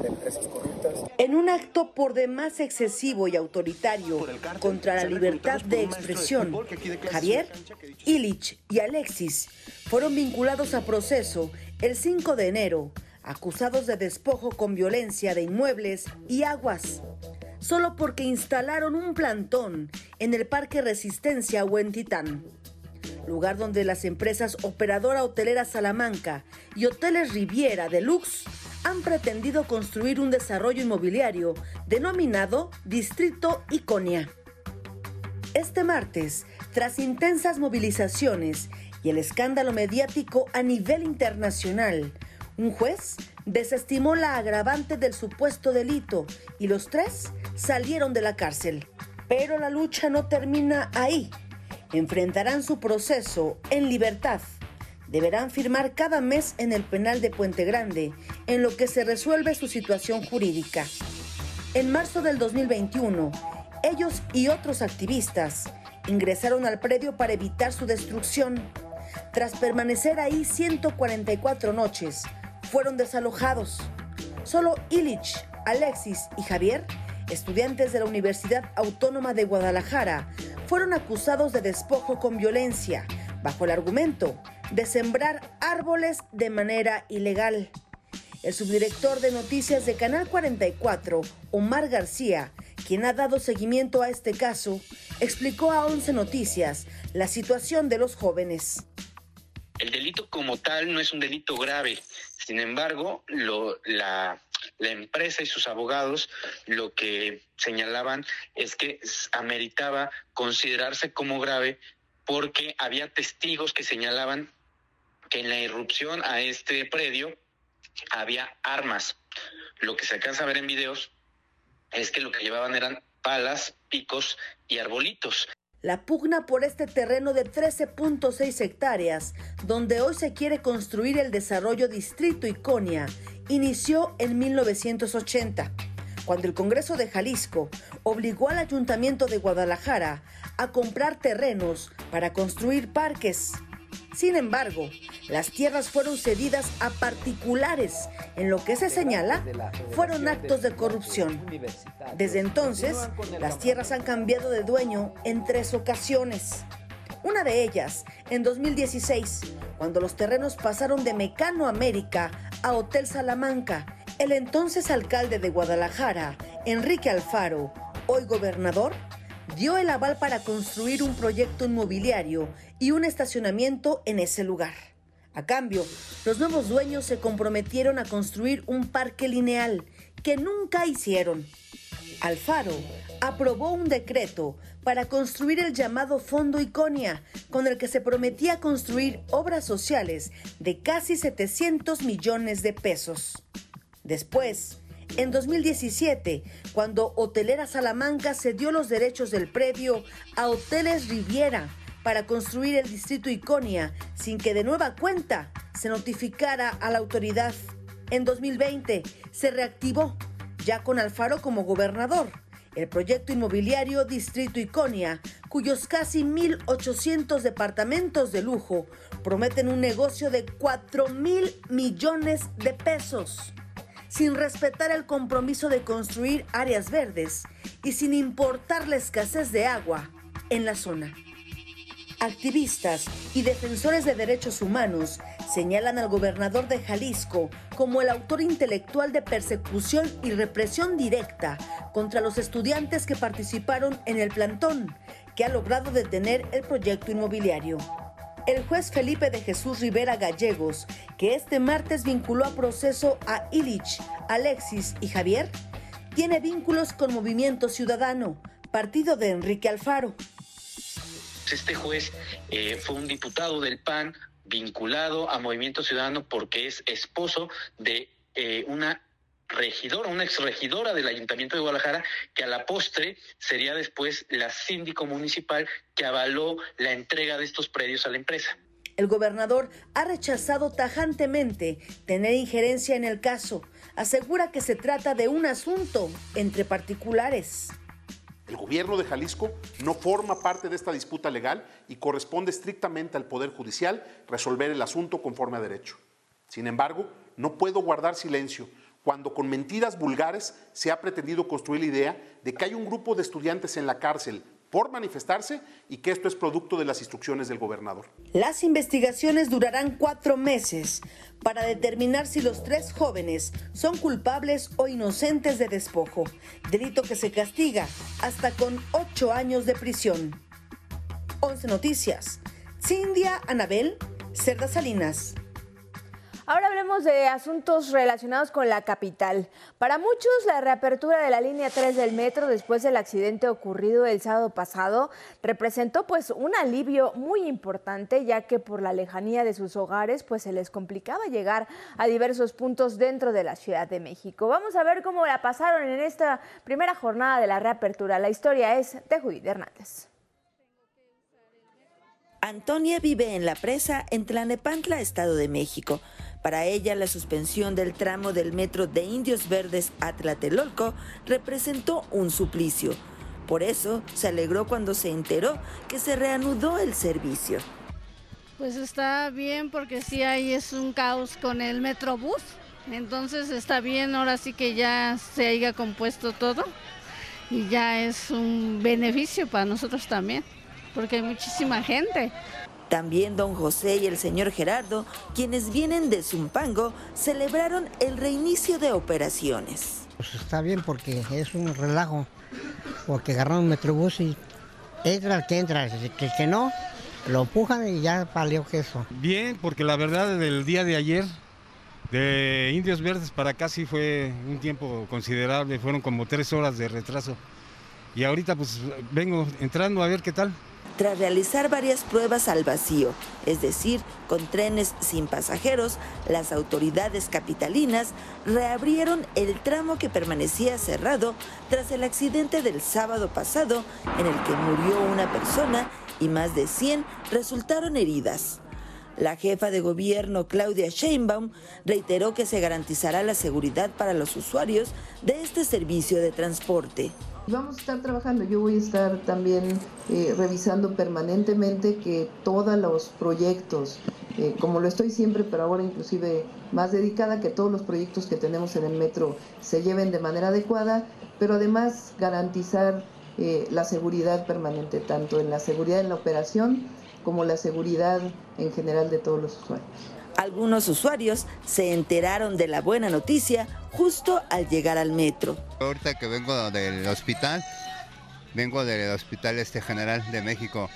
de empresas corruptas. En un acto por demás excesivo y autoritario contra la libertad de expresión, Javier, Illich y Alexis fueron vinculados a proceso el 5 de enero, acusados de despojo con violencia de inmuebles y aguas, solo porque instalaron un plantón en el Parque Resistencia Huentitán, lugar donde las empresas Operadora Hotelera Salamanca y Hoteles Riviera Deluxe han pretendido construir un desarrollo inmobiliario denominado Distrito Iconia. Este martes, tras intensas movilizaciones y el escándalo mediático a nivel internacional, un juez desestimó la agravante del supuesto delito y los tres salieron de la cárcel. Pero la lucha no termina ahí. Enfrentarán su proceso en libertad deberán firmar cada mes en el penal de Puente Grande, en lo que se resuelve su situación jurídica. En marzo del 2021, ellos y otros activistas ingresaron al predio para evitar su destrucción. Tras permanecer ahí 144 noches, fueron desalojados. Solo Illich, Alexis y Javier, estudiantes de la Universidad Autónoma de Guadalajara, fueron acusados de despojo con violencia, bajo el argumento de sembrar árboles de manera ilegal. El subdirector de noticias de Canal 44, Omar García, quien ha dado seguimiento a este caso, explicó a 11 Noticias la situación de los jóvenes. El delito como tal no es un delito grave. Sin embargo, la, la empresa y sus abogados lo que señalaban es que ameritaba considerarse como grave porque había testigos que señalaban que en la irrupción a este predio había armas. Lo que se alcanza a ver en videos es que lo que llevaban eran palas, picos y arbolitos. La pugna por este terreno de 13.6 hectáreas, donde hoy se quiere construir el desarrollo Distrito Iconia, inició en 1980, cuando el Congreso de Jalisco obligó al Ayuntamiento de Guadalajara a comprar terrenos para construir parques. Sin embargo, las tierras fueron cedidas a particulares. En lo que se señala, fueron actos de corrupción. Desde entonces, las tierras han cambiado de dueño en tres ocasiones. Una de ellas, en 2016, cuando los terrenos pasaron de Mecano América a Hotel Salamanca, el entonces alcalde de Guadalajara, Enrique Alfaro, hoy gobernador, dio el aval para construir un proyecto inmobiliario y un estacionamiento en ese lugar. A cambio, los nuevos dueños se comprometieron a construir un parque lineal que nunca hicieron. Alfaro aprobó un decreto para construir el llamado Fondo Iconia, con el que se prometía construir obras sociales de casi 700 millones de pesos. Después, en 2017, cuando Hotelera Salamanca cedió los derechos del predio a Hoteles Riviera para construir el distrito Iconia sin que de nueva cuenta se notificara a la autoridad. En 2020 se reactivó, ya con Alfaro como gobernador, el proyecto inmobiliario Distrito Iconia, cuyos casi 1.800 departamentos de lujo prometen un negocio de 4 mil millones de pesos, sin respetar el compromiso de construir áreas verdes y sin importar la escasez de agua en la zona. Activistas y defensores de derechos humanos señalan al gobernador de Jalisco como el autor intelectual de persecución y represión directa contra los estudiantes que participaron en el plantón, que ha logrado detener el proyecto inmobiliario. El juez Felipe de Jesús Rivera Gallegos, que este martes vinculó a proceso a Illich, Alexis y Javier, tiene vínculos con Movimiento Ciudadano, partido de Enrique Alfaro. Este juez eh, fue un diputado del PAN vinculado a Movimiento Ciudadano porque es esposo de eh, una regidora, una exregidora del Ayuntamiento de Guadalajara, que a la postre sería después la síndico municipal que avaló la entrega de estos predios a la empresa. El gobernador ha rechazado tajantemente tener injerencia en el caso. Asegura que se trata de un asunto entre particulares. El gobierno de Jalisco no forma parte de esta disputa legal y corresponde estrictamente al Poder Judicial resolver el asunto conforme a derecho. Sin embargo, no puedo guardar silencio cuando con mentiras vulgares se ha pretendido construir la idea de que hay un grupo de estudiantes en la cárcel por manifestarse y que esto es producto de las instrucciones del gobernador. Las investigaciones durarán cuatro meses para determinar si los tres jóvenes son culpables o inocentes de despojo, delito que se castiga hasta con ocho años de prisión. 11 Noticias. Cindia Anabel Cerda Salinas. Ahora hablemos de asuntos relacionados con la capital. Para muchos, la reapertura de la línea 3 del metro después del accidente ocurrido el sábado pasado representó pues un alivio muy importante, ya que por la lejanía de sus hogares pues se les complicaba llegar a diversos puntos dentro de la Ciudad de México. Vamos a ver cómo la pasaron en esta primera jornada de la reapertura. La historia es de Judith Hernández. Antonia vive en la presa en Tlanepantla, Estado de México. Para ella, la suspensión del tramo del metro de Indios Verdes a Tlatelolco representó un suplicio. Por eso, se alegró cuando se enteró que se reanudó el servicio. Pues está bien porque sí hay es un caos con el Metrobús. Entonces está bien, ahora sí que ya se haya compuesto todo y ya es un beneficio para nosotros también, porque hay muchísima gente. También don José y el señor Gerardo, quienes vienen de Zumpango, celebraron el reinicio de operaciones. Pues está bien porque es un relajo, porque agarraron metrobús y entra el que entra, el que, que no, lo empujan y ya valió queso. Bien, porque la verdad del día de ayer, de Indios Verdes para acá sí fue un tiempo considerable, fueron como tres horas de retraso. Y ahorita pues vengo entrando a ver qué tal tras realizar varias pruebas al vacío, es decir, con trenes sin pasajeros, las autoridades capitalinas reabrieron el tramo que permanecía cerrado tras el accidente del sábado pasado en el que murió una persona y más de 100 resultaron heridas. La jefa de gobierno, Claudia Sheinbaum, reiteró que se garantizará la seguridad para los usuarios de este servicio de transporte. Vamos a estar trabajando, yo voy a estar también eh, revisando permanentemente que todos los proyectos, eh, como lo estoy siempre, pero ahora inclusive más dedicada, que todos los proyectos que tenemos en el metro se lleven de manera adecuada, pero además garantizar eh, la seguridad permanente, tanto en la seguridad en la operación como la seguridad en general de todos los usuarios. Algunos usuarios se enteraron de la buena noticia justo al llegar al metro. Ahorita que vengo del hospital, vengo del Hospital Este General de México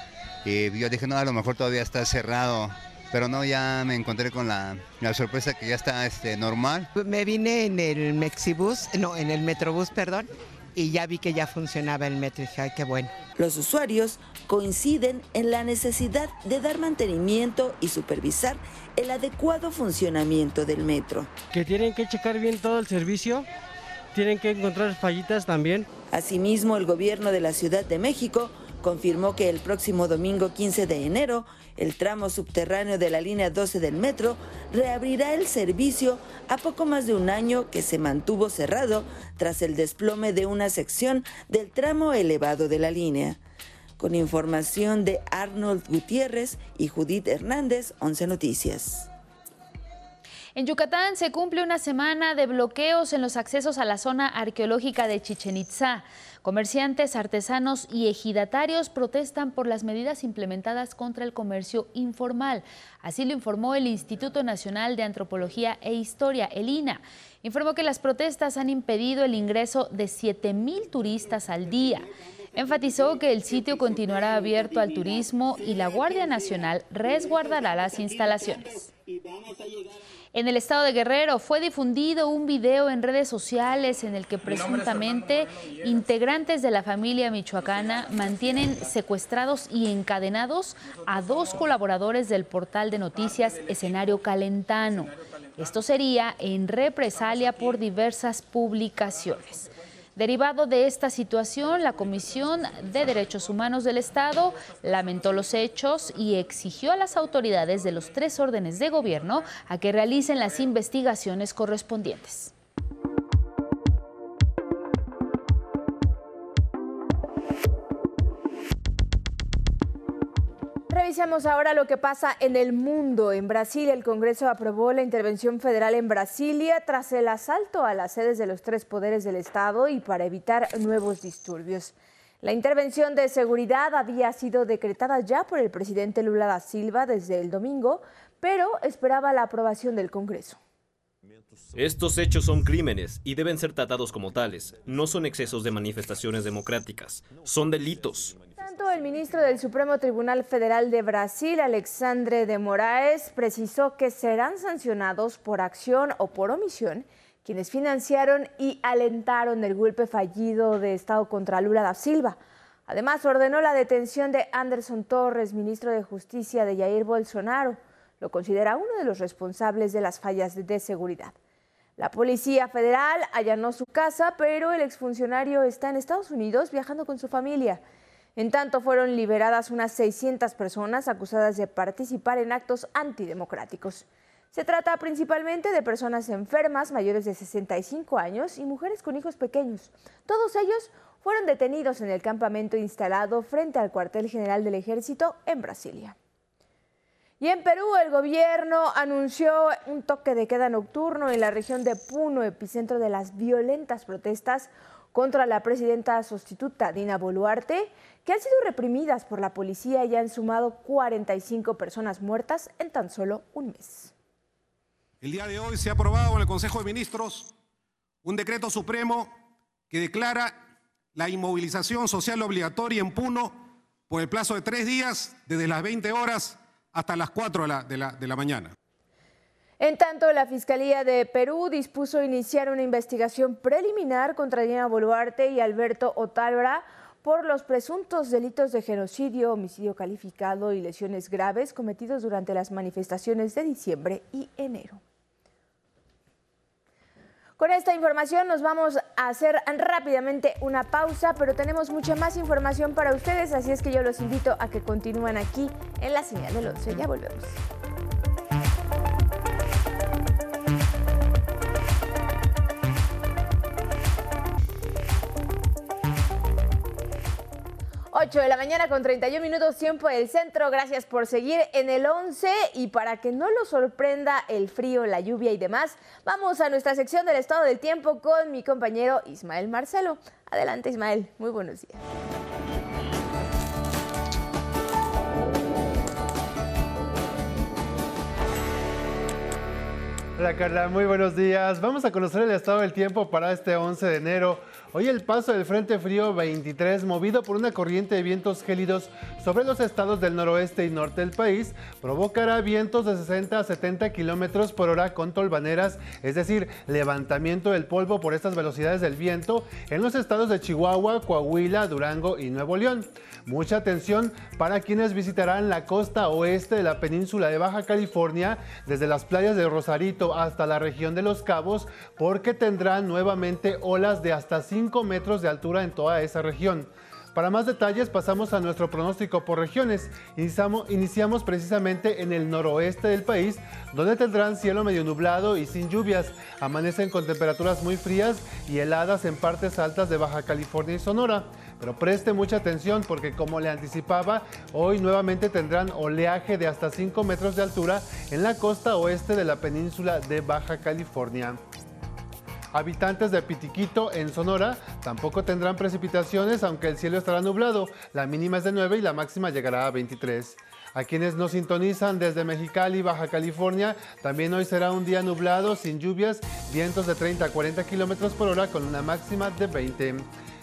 y yo dije, no, a lo mejor todavía está cerrado, pero no, ya me encontré con la, sorpresa que ya está este, normal. Me vine en el Mexibus, no, en el Metrobús, perdón, y ya vi que ya funcionaba el metro y dije, ay, qué bueno. Los usuarios coinciden en la necesidad de dar mantenimiento y supervisar el adecuado funcionamiento del metro. Que tienen que checar bien todo el servicio, tienen que encontrar fallitas también. Asimismo, el gobierno de la Ciudad de México confirmó que el próximo domingo 15 de enero, el tramo subterráneo de la línea 12 del metro reabrirá el servicio a poco más de un año que se mantuvo cerrado tras el desplome de una sección del tramo elevado de la línea. Con información de Arnold Gutiérrez y Judith Hernández, 11 Noticias. En Yucatán se cumple una semana de bloqueos en los accesos a la zona arqueológica de Chichen Itzá. Comerciantes, artesanos y ejidatarios protestan por las medidas implementadas contra el comercio informal. Así lo informó el Instituto Nacional de Antropología e Historia, el INA. Informó que las protestas han impedido el ingreso de 7.000 turistas al día. Enfatizó que el sitio continuará abierto al turismo y la Guardia Nacional resguardará las instalaciones. En el estado de Guerrero fue difundido un video en redes sociales en el que presuntamente integrantes de la familia michoacana mantienen secuestrados y encadenados a dos colaboradores del portal de noticias Escenario Calentano. Esto sería en represalia por diversas publicaciones. Derivado de esta situación, la Comisión de Derechos Humanos del Estado lamentó los hechos y exigió a las autoridades de los tres órdenes de gobierno a que realicen las investigaciones correspondientes. Revisemos ahora lo que pasa en el mundo. En Brasil, el Congreso aprobó la intervención federal en Brasilia tras el asalto a las sedes de los tres poderes del Estado y para evitar nuevos disturbios. La intervención de seguridad había sido decretada ya por el presidente Lula da Silva desde el domingo, pero esperaba la aprobación del Congreso. Estos hechos son crímenes y deben ser tratados como tales. No son excesos de manifestaciones democráticas, son delitos. Tanto el ministro del Supremo Tribunal Federal de Brasil, Alexandre de Moraes, precisó que serán sancionados por acción o por omisión quienes financiaron y alentaron el golpe fallido de Estado contra Lula da Silva. Además, ordenó la detención de Anderson Torres, ministro de Justicia de Jair Bolsonaro. Lo considera uno de los responsables de las fallas de seguridad. La Policía Federal allanó su casa, pero el exfuncionario está en Estados Unidos viajando con su familia. En tanto, fueron liberadas unas 600 personas acusadas de participar en actos antidemocráticos. Se trata principalmente de personas enfermas mayores de 65 años y mujeres con hijos pequeños. Todos ellos fueron detenidos en el campamento instalado frente al cuartel general del ejército en Brasilia. Y en Perú el gobierno anunció un toque de queda nocturno en la región de Puno, epicentro de las violentas protestas contra la presidenta sustituta Dina Boluarte, que han sido reprimidas por la policía y han sumado 45 personas muertas en tan solo un mes. El día de hoy se ha aprobado en el Consejo de Ministros un decreto supremo que declara la inmovilización social obligatoria en Puno por el plazo de tres días, desde las 20 horas hasta las 4 de la, de la, de la mañana. En tanto, la Fiscalía de Perú dispuso iniciar una investigación preliminar contra Diana Boluarte y Alberto Otálvara por los presuntos delitos de genocidio, homicidio calificado y lesiones graves cometidos durante las manifestaciones de diciembre y enero. Con esta información nos vamos a hacer rápidamente una pausa, pero tenemos mucha más información para ustedes, así es que yo los invito a que continúen aquí en la señal del 11. Ya volvemos. 8 de la mañana con 31 minutos tiempo del centro. Gracias por seguir en el 11 y para que no lo sorprenda el frío, la lluvia y demás, vamos a nuestra sección del estado del tiempo con mi compañero Ismael Marcelo. Adelante Ismael, muy buenos días. Hola Carla, muy buenos días. Vamos a conocer el estado del tiempo para este 11 de enero. Hoy el paso del Frente Frío 23, movido por una corriente de vientos gélidos sobre los estados del noroeste y norte del país, provocará vientos de 60 a 70 kilómetros por hora con tolvaneras, es decir, levantamiento del polvo por estas velocidades del viento en los estados de Chihuahua, Coahuila, Durango y Nuevo León. Mucha atención para quienes visitarán la costa oeste de la península de Baja California, desde las playas de Rosarito hasta la región de Los Cabos, porque tendrán nuevamente olas de hasta 5 metros de altura en toda esa región. Para más detalles pasamos a nuestro pronóstico por regiones. Iniciamos, iniciamos precisamente en el noroeste del país, donde tendrán cielo medio nublado y sin lluvias. Amanecen con temperaturas muy frías y heladas en partes altas de Baja California y Sonora. Pero preste mucha atención porque como le anticipaba, hoy nuevamente tendrán oleaje de hasta 5 metros de altura en la costa oeste de la península de Baja California. Habitantes de Pitiquito, en Sonora, tampoco tendrán precipitaciones, aunque el cielo estará nublado. La mínima es de 9 y la máxima llegará a 23. A quienes nos sintonizan desde Mexicali, Baja California, también hoy será un día nublado, sin lluvias, vientos de 30 a 40 kilómetros por hora con una máxima de 20.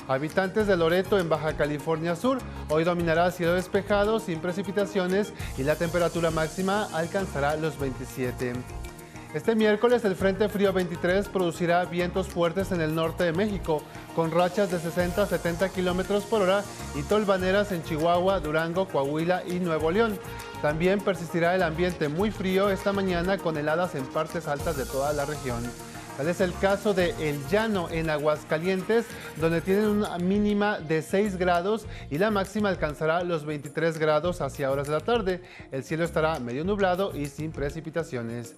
Habitantes de Loreto en Baja California Sur, hoy dominará cielo despejado sin precipitaciones y la temperatura máxima alcanzará los 27. Este miércoles el Frente Frío 23 producirá vientos fuertes en el norte de México, con rachas de 60 a 70 kilómetros por hora y tolvaneras en Chihuahua, Durango, Coahuila y Nuevo León. También persistirá el ambiente muy frío esta mañana con heladas en partes altas de toda la región. Tal es el caso de El Llano en Aguascalientes, donde tienen una mínima de 6 grados y la máxima alcanzará los 23 grados hacia horas de la tarde. El cielo estará medio nublado y sin precipitaciones.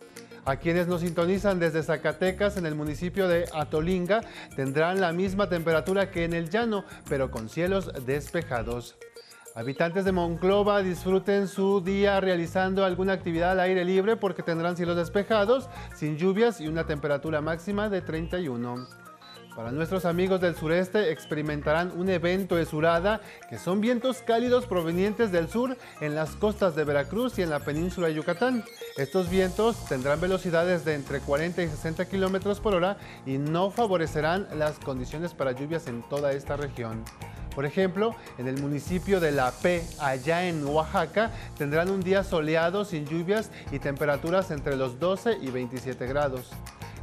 A quienes nos sintonizan desde Zacatecas, en el municipio de Atolinga, tendrán la misma temperatura que en el llano, pero con cielos despejados. Habitantes de Monclova disfruten su día realizando alguna actividad al aire libre porque tendrán cielos despejados, sin lluvias y una temperatura máxima de 31. Para nuestros amigos del sureste experimentarán un evento de surada que son vientos cálidos provenientes del sur en las costas de Veracruz y en la península de Yucatán. Estos vientos tendrán velocidades de entre 40 y 60 kilómetros por hora y no favorecerán las condiciones para lluvias en toda esta región. Por ejemplo, en el municipio de La P, allá en Oaxaca, tendrán un día soleado sin lluvias y temperaturas entre los 12 y 27 grados.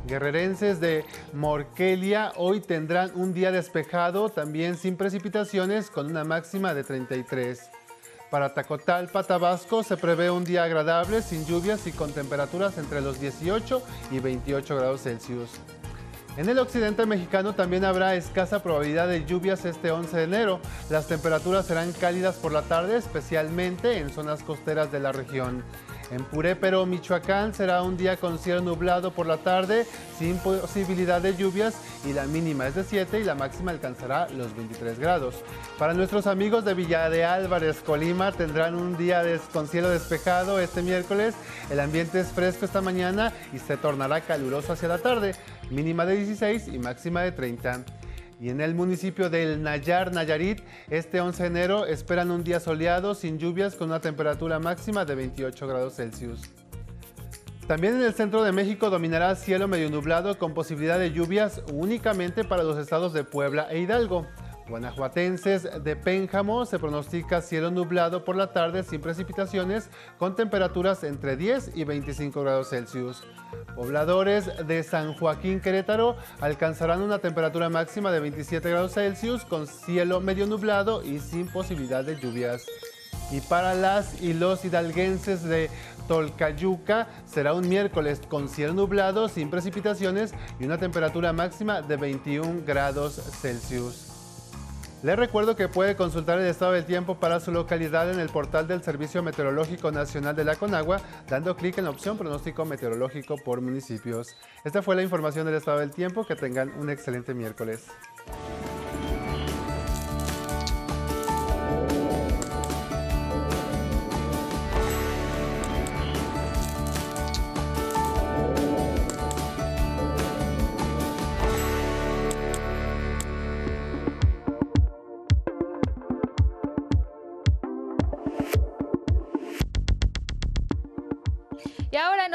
Guerrerenses de Morquelia hoy tendrán un día despejado, también sin precipitaciones, con una máxima de 33. Para Tacotalpa, Tabasco, se prevé un día agradable, sin lluvias y con temperaturas entre los 18 y 28 grados Celsius. En el occidente mexicano también habrá escasa probabilidad de lluvias este 11 de enero. Las temperaturas serán cálidas por la tarde, especialmente en zonas costeras de la región. En Purépero, Michoacán, será un día con cielo nublado por la tarde, sin posibilidad de lluvias y la mínima es de 7 y la máxima alcanzará los 23 grados. Para nuestros amigos de Villa de Álvarez, Colima, tendrán un día con cielo despejado este miércoles. El ambiente es fresco esta mañana y se tornará caluroso hacia la tarde, mínima de 16 y máxima de 30. Y en el municipio del Nayar, Nayarit, este 11 de enero esperan un día soleado, sin lluvias, con una temperatura máxima de 28 grados Celsius. También en el centro de México dominará cielo medio nublado con posibilidad de lluvias únicamente para los estados de Puebla e Hidalgo. Guanajuatenses de Pénjamo se pronostica cielo nublado por la tarde sin precipitaciones con temperaturas entre 10 y 25 grados Celsius. Pobladores de San Joaquín Querétaro alcanzarán una temperatura máxima de 27 grados Celsius con cielo medio nublado y sin posibilidad de lluvias. Y para las y los hidalguenses de Tolcayuca será un miércoles con cielo nublado sin precipitaciones y una temperatura máxima de 21 grados Celsius. Les recuerdo que puede consultar el estado del tiempo para su localidad en el portal del Servicio Meteorológico Nacional de la Conagua, dando clic en la opción pronóstico meteorológico por municipios. Esta fue la información del estado del tiempo. Que tengan un excelente miércoles.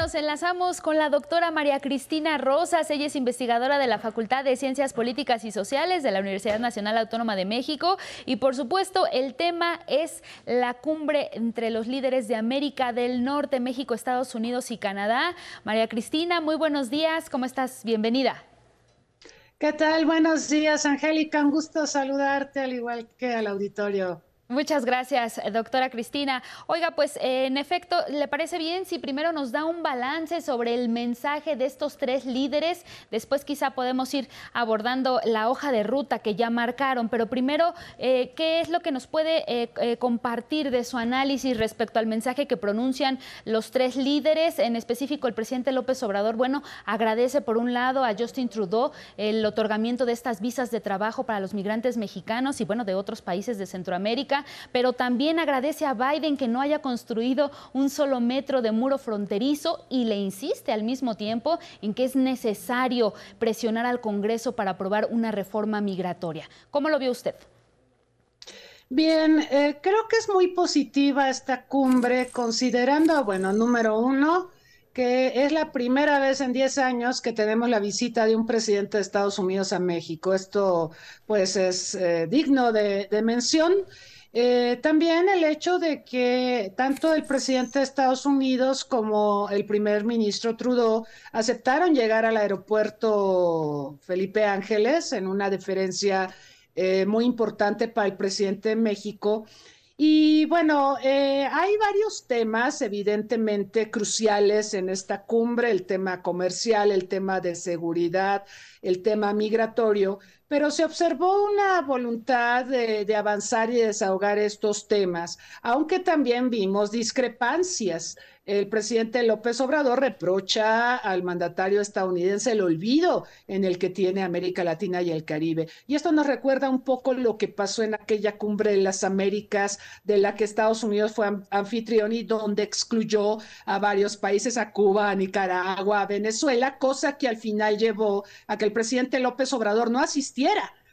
Nos enlazamos con la doctora María Cristina Rosas. Ella es investigadora de la Facultad de Ciencias Políticas y Sociales de la Universidad Nacional Autónoma de México. Y por supuesto, el tema es la cumbre entre los líderes de América del Norte, México, Estados Unidos y Canadá. María Cristina, muy buenos días. ¿Cómo estás? Bienvenida. ¿Qué tal? Buenos días, Angélica. Un gusto saludarte, al igual que al auditorio. Muchas gracias, doctora Cristina. Oiga, pues en efecto, ¿le parece bien si primero nos da un balance sobre el mensaje de estos tres líderes? Después quizá podemos ir abordando la hoja de ruta que ya marcaron, pero primero, eh, ¿qué es lo que nos puede eh, eh, compartir de su análisis respecto al mensaje que pronuncian los tres líderes? En específico, el presidente López Obrador, bueno, agradece por un lado a Justin Trudeau el otorgamiento de estas visas de trabajo para los migrantes mexicanos y bueno, de otros países de Centroamérica pero también agradece a Biden que no haya construido un solo metro de muro fronterizo y le insiste al mismo tiempo en que es necesario presionar al Congreso para aprobar una reforma migratoria. ¿Cómo lo vio usted? Bien, eh, creo que es muy positiva esta cumbre, considerando, bueno, número uno, que es la primera vez en 10 años que tenemos la visita de un presidente de Estados Unidos a México. Esto, pues, es eh, digno de mención. Eh, también el hecho de que tanto el presidente de Estados Unidos como el primer ministro Trudeau aceptaron llegar al aeropuerto Felipe Ángeles en una deferencia eh, muy importante para el presidente de México. Y bueno, eh, hay varios temas evidentemente cruciales en esta cumbre, el tema comercial, el tema de seguridad, el tema migratorio, pero se observó una voluntad de, avanzar y desahogar estos temas, aunque también vimos discrepancias. El presidente López Obrador reprocha al mandatario estadounidense el olvido en el que tiene América Latina y el Caribe. Y esto nos recuerda un poco lo que pasó en aquella cumbre de las Américas de la que Estados Unidos fue anfitrión y donde excluyó a varios países, a Cuba, a Nicaragua, a Venezuela, cosa que al final llevó a que el presidente López Obrador no asistiera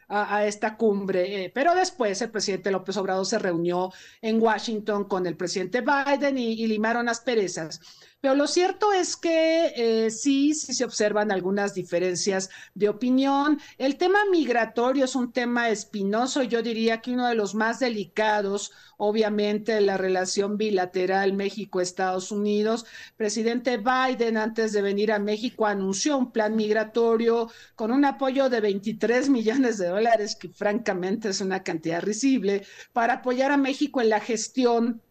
a, esta cumbre. Eh, pero después el presidente López Obrador se reunió en Washington con el presidente Biden y, y limaron asperezas. Pero lo cierto es que eh, sí, sí se observan algunas diferencias de opinión. El tema migratorio es un tema espinoso, yo diría que uno de los más delicados, obviamente, la relación bilateral México-Estados Unidos. Presidente Biden, antes de venir a México, anunció un plan migratorio con un apoyo de 23 millones de dólares, que francamente es una cantidad risible, para apoyar a México en la gestión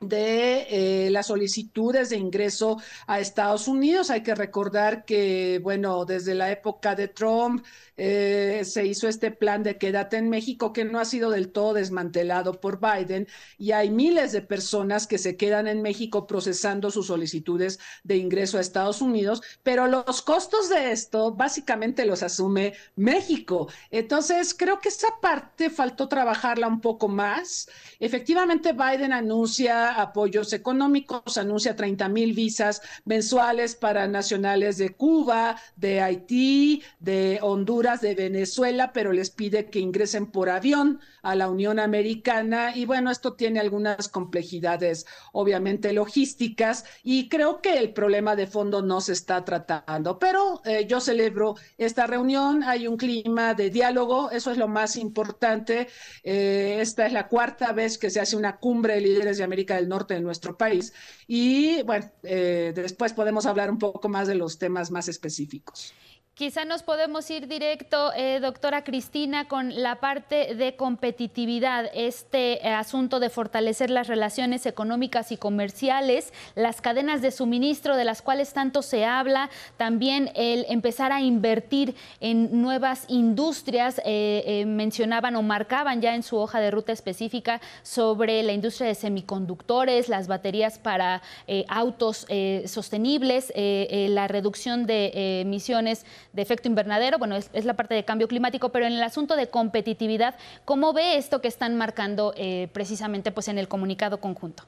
de eh, las solicitudes de ingreso a Estados Unidos. Hay que recordar que, bueno, desde la época de Trump eh, se hizo este plan de quédate en México que no ha sido del todo desmantelado por Biden y hay miles de personas que se quedan en México procesando sus solicitudes de ingreso a Estados Unidos, pero los costos de esto básicamente los asume México. Entonces, creo que esa parte faltó trabajarla un poco más. Efectivamente, Biden anuncia apoyos económicos, anuncia 30 mil visas mensuales para nacionales de Cuba, de Haití, de Honduras, de Venezuela, pero les pide que ingresen por avión a la Unión Americana. Y bueno, esto tiene algunas complejidades obviamente logísticas y creo que el problema de fondo no se está tratando, pero eh, yo celebro esta reunión, hay un clima de diálogo, eso es lo más importante, eh, esta es la cuarta vez que se hace una cumbre de líderes de América Norte de nuestro país y bueno, eh, después podemos hablar un poco más de los temas más específicos. Quizá nos podemos ir directo, eh, doctora Cristina, con la parte de competitividad, este eh, asunto de fortalecer las relaciones económicas y comerciales, las cadenas de suministro de las cuales tanto se habla, también el empezar a invertir en nuevas industrias, eh, mencionaban o marcaban ya en su hoja de ruta específica sobre la industria de semiconductores, las baterías para autos sostenibles, la reducción de emisiones de efecto invernadero, bueno, es, la parte de cambio climático, pero en el asunto de competitividad, ¿cómo ve esto que están marcando eh, precisamente pues, en el comunicado conjunto?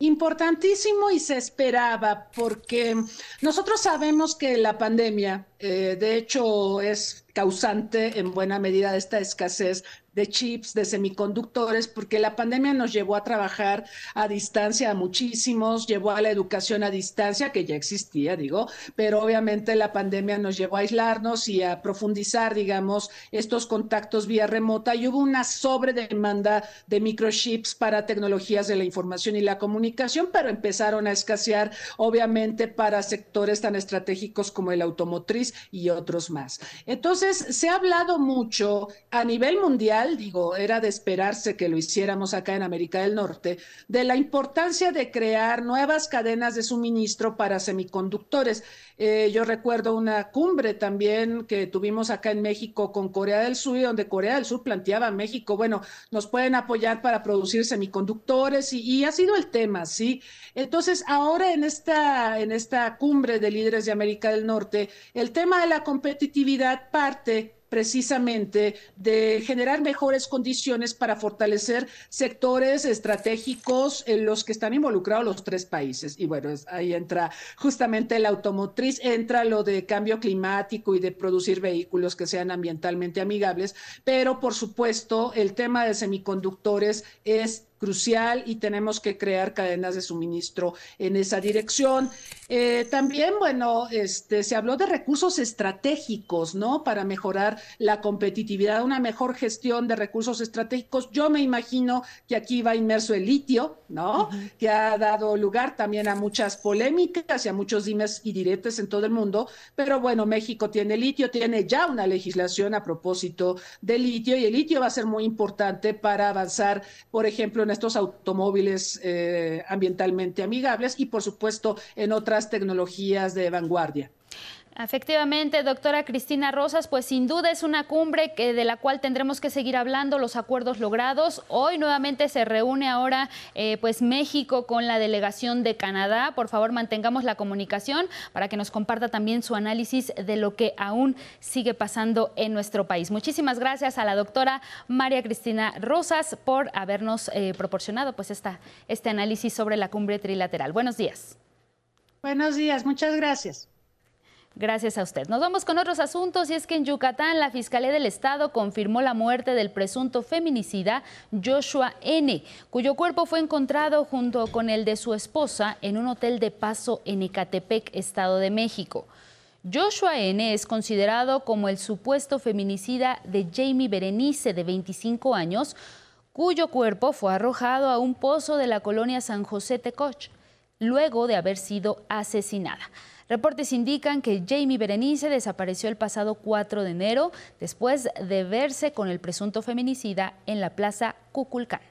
Importantísimo y se esperaba porque nosotros sabemos que la pandemia, eh, de hecho, es causante en buena medida de esta escasez de chips, de semiconductores, porque la pandemia nos llevó a trabajar a distancia a muchísimos, llevó a la educación a distancia, que ya existía, digo, pero obviamente la pandemia nos llevó a aislarnos y a profundizar, digamos, estos contactos vía remota y hubo una sobredemanda de microchips para tecnologías de la información y la comunicación, pero empezaron a escasear, obviamente, para sectores tan estratégicos como el automotriz y otros más. Entonces, se ha hablado mucho a nivel mundial digo, era de esperarse que lo hiciéramos acá en América del Norte, de la importancia de crear nuevas cadenas de suministro para semiconductores. Eh, yo recuerdo una cumbre también que tuvimos acá en México con Corea del Sur, donde Corea del Sur planteaba a México, bueno, nos pueden apoyar para producir semiconductores y, y ha sido el tema, ¿sí? Entonces, ahora en esta, en esta cumbre de líderes de América del Norte, el tema de la competitividad parte precisamente de generar mejores condiciones para fortalecer sectores estratégicos en los que están involucrados los tres países. Y bueno, ahí entra justamente la automotriz, entra lo de cambio climático y de producir vehículos que sean ambientalmente amigables, pero por supuesto el tema de semiconductores es crucial y tenemos que crear cadenas de suministro en esa dirección. Eh, también, bueno, este, se habló de recursos estratégicos, ¿no? Para mejorar la competitividad, una mejor gestión de recursos estratégicos. Yo me imagino que aquí va inmerso el litio, ¿no? Que ha dado lugar también a muchas polémicas y a muchos dimes y diretes en todo el mundo. Pero bueno, México tiene litio, tiene ya una legislación a propósito de litio y el litio va a ser muy importante para avanzar, por ejemplo, estos automóviles eh, ambientalmente amigables y, por supuesto, en otras tecnologías de vanguardia. Efectivamente, doctora Cristina Rosas, pues sin duda es una cumbre que, de la cual tendremos que seguir hablando, los acuerdos logrados. Hoy nuevamente se reúne ahora eh, pues México con la delegación de Canadá. Por favor, mantengamos la comunicación para que nos comparta también su análisis de lo que aún sigue pasando en nuestro país. Muchísimas gracias a la doctora María Cristina Rosas por habernos eh, proporcionado pues esta, este análisis sobre la cumbre trilateral. Buenos días. Buenos días, muchas gracias. Gracias a usted. Nos vamos con otros asuntos y es que en Yucatán la Fiscalía del Estado confirmó la muerte del presunto feminicida Joshua N., cuyo cuerpo fue encontrado junto con el de su esposa en un hotel de paso en Ecatepec, Estado de México. Joshua N. es considerado como el supuesto feminicida de Jamie Berenice, de 25 años, cuyo cuerpo fue arrojado a un pozo de la colonia San José Tecoch, luego de haber sido asesinada. Reportes indican que Jamie Berenice desapareció el pasado 4 de enero después de verse con el presunto feminicida en la Plaza Cuculcán.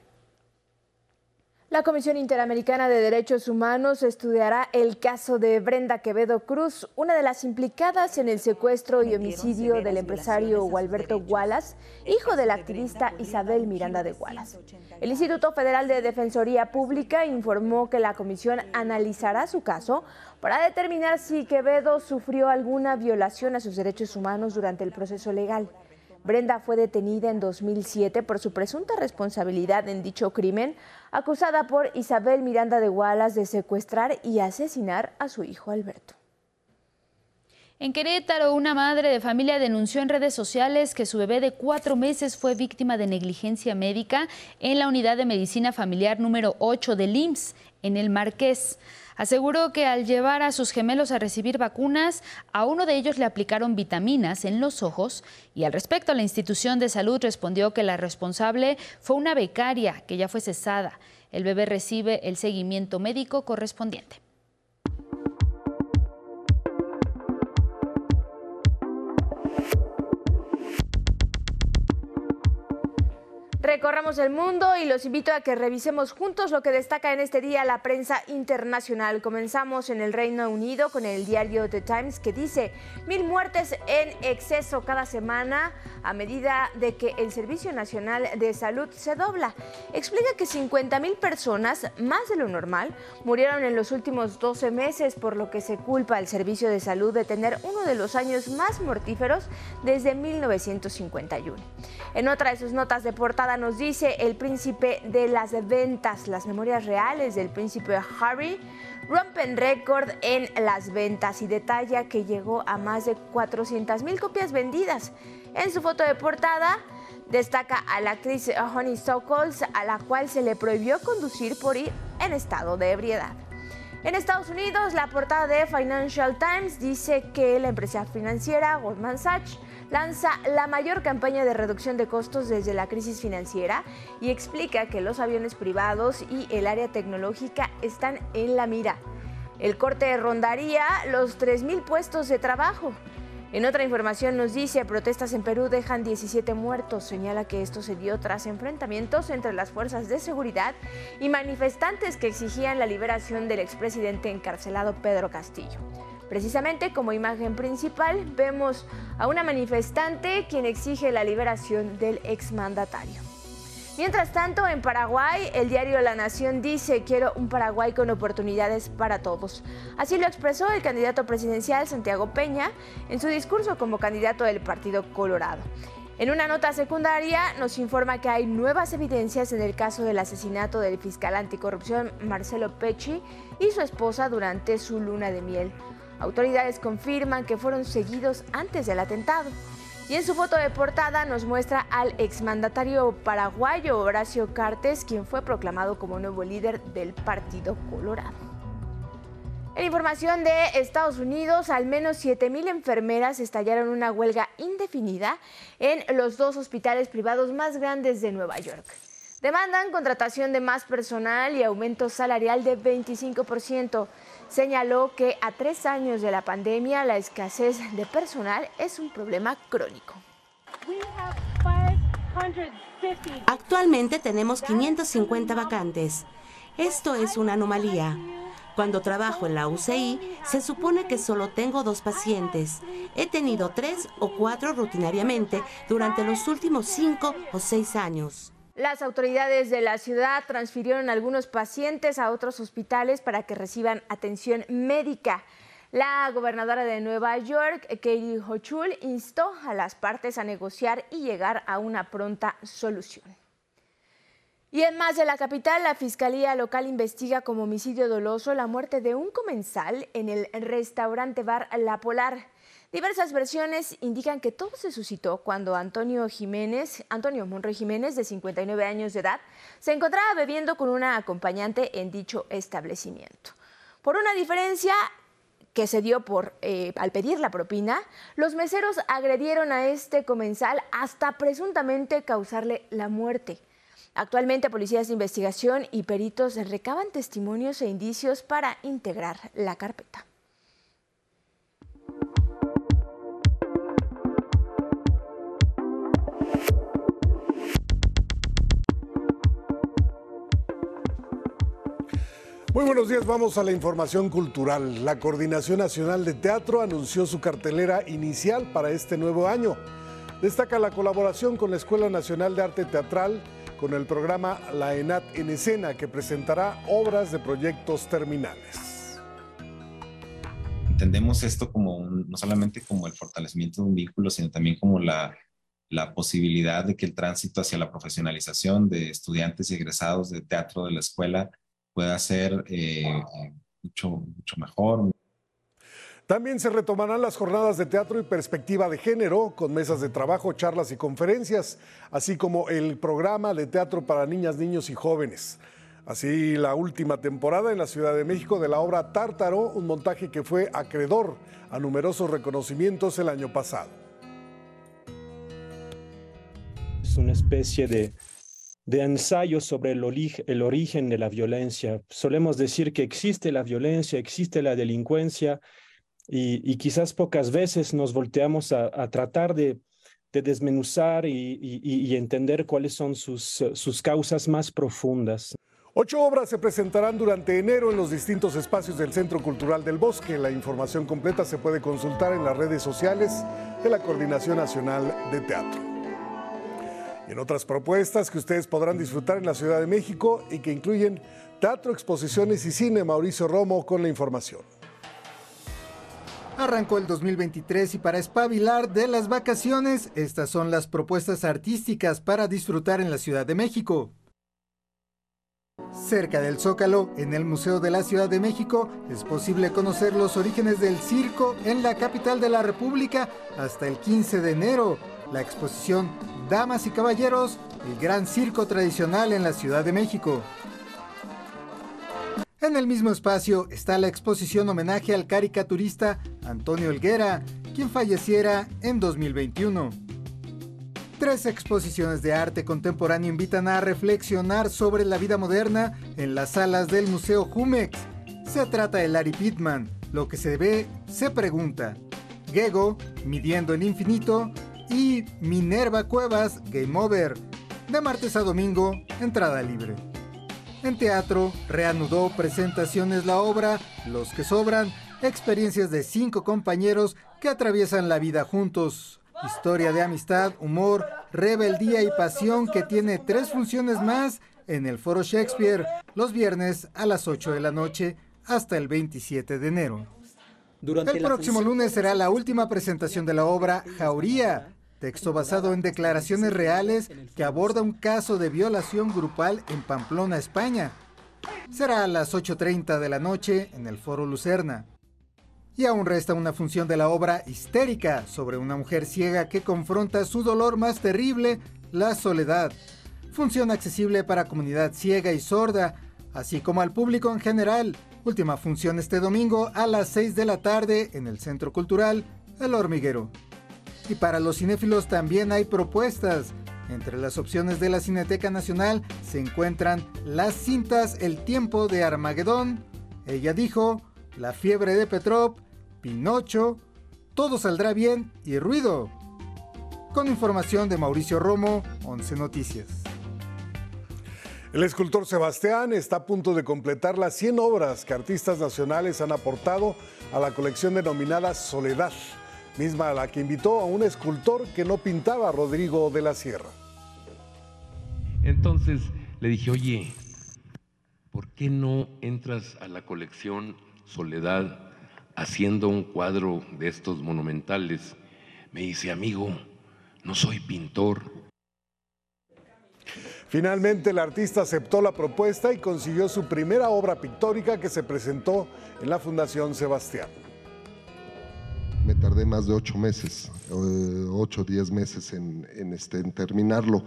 La Comisión Interamericana de Derechos Humanos estudiará el caso de Brenda Quevedo Cruz, una de las implicadas en el secuestro y homicidio del empresario Gualberto Wallace, hijo de la activista Isabel Miranda de Wallace. El Instituto Federal de Defensoría Pública informó que la comisión analizará su caso para determinar si Quevedo sufrió alguna violación a sus derechos humanos durante el proceso legal. Brenda fue detenida en 2007 por su presunta responsabilidad en dicho crimen, acusada por Isabel Miranda de Wallace de secuestrar y asesinar a su hijo Alberto. En Querétaro, una madre de familia denunció en redes sociales que su bebé de cuatro meses fue víctima de negligencia médica en la unidad de medicina familiar número 8 del IMSS, en el Marqués. Aseguró que al llevar a sus gemelos a recibir vacunas, a uno de ellos le aplicaron vitaminas en los ojos y al respecto la institución de salud respondió que la responsable fue una becaria que ya fue cesada. El bebé recibe el seguimiento médico correspondiente. Recorramos el mundo y los invito a que revisemos juntos lo que destaca en este día la prensa internacional. Comenzamos en el Reino Unido con el diario The Times que dice mil muertes en exceso cada semana a medida de que el Servicio Nacional de Salud se dobla. Explica que 50 mil personas, más de lo normal, murieron en los últimos 12 meses, por lo que se culpa al Servicio de Salud de tener uno de los años más mortíferos desde 1951. En otra de sus notas de portada nos dice el príncipe de las ventas, las memorias reales del príncipe Harry rompen récord en las ventas y detalla que llegó a más de 400 mil copias vendidas. En su foto de portada destaca a la actriz Honey Stockholz, a la cual se le prohibió conducir por ir en estado de ebriedad. En Estados Unidos, la portada de Financial Times dice que la empresa financiera Goldman Sachs lanza la mayor campaña de reducción de costos desde la crisis financiera y explica que los aviones privados y el área tecnológica están en la mira. El corte rondaría los 3.000 puestos de trabajo. En otra información nos dice, protestas en Perú dejan 17 muertos. Señala que esto se dio tras enfrentamientos entre las fuerzas de seguridad y manifestantes que exigían la liberación del expresidente encarcelado Pedro Castillo. Precisamente como imagen principal vemos a una manifestante quien exige la liberación del exmandatario. Mientras tanto, en Paraguay, el diario La Nación dice, quiero un Paraguay con oportunidades para todos. Así lo expresó el candidato presidencial Santiago Peña en su discurso como candidato del Partido Colorado. En una nota secundaria nos informa que hay nuevas evidencias en el caso del asesinato del fiscal anticorrupción Marcelo Pecci y su esposa durante su luna de miel. Autoridades confirman que fueron seguidos antes del atentado. Y en su foto de portada nos muestra al exmandatario paraguayo Horacio Cartes, quien fue proclamado como nuevo líder del Partido Colorado. En información de Estados Unidos, al menos 7.000 enfermeras estallaron una huelga indefinida en los dos hospitales privados más grandes de Nueva York. Demandan contratación de más personal y aumento salarial de 25% señaló que a tres años de la pandemia la escasez de personal es un problema crónico. Actualmente tenemos 550 vacantes. Esto es una anomalía. Cuando trabajo en la UCI, se supone que solo tengo dos pacientes. He tenido tres o cuatro rutinariamente durante los últimos cinco o seis años. Las autoridades de la ciudad transfirieron algunos pacientes a otros hospitales para que reciban atención médica. La gobernadora de Nueva York, Katie Hochul, instó a las partes a negociar y llegar a una pronta solución. Y en más de la capital, la Fiscalía Local investiga como homicidio doloso la muerte de un comensal en el restaurante bar La Polar. Diversas versiones indican que todo se suscitó cuando Antonio Jiménez, Antonio Monroy Jiménez, de 59 años de edad, se encontraba bebiendo con una acompañante en dicho establecimiento. Por una diferencia que se dio por, eh, al pedir la propina, los meseros agredieron a este comensal hasta presuntamente causarle la muerte. Actualmente policías de investigación y peritos recaban testimonios e indicios para integrar la carpeta. Muy buenos días, vamos a la información cultural. La Coordinación Nacional de Teatro anunció su cartelera inicial para este nuevo año. Destaca la colaboración con la Escuela Nacional de Arte Teatral con el programa La ENAT en Escena, que presentará obras de proyectos terminales. Entendemos esto como no solamente como el fortalecimiento de un vínculo, sino también como la, la posibilidad de que el tránsito hacia la profesionalización de estudiantes y egresados de teatro de la escuela pueda ser eh, mucho, mucho mejor. También se retomarán las jornadas de teatro y perspectiva de género, con mesas de trabajo, charlas y conferencias, así como el programa de teatro para niñas, niños y jóvenes. Así, la última temporada en la Ciudad de México de la obra Tártaro, un montaje que fue acreedor a numerosos reconocimientos el año pasado. Es una especie de de ensayo sobre el, origen de la violencia. Solemos decir que existe la violencia, existe la delincuencia y, quizás pocas veces nos volteamos a, tratar de, desmenuzar y, entender cuáles son sus causas más profundas. Ocho obras se presentarán durante enero en los distintos espacios del Centro Cultural del Bosque. La información completa se puede consultar en las redes sociales de la Coordinación Nacional de Teatro en otras propuestas que ustedes podrán disfrutar en la Ciudad de México y que incluyen teatro, exposiciones y cine. Mauricio Romo con la información. Arrancó el 2023 y para espabilar de las vacaciones, estas son las propuestas artísticas para disfrutar en la Ciudad de México. Cerca del Zócalo, en el Museo de la Ciudad de México, es posible conocer los orígenes del circo en la capital de la República hasta el 15 de enero. La exposición Damas y Caballeros, el gran circo tradicional en la Ciudad de México. En el mismo espacio está la exposición homenaje al caricaturista Antonio Elguera, quien falleciera en 2021. Tres exposiciones de arte contemporáneo invitan a reflexionar sobre la vida moderna en las salas del Museo Jumex. Se trata de Larry Pittman. Lo que se ve, se pregunta. Gego, Midiendo el Infinito y Minerva Cuevas, Game Over. De martes a domingo, entrada libre. En teatro, reanudó presentaciones la obra Los que sobran, experiencias de cinco compañeros que atraviesan la vida juntos. Historia de amistad, humor, rebeldía y pasión que tiene tres funciones más en el Foro Shakespeare los viernes a las 8 de la noche hasta el 27 de enero. el próximo lunes será la última presentación de la obra Jauría, texto basado en declaraciones reales que aborda un caso de violación grupal en Pamplona, España. Será a las 8.30 de la noche en el Foro Lucerna. Y aún resta una función de la obra histérica sobre una mujer ciega que confronta su dolor más terrible, la soledad. Función accesible para comunidad ciega y sorda, así como al público en general. Última función este domingo a las 6 de la tarde en el Centro Cultural El Hormiguero. Y para los cinéfilos también hay propuestas. Entre las opciones de la Cineteca Nacional se encuentran las cintas El tiempo de Armagedón, Ella dijo, La fiebre de Petrop, Pinocho, Todo saldrá bien y Ruido. Con información de Mauricio Romo, 11 Noticias. El escultor Sebastián está a punto de completar las 100 obras que artistas nacionales han aportado a la colección denominada Soledad, misma a la que invitó a un escultor que no pintaba, Rodrigo de la Sierra. Entonces le dije, oye, ¿por qué no entras a la colección Soledad haciendo un cuadro de estos monumentales. Me dice, amigo, no soy pintor. Finalmente el artista aceptó la propuesta y consiguió su primera obra pictórica que se presentó en la Fundación Sebastián. Me tardé más de ocho meses, eh, ocho o diez meses en, este, en terminarlo.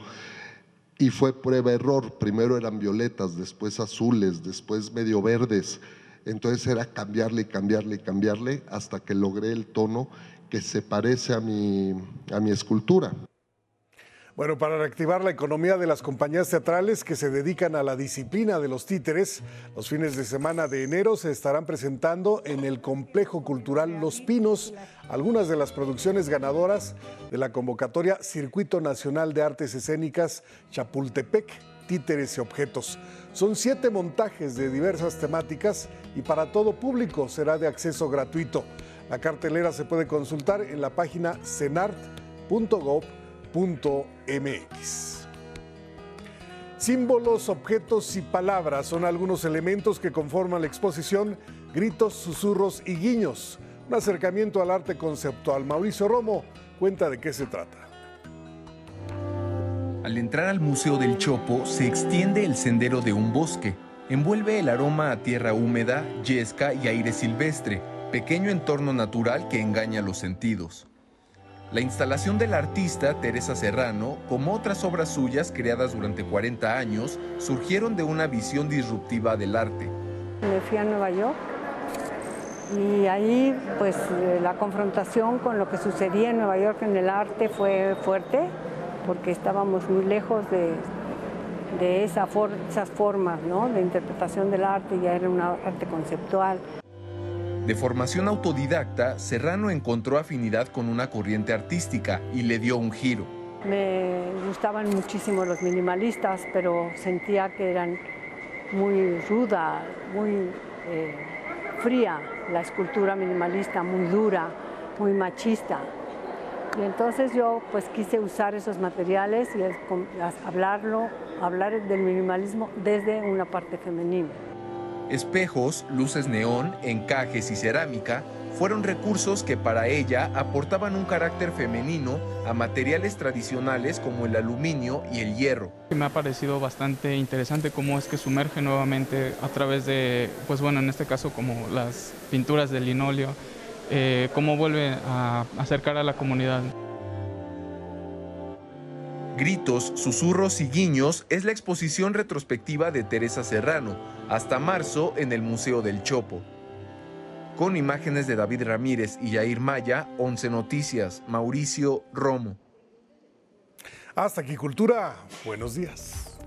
Y fue prueba-error. Primero eran violetas, después azules, después medio verdes entonces era cambiarle y cambiarle y cambiarle hasta que logré el tono que se parece a mi, a mi escultura. Bueno, para reactivar la economía de las compañías teatrales que se dedican a la disciplina de los títeres, los fines de semana de enero se estarán presentando en el Complejo Cultural Los Pinos algunas de las producciones ganadoras de la convocatoria Circuito Nacional de Artes Escénicas Chapultepec, Títeres y Objetos. Son siete montajes de diversas temáticas y para todo público será de acceso gratuito. La cartelera se puede consultar en la página cenart.gov.mx. Símbolos, objetos y palabras son algunos elementos que conforman la exposición Gritos, Susurros y Guiños, un acercamiento al arte conceptual. Mauricio Romo cuenta de qué se trata. Al entrar al Museo del Chopo se extiende el sendero de un bosque. Envuelve el aroma a tierra húmeda, yesca y aire silvestre, pequeño entorno natural que engaña los sentidos. La instalación del artista Teresa Serrano, como otras obras suyas creadas durante 40 años, surgieron de una visión disruptiva del arte. Me fui a Nueva York y ahí pues eh, la confrontación con lo que sucedía en Nueva York en el arte fue fuerte porque estábamos muy lejos de, esa esas formas de interpretación del arte, ya era una arte conceptual. De formación autodidacta, Serrano encontró afinidad con una corriente artística y le dio un giro. Me gustaban muchísimo los minimalistas, pero sentía que eran muy ruda, muy eh, fría, la escultura minimalista, muy dura, muy machista. Y entonces yo pues quise usar esos materiales y hablarlo, hablar del minimalismo desde una parte femenina. Espejos, luces neón, encajes y cerámica fueron recursos que para ella aportaban un carácter femenino a materiales tradicionales como el aluminio y el hierro. Me ha parecido bastante interesante cómo es que sumerge nuevamente a través de, pues bueno, en este caso como las pinturas del linóleo, eh, cómo vuelve a acercar a la comunidad. Gritos, susurros y guiños es la exposición retrospectiva de Teresa Serrano, hasta marzo en el Museo del Chopo. Con imágenes de David Ramírez y Yair Maya, 11 Noticias, Mauricio Romo. Hasta aquí, Cultura. Buenos días.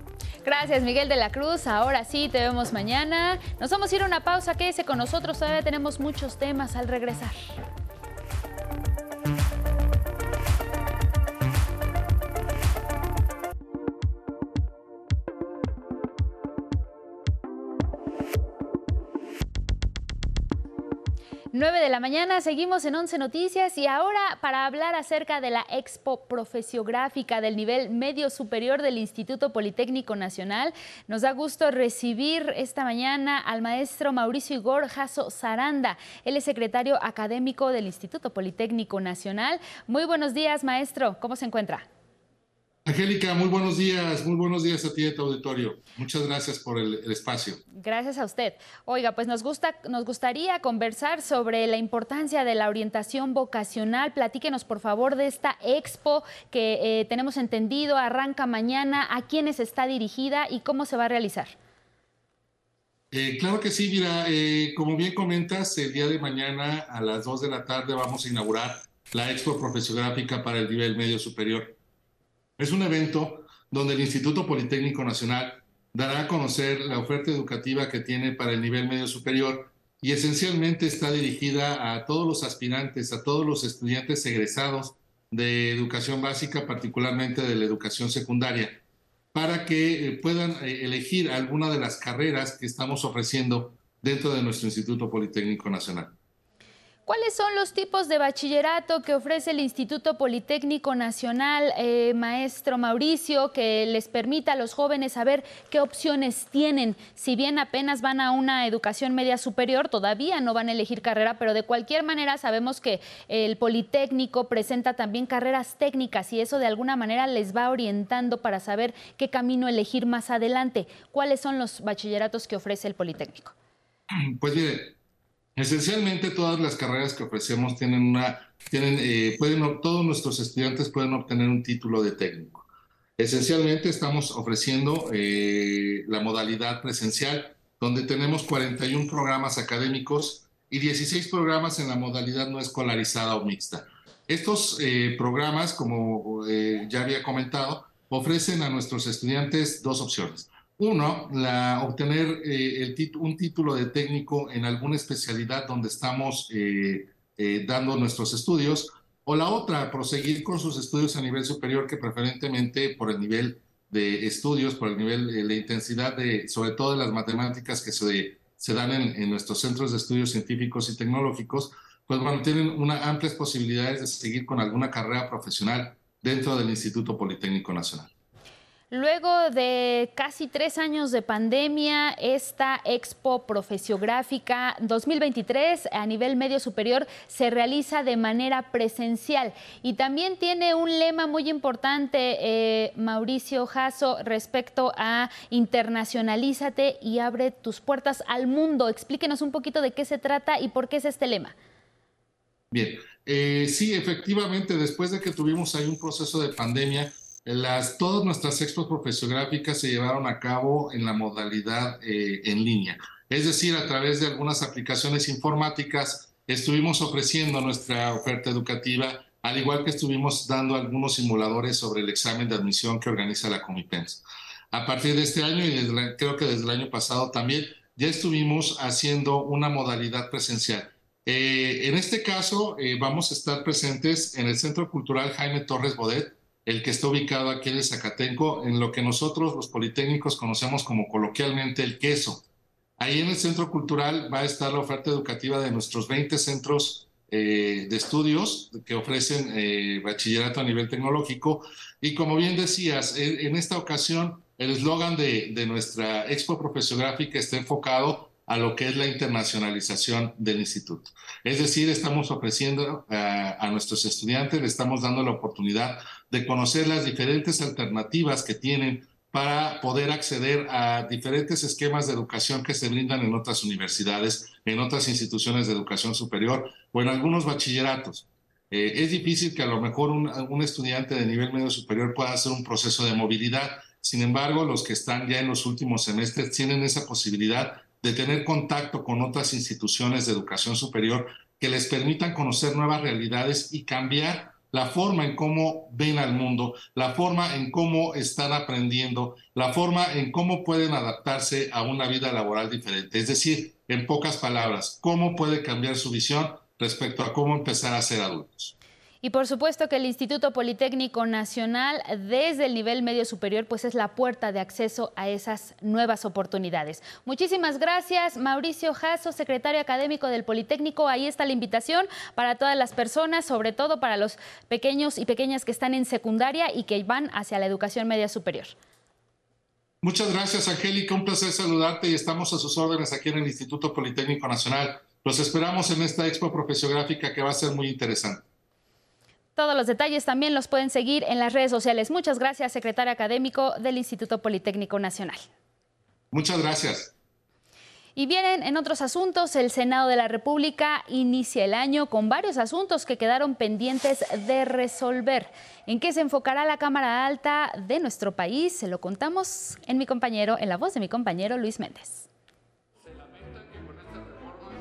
Gracias, Miguel de la Cruz. Ahora sí, te vemos mañana. Nos vamos a ir a una pausa. Quédese con nosotros. Todavía tenemos muchos temas al regresar. 9 de la mañana, seguimos en 11 Noticias y ahora para hablar acerca de la Expo Profesiográfica del nivel medio superior del Instituto Politécnico Nacional, nos da gusto recibir esta mañana al maestro Mauricio Igor Jasso Zaranda. Él es secretario académico del Instituto Politécnico Nacional. Muy buenos días, maestro. ¿Cómo se encuentra? Angélica, muy buenos días, muy buenos días a ti y a tu auditorio. Muchas gracias por el, el, espacio. Gracias a usted. Oiga, pues nos, gusta, nos gustaría conversar sobre la importancia de la orientación vocacional. Platíquenos, por favor, de esta expo que eh, tenemos entendido, arranca mañana, a quiénes está dirigida y cómo se va a realizar. Eh, claro que sí, mira, eh, como bien comentas, el día de mañana a las 2 de la tarde vamos a inaugurar la expo profesiográfica para el nivel medio superior. Es un evento donde el Instituto Politécnico Nacional dará a conocer la oferta educativa que tiene para el nivel medio superior y esencialmente está dirigida a todos los aspirantes, a todos los estudiantes egresados de educación básica, particularmente de la educación secundaria, para que eh, puedan eh, elegir alguna de las carreras que estamos ofreciendo dentro de nuestro Instituto Politécnico Nacional. ¿Cuáles son los tipos de bachillerato que ofrece el Instituto Politécnico Nacional, eh, maestro Mauricio, que les permita a los jóvenes saber qué opciones tienen? Si bien apenas van a una educación media superior, todavía no van a elegir carrera, pero de cualquier manera sabemos que el Politécnico presenta también carreras técnicas y eso de alguna manera les va orientando para saber qué camino elegir más adelante. ¿Cuáles son los bachilleratos que ofrece el Politécnico? Pues mire, Esencialmente todas las carreras que ofrecemos tienen una, tienen, eh, pueden, todos nuestros estudiantes pueden obtener un título de técnico. Esencialmente estamos ofreciendo eh, la modalidad presencial, donde tenemos 41 programas académicos y 16 programas en la modalidad no escolarizada o mixta. Estos eh, programas, como ya había comentado, ofrecen a nuestros estudiantes dos opciones. Uno, la, obtener eh, el un título de técnico en alguna especialidad donde estamos eh, eh, dando nuestros estudios, o la otra, proseguir con sus estudios a nivel superior, que preferentemente por el nivel de estudios, por el nivel, de intensidad de, sobre todo de las matemáticas que se, se dan en, en, nuestros centros de estudios científicos y tecnológicos, pues bueno, tienen una amplias posibilidades de seguir con alguna carrera profesional dentro del Instituto Politécnico Nacional. Luego de casi tres años de pandemia, esta Expo Profesiográfica 2023 a nivel medio superior se realiza de manera presencial y también tiene un lema muy importante, eh, Mauricio Jasso, respecto a internacionalízate y abre tus puertas al mundo. Explíquenos un poquito de qué se trata y por qué es este lema. Bien, eh, sí, efectivamente, después de que tuvimos ahí un proceso de pandemia, las, todas nuestras expos profesiográficas se llevaron a cabo en la modalidad eh, en línea. Es decir, a través de algunas aplicaciones informáticas estuvimos ofreciendo nuestra oferta educativa, al igual que estuvimos dando algunos simuladores sobre el examen de admisión que organiza la Comipens. A partir de este año y creo que desde el año pasado también, ya estuvimos haciendo una modalidad presencial. Eh, en este caso, eh, vamos a estar presentes en el Centro Cultural Jaime Torres Bodet, el que está ubicado aquí en el Zacatenco, en lo que nosotros los politécnicos conocemos como coloquialmente el queso. Ahí en el Centro Cultural va a estar la oferta educativa de nuestros 20 centros eh, de estudios que ofrecen eh, bachillerato a nivel tecnológico. Y como bien decías, en, esta ocasión el eslogan de, nuestra expo profesiográfica está enfocado a lo que es la internacionalización del instituto. Es decir, estamos ofreciendo a, a nuestros estudiantes, le estamos dando la oportunidad de conocer las diferentes alternativas que tienen para poder acceder a diferentes esquemas de educación que se brindan en otras universidades, en otras instituciones de educación superior o en algunos bachilleratos. Eh, es difícil que a lo mejor un, estudiante de nivel medio superior pueda hacer un proceso de movilidad. Sin embargo, los que están ya en los últimos semestres tienen esa posibilidad de tener contacto con otras instituciones de educación superior que les permitan conocer nuevas realidades y cambiar la forma en cómo ven al mundo, la forma en cómo están aprendiendo, la forma en cómo pueden adaptarse a una vida laboral diferente. Es decir, en pocas palabras, cómo puede cambiar su visión respecto a cómo empezar a ser adultos. Y por supuesto que el Instituto Politécnico Nacional, desde el nivel medio superior, pues es la puerta de acceso a esas nuevas oportunidades. Muchísimas gracias, Mauricio Jasso, secretario académico del Politécnico. Ahí está la invitación para todas las personas, sobre todo para los pequeños y pequeñas que están en secundaria y que van hacia la educación media superior. Muchas gracias, Angélica. Un placer saludarte y estamos a sus órdenes aquí en el Instituto Politécnico Nacional. Los esperamos en esta expo profesiográfica que va a ser muy interesante. Todos los detalles también los pueden seguir en las redes sociales. Muchas gracias, secretario académico del Instituto Politécnico Nacional. Muchas gracias. Y vienen en otros asuntos, el Senado de la República inicia el año con varios asuntos que quedaron pendientes de resolver. ¿En qué se enfocará la Cámara Alta de nuestro país? Se lo contamos en mi compañero, en la voz de mi compañero Luis Méndez.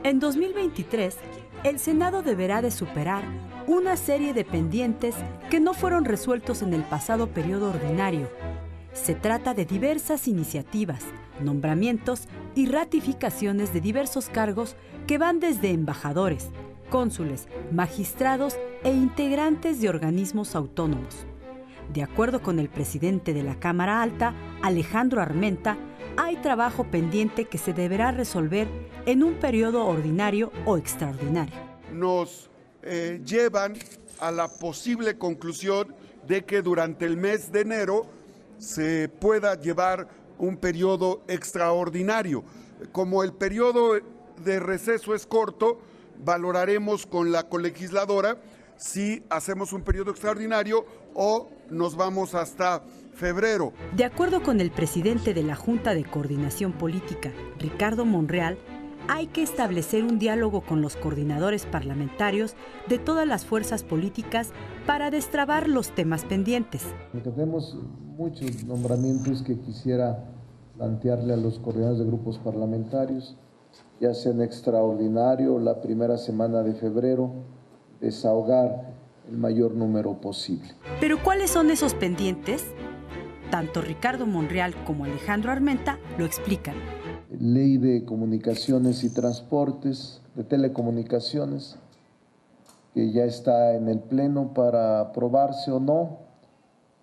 En 2023, el Senado deberá de superar una serie de pendientes que no fueron resueltos en el pasado periodo ordinario. Se trata de diversas iniciativas, nombramientos y ratificaciones de diversos cargos que van desde embajadores, cónsules, magistrados e integrantes de organismos autónomos. De acuerdo con el presidente de la Cámara Alta, Alejandro Armenta, hay trabajo pendiente que se deberá resolver en un periodo ordinario o extraordinario. Nos eh, llevan a la posible conclusión de que durante el mes de enero se pueda llevar un periodo extraordinario. Como el periodo de receso es corto, valoraremos con la colegisladora si hacemos un periodo extraordinario o nos vamos hasta febrero. De acuerdo con el presidente de la Junta de Coordinación Política, Ricardo Monreal, hay que establecer un diálogo con los coordinadores parlamentarios de todas las fuerzas políticas para destrabar los temas pendientes. Tenemos muchos nombramientos que quisiera plantearle a los coordinadores de grupos parlamentarios, ya sea en extraordinario la primera semana de febrero, desahogar el mayor número posible. Pero ¿cuáles son esos pendientes? Tanto Ricardo Monreal como Alejandro Armenta lo explican ley de comunicaciones y transportes, de telecomunicaciones, que ya está en el Pleno para aprobarse o no,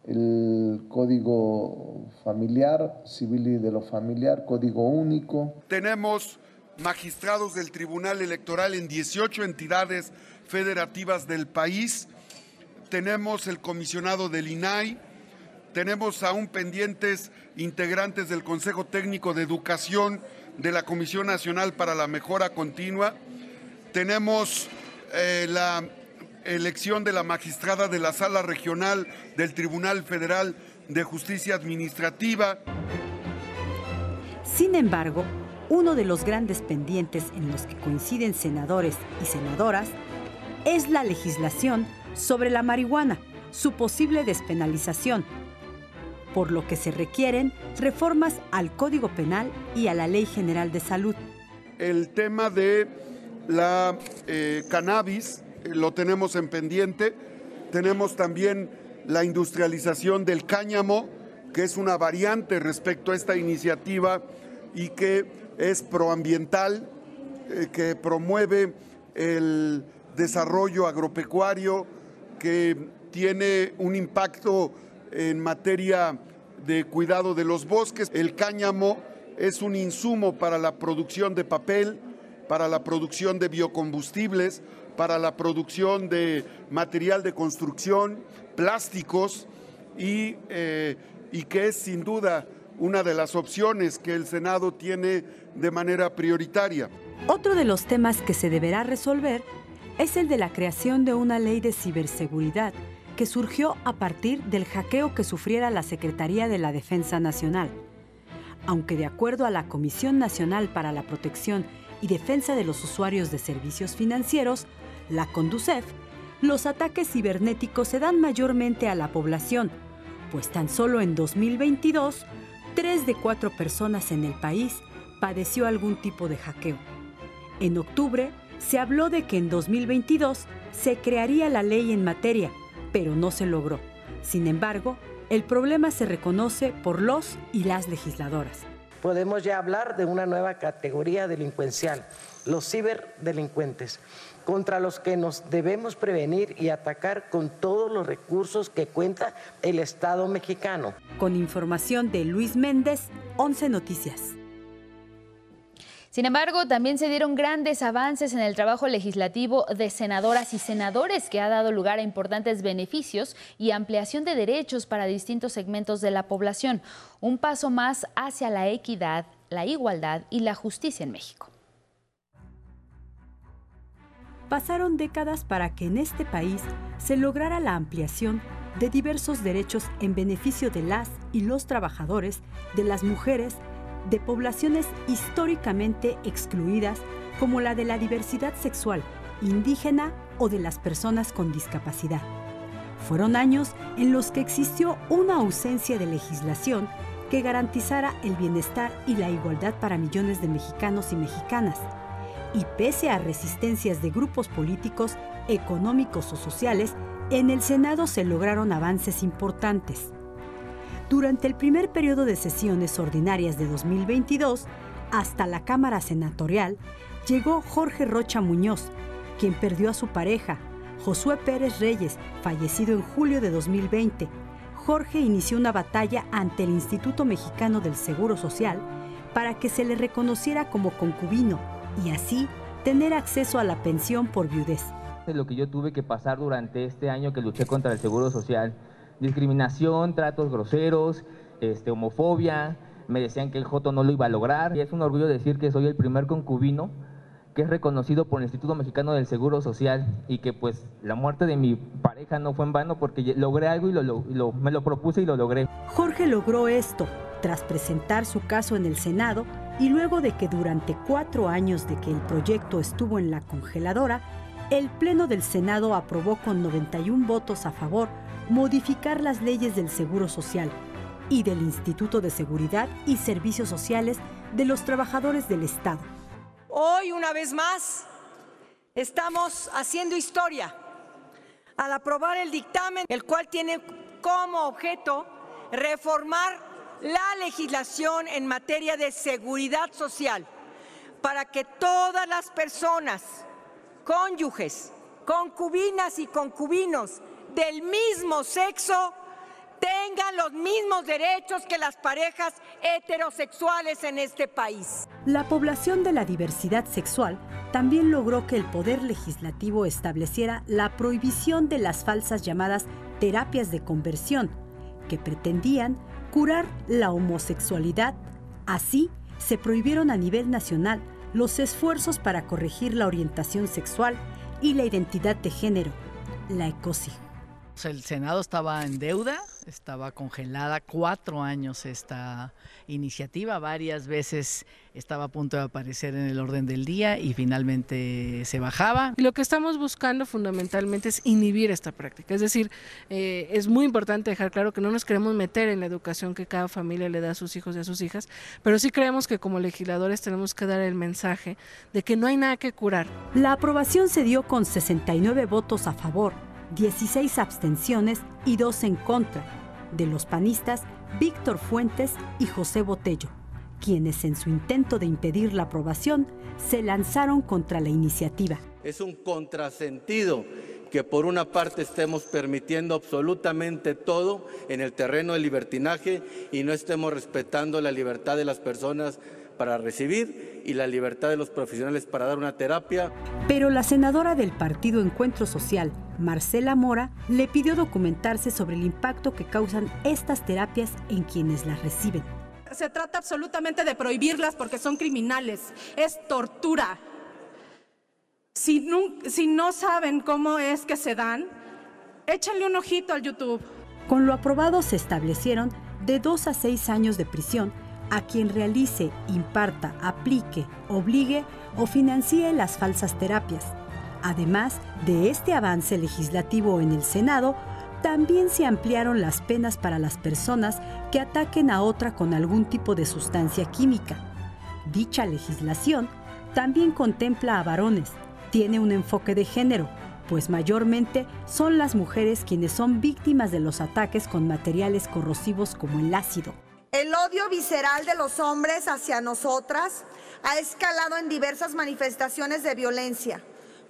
el código familiar, civil y de lo familiar, código único. Tenemos magistrados del Tribunal Electoral en 18 entidades federativas del país, tenemos el comisionado del INAI, tenemos aún pendientes integrantes del Consejo Técnico de Educación de la Comisión Nacional para la Mejora Continua. Tenemos eh, la elección de la magistrada de la Sala Regional del Tribunal Federal de Justicia Administrativa. Sin embargo, uno de los grandes pendientes en los que coinciden senadores y senadoras es la legislación sobre la marihuana, su posible despenalización por lo que se requieren reformas al Código Penal y a la Ley General de Salud. El tema de la eh, cannabis eh, lo tenemos en pendiente. Tenemos también la industrialización del cáñamo, que es una variante respecto a esta iniciativa y que es proambiental, eh, que promueve el desarrollo agropecuario, que tiene un impacto en materia de cuidado de los bosques. El cáñamo es un insumo para la producción de papel, para la producción de biocombustibles, para la producción de material de construcción, plásticos y, eh, y que es sin duda una de las opciones que el Senado tiene de manera prioritaria. Otro de los temas que se deberá resolver es el de la creación de una ley de ciberseguridad que surgió a partir del hackeo que sufriera la Secretaría de la Defensa Nacional. Aunque de acuerdo a la Comisión Nacional para la Protección y Defensa de los Usuarios de Servicios Financieros, la CONDUCEF, los ataques cibernéticos se dan mayormente a la población, pues tan solo en 2022, tres de cuatro personas en el país padeció algún tipo de hackeo. En octubre, se habló de que en 2022 se crearía la ley en materia, pero no se logró. Sin embargo, el problema se reconoce por los y las legisladoras. podemos ya hablar de una nueva categoría delincuencial, los ciberdelincuentes, contra los que nos debemos prevenir y atacar con todos los recursos que cuenta el Estado mexicano. Con información de Luis Méndez, 11 Noticias. Sin embargo, también se dieron grandes avances en el trabajo legislativo de senadoras y senadores que ha dado lugar a importantes beneficios y ampliación de derechos para distintos segmentos de la población. Un paso más hacia la equidad, la igualdad y la justicia en México. Pasaron décadas para que en este país se lograra la ampliación de diversos derechos en beneficio de las y los trabajadores, de las mujeres, de poblaciones históricamente excluidas como la de la diversidad sexual, indígena o de las personas con discapacidad. Fueron años en los que existió una ausencia de legislación que garantizara el bienestar y la igualdad para millones de mexicanos y mexicanas. Y pese a resistencias de grupos políticos, económicos o sociales, en el Senado se lograron avances importantes. Durante el primer periodo de sesiones ordinarias de 2022, hasta la Cámara Senatorial, llegó Jorge Rocha Muñoz, quien perdió a su pareja, Josué Pérez Reyes, fallecido en julio de 2020. Jorge inició una batalla ante el Instituto Mexicano del Seguro Social para que se le reconociera como concubino y así tener acceso a la pensión por viudez. Lo que yo tuve que pasar durante este año que luché contra el Seguro Social discriminación, tratos groseros, este, homofobia, me decían que el Joto no lo iba a lograr. Y es un orgullo decir que soy el primer concubino que es reconocido por el Instituto Mexicano del Seguro Social y que pues la muerte de mi pareja no fue en vano porque logré algo y lo, me lo propuse y lo logré. Jorge logró esto tras presentar su caso en el Senado y luego de que durante cuatro años de que el proyecto estuvo en la congeladora, el Pleno del Senado aprobó con 91 votos a favor modificar las leyes del Seguro Social y del Instituto de Seguridad y Servicios Sociales de los Trabajadores del Estado. Hoy, una vez más, estamos haciendo historia al aprobar el dictamen, el cual tiene como objeto reformar la legislación en materia de seguridad social para que todas las personas, cónyuges, concubinas y concubinos del mismo sexo tengan los mismos derechos que las parejas heterosexuales en este país. La población de la diversidad sexual también logró que el Poder Legislativo estableciera la prohibición de las falsas llamadas terapias de conversión, que pretendían curar la homosexualidad. Así, se prohibieron a nivel nacional los esfuerzos para corregir la orientación sexual y la identidad de género, la ECOSI. El Senado estaba en deuda, estaba congelada cuatro años esta iniciativa, varias veces estaba a punto de aparecer en el orden del día y finalmente se bajaba. Y lo que estamos buscando fundamentalmente es inhibir esta práctica, es decir, eh, es muy importante dejar claro que no nos queremos meter en la educación que cada familia le da a sus hijos y a sus hijas, pero sí creemos que como legisladores tenemos que dar el mensaje de que no hay nada que curar. La aprobación se dio con 69 votos a favor 16 abstenciones y 2 en contra, de los panistas Víctor Fuentes y José Botello, quienes en su intento de impedir la aprobación se lanzaron contra la iniciativa. Es un contrasentido que por una parte estemos permitiendo absolutamente todo en el terreno del libertinaje y no estemos respetando la libertad de las personas para recibir y la libertad de los profesionales para dar una terapia. Pero la senadora del Partido Encuentro Social, Marcela Mora, le pidió documentarse sobre el impacto que causan estas terapias en quienes las reciben. Se trata absolutamente de prohibirlas porque son criminales, es tortura. Si no, si no saben cómo es que se dan, échenle un ojito al YouTube. Con lo aprobado se establecieron de dos a seis años de prisión a quien realice, imparta, aplique, obligue o financie las falsas terapias. Además de este avance legislativo en el Senado, también se ampliaron las penas para las personas que ataquen a otra con algún tipo de sustancia química. Dicha legislación también contempla a varones, tiene un enfoque de género, pues mayormente son las mujeres quienes son víctimas de los ataques con materiales corrosivos como el ácido. El odio visceral de los hombres hacia nosotras ha escalado en diversas manifestaciones de violencia.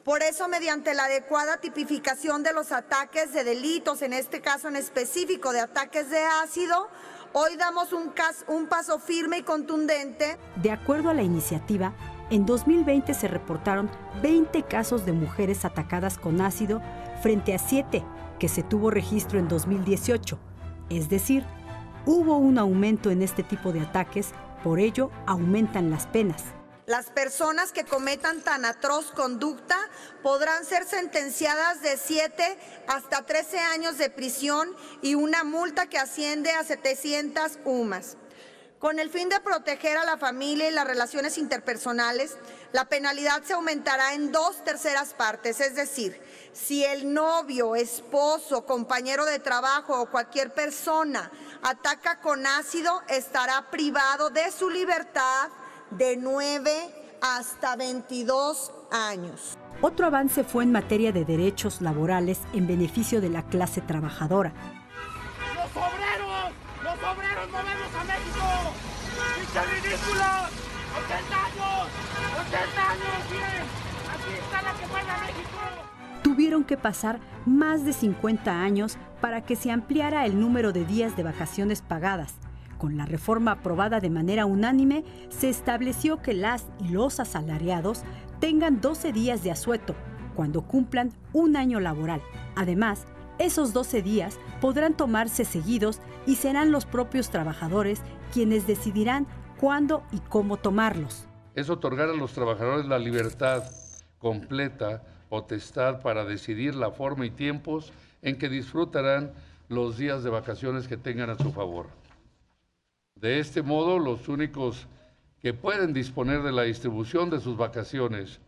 Por eso, mediante la adecuada tipificación de los ataques de delitos, en este caso en específico de ataques de ácido, hoy damos un, paso firme y contundente. De acuerdo a la iniciativa, en 2020 se reportaron 20 casos de mujeres atacadas con ácido frente a 7 que se tuvo registro en 2018. Es decir, hubo un aumento en este tipo de ataques, por ello aumentan las penas. Las personas que cometan tan atroz conducta podrán ser sentenciadas de 7 hasta 13 años de prisión y una multa que asciende a 700 UMAS. Con el fin de proteger a la familia y las relaciones interpersonales, la penalidad se aumentará en dos terceras partes, es decir, si el novio, esposo, compañero de trabajo o cualquier persona ataca con ácido, estará privado de su libertad de 9 hasta 22 años. Otro avance fue en materia de derechos laborales en beneficio de la clase trabajadora. ¡Los obreros! ¡Los obreros movemos a México! ¡Pinche ridículo! ¡80 años! ¡80 años! ¡Miren! ¡Aquí está la que México! Tuvieron que pasar más de 50 años para que se ampliara el número de días de vacaciones pagadas con la reforma aprobada de manera unánime, se estableció que las y los asalariados tengan 12 días de asueto cuando cumplan un año laboral. Además, esos 12 días podrán tomarse seguidos y serán los propios trabajadores quienes decidirán cuándo y cómo tomarlos. Es otorgar a los trabajadores la libertad completa, potestad para decidir la forma y tiempos en que disfrutarán los días de vacaciones que tengan a su favor. De este modo, los únicos que pueden disponer de la distribución de sus vacaciones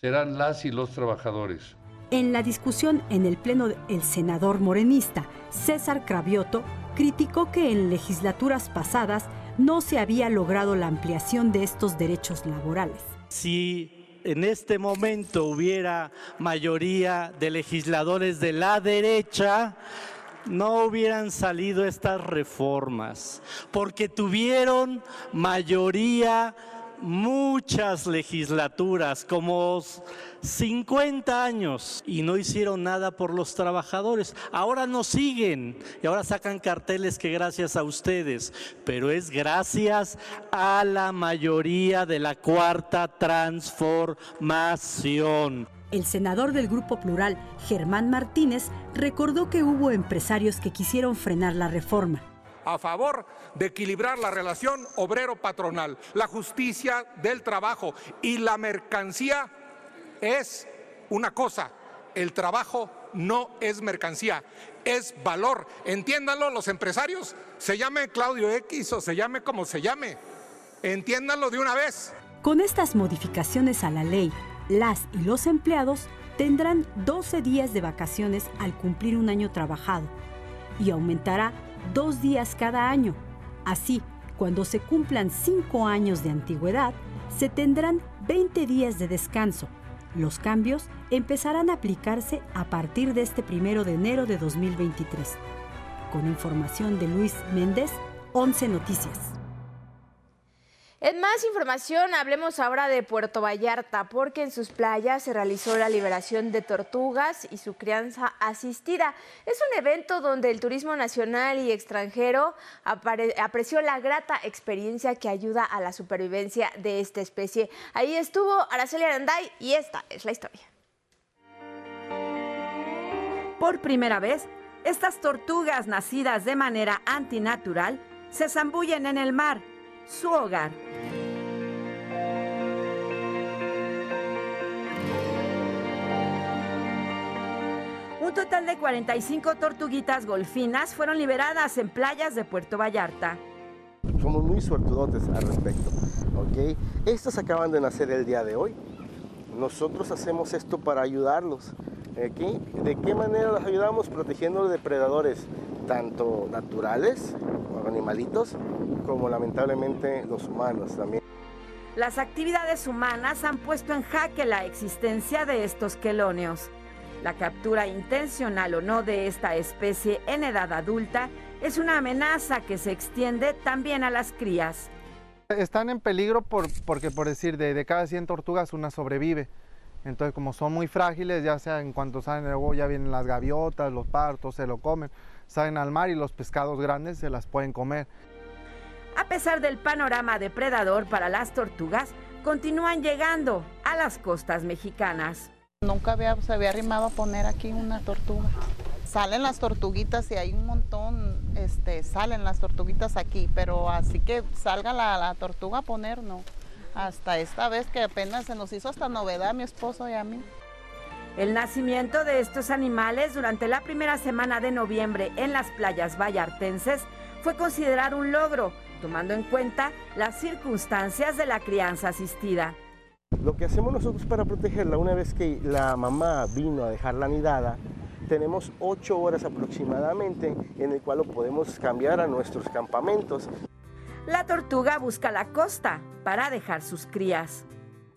serán las y los trabajadores. En la discusión en el Pleno, el senador morenista César Cravioto criticó que en legislaturas pasadas no se había logrado la ampliación de estos derechos laborales. Si en este momento hubiera mayoría de legisladores de la derecha, no hubieran salido estas reformas, porque tuvieron mayoría muchas legislaturas, como 50 años, y no hicieron nada por los trabajadores. Ahora nos siguen y ahora sacan carteles que gracias a ustedes, pero es gracias a la mayoría de la cuarta transformación. El senador del Grupo Plural, Germán Martínez, recordó que hubo empresarios que quisieron frenar la reforma. A favor de equilibrar la relación obrero-patronal, la justicia del trabajo y la mercancía es una cosa, el trabajo no es mercancía, es valor. Entiéndanlo los empresarios, se llame Claudio X o se llame como se llame. Entiéndanlo de una vez. Con estas modificaciones a la ley, las y los empleados tendrán 12 días de vacaciones al cumplir un año trabajado y aumentará dos días cada año. Así, cuando se cumplan 5 años de antigüedad, se tendrán 20 días de descanso. Los cambios empezarán a aplicarse a partir de este primero de enero de 2023. Con información de Luis Méndez, 11 Noticias. En más información, hablemos ahora de Puerto Vallarta, porque en sus playas se realizó la liberación de tortugas y su crianza asistida. Es un evento donde el turismo nacional y extranjero apreció la grata experiencia que ayuda a la supervivencia de esta especie. Ahí estuvo Araceli Aranday y esta es la historia. Por primera vez, estas tortugas nacidas de manera antinatural se zambullen en el mar su hogar. Un total de 45 tortuguitas golfinas fueron liberadas en playas de Puerto Vallarta. Somos muy suertudotes al respecto. ¿ok? Estas acaban de nacer el día de hoy. Nosotros hacemos esto para ayudarlos. ¿De qué manera los ayudamos? Protegiendo de depredadores, tanto naturales, animalitos, como lamentablemente los humanos también. Las actividades humanas han puesto en jaque la existencia de estos quelonios. La captura intencional o no de esta especie en edad adulta es una amenaza que se extiende también a las crías. Están en peligro por, porque, por decir, de, de cada 100 tortugas una sobrevive. Entonces, como son muy frágiles, ya sea en cuanto salen luego ya vienen las gaviotas, los partos, se lo comen. Salen al mar y los pescados grandes se las pueden comer. A pesar del panorama depredador para las tortugas, continúan llegando a las costas mexicanas. Nunca había, se había arrimado a poner aquí una tortuga. Salen las tortuguitas y hay un montón, este, salen las tortuguitas aquí, pero así que salga la, la tortuga a poner, no. Hasta esta vez que apenas se nos hizo esta novedad a mi esposo y a mí. El nacimiento de estos animales durante la primera semana de noviembre en las playas vallartenses fue considerado un logro, tomando en cuenta las circunstancias de la crianza asistida. Lo que hacemos nosotros para protegerla, una vez que la mamá vino a dejar la nidada, tenemos ocho horas aproximadamente en el cual lo podemos cambiar a nuestros campamentos. La tortuga busca la costa para dejar sus crías.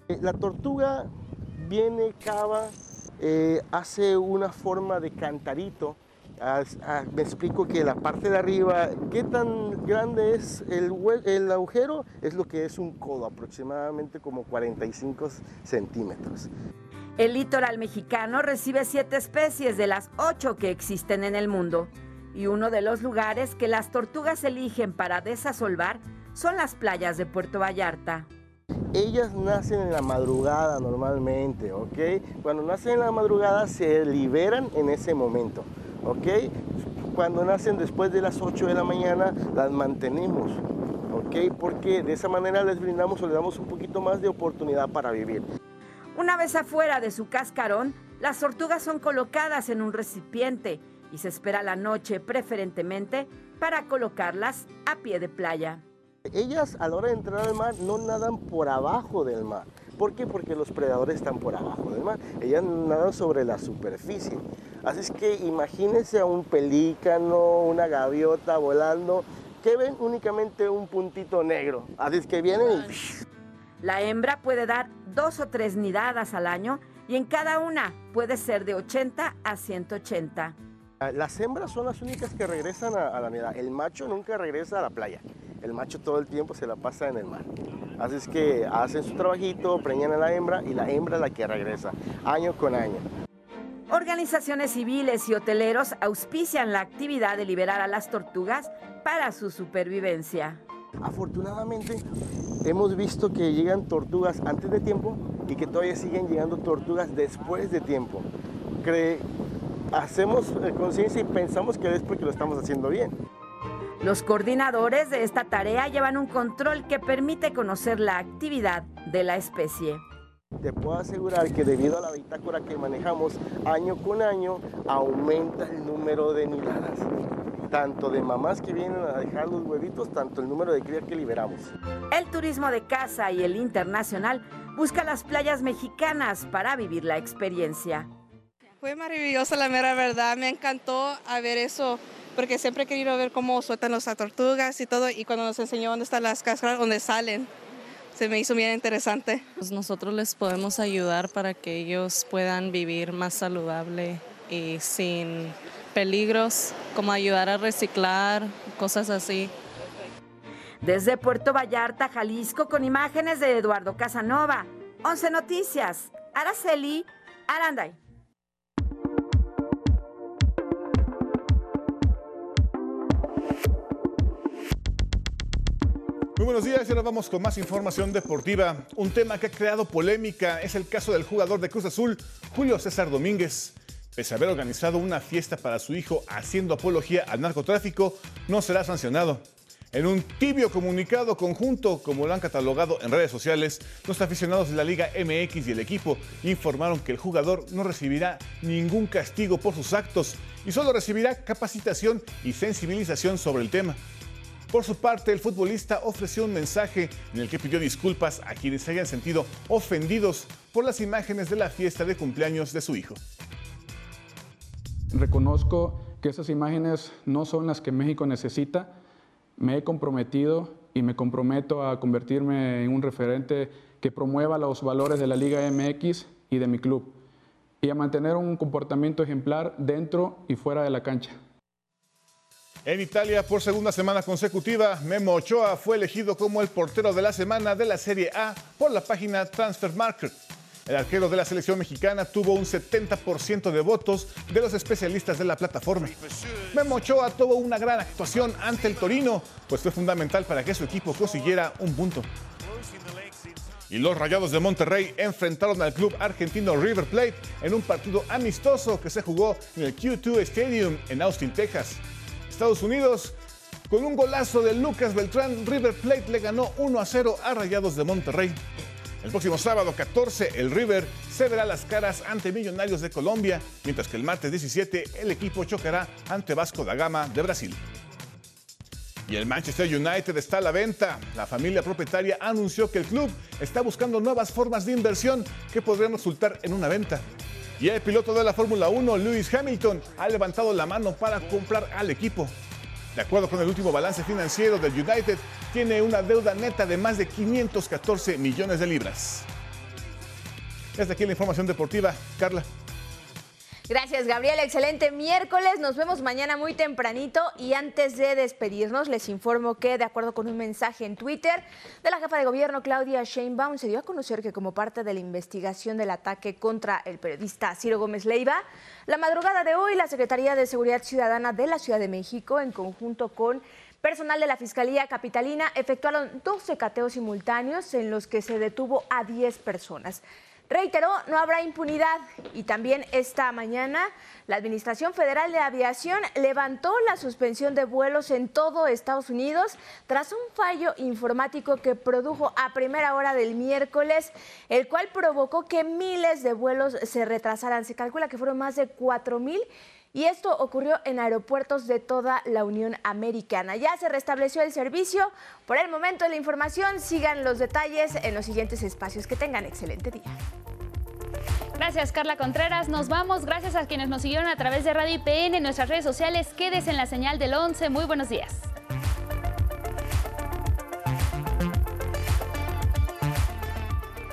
Eh, La tortuga viene, cava, eh, hace una forma de cantarito. Ah, ah, me explico que la parte de arriba, ¿qué tan grande es el, el agujero? Es lo que es un codo, aproximadamente como 45 centímetros. El litoral mexicano recibe siete especies de las ocho que existen en el mundo. Y uno de los lugares que las tortugas eligen para desasolvar son las playas de Puerto Vallarta. Ellas nacen en la madrugada normalmente, ¿ok? Cuando nacen en la madrugada se liberan en ese momento, ¿ok? Cuando nacen después de las 8 de la mañana las mantenemos, ¿ok? Porque de esa manera les brindamos o les damos un poquito más de oportunidad para vivir. Una vez afuera de su cascarón, las tortugas son colocadas en un recipiente y se espera la noche preferentemente para colocarlas a pie de playa. Ellas a la hora de entrar al mar no nadan por abajo del mar. ¿Por qué? Porque los predadores están por abajo del mar. Ellas nadan sobre la superficie. Así es que imagínense a un pelícano, una gaviota volando, que ven únicamente un puntito negro. Así es que vienen y... La hembra puede dar dos o tres nidadas al año y en cada una puede ser de 80 a 180. Las hembras son las únicas que regresan a, a la nidada. El macho nunca regresa a la playa. El macho todo el tiempo se la pasa en el mar. Así es que hacen su trabajito, preñan a la hembra y la hembra es la que regresa, año con año. Organizaciones civiles y hoteleros auspician la actividad de liberar a las tortugas para su supervivencia. Afortunadamente hemos visto que llegan tortugas antes de tiempo y que todavía siguen llegando tortugas después de tiempo. Cre- hacemos eh, conciencia y pensamos que es porque lo estamos haciendo bien. Los coordinadores de esta tarea llevan un control que permite conocer la actividad de la especie. Te puedo asegurar que debido a la bitácora que manejamos año con año, aumenta el número de nidadas. Tanto de mamás que vienen a dejar los huevitos, tanto el número de crías que liberamos. El turismo de casa y el internacional busca las playas mexicanas para vivir la experiencia. Fue maravilloso, la mera verdad. Me encantó a ver eso, porque siempre he querido ver cómo sueltan las tortugas y todo, y cuando nos enseñó dónde están las cáscaras, dónde salen, se me hizo bien interesante. Pues nosotros les podemos ayudar para que ellos puedan vivir más saludable y sin peligros, como ayudar a reciclar, cosas así. Desde Puerto Vallarta, Jalisco, con imágenes de Eduardo Casanova. 11 Noticias. Araceli Aranday. Muy buenos días y ahora vamos con más información deportiva. Un tema que ha creado polémica es el caso del jugador de Cruz Azul, Julio César Domínguez. Pese a haber organizado una fiesta para su hijo haciendo apología al narcotráfico, no será sancionado. En un tibio comunicado conjunto, como lo han catalogado en redes sociales, los aficionados de la Liga MX y el equipo informaron que el jugador no recibirá ningún castigo por sus actos y solo recibirá capacitación y sensibilización sobre el tema. Por su parte, el futbolista ofreció un mensaje en el que pidió disculpas a quienes se hayan sentido ofendidos por las imágenes de la fiesta de cumpleaños de su hijo. Reconozco que esas imágenes no son las que México necesita. Me he comprometido y me comprometo a convertirme en un referente que promueva los valores de la Liga MX y de mi club y a mantener un comportamiento ejemplar dentro y fuera de la cancha. En Italia, por segunda semana consecutiva, Memo Ochoa fue elegido como el portero de la semana de la Serie A por la página Transfer Market. El arquero de la selección mexicana tuvo un 70% de votos de los especialistas de la plataforma. Memo Ochoa tuvo una gran actuación ante el Torino, pues fue fundamental para que su equipo consiguiera un punto. Y los Rayados de Monterrey enfrentaron al club argentino River Plate en un partido amistoso que se jugó en el Q2 Stadium en Austin, Texas. Estados Unidos, con un golazo de Lucas Beltrán, River Plate le ganó 1 a 0 a Rayados de Monterrey. El próximo sábado 14, el River se verá las caras ante Millonarios de Colombia, mientras que el martes 17 el equipo chocará ante Vasco da Gama de Brasil. Y el Manchester United está a la venta. La familia propietaria anunció que el club está buscando nuevas formas de inversión que podrían resultar en una venta. Y el piloto de la Fórmula 1, Lewis Hamilton, ha levantado la mano para comprar al equipo. De acuerdo con el último balance financiero del United, tiene una deuda neta de más de 514 millones de libras. Hasta aquí la información deportiva. Carla. Gracias, Gabriel. Excelente miércoles. Nos vemos mañana muy tempranito. Y antes de despedirnos, les informo que, de acuerdo con un mensaje en Twitter de la jefa de gobierno, Claudia Sheinbaum, se dio a conocer que, como parte de la investigación del ataque contra el periodista Ciro Gómez Leiva, la madrugada de hoy, la Secretaría de Seguridad Ciudadana de la Ciudad de México, en conjunto con Personal de la Fiscalía Capitalina efectuaron 12 cateos simultáneos en los que se detuvo a 10 personas. Reiteró, no habrá impunidad y también esta mañana la Administración Federal de Aviación levantó la suspensión de vuelos en todo Estados Unidos tras un fallo informático que produjo a primera hora del miércoles, el cual provocó que miles de vuelos se retrasaran. Se calcula que fueron más de 4 mil y esto ocurrió en aeropuertos de toda la Unión Americana. Ya se restableció el servicio. Por el momento la información, sigan los detalles en los siguientes espacios. Que tengan excelente día. Gracias, Carla Contreras. Nos vamos. Gracias a quienes nos siguieron a través de Radio IPN en nuestras redes sociales. Quédese en la señal del 11. Muy buenos días.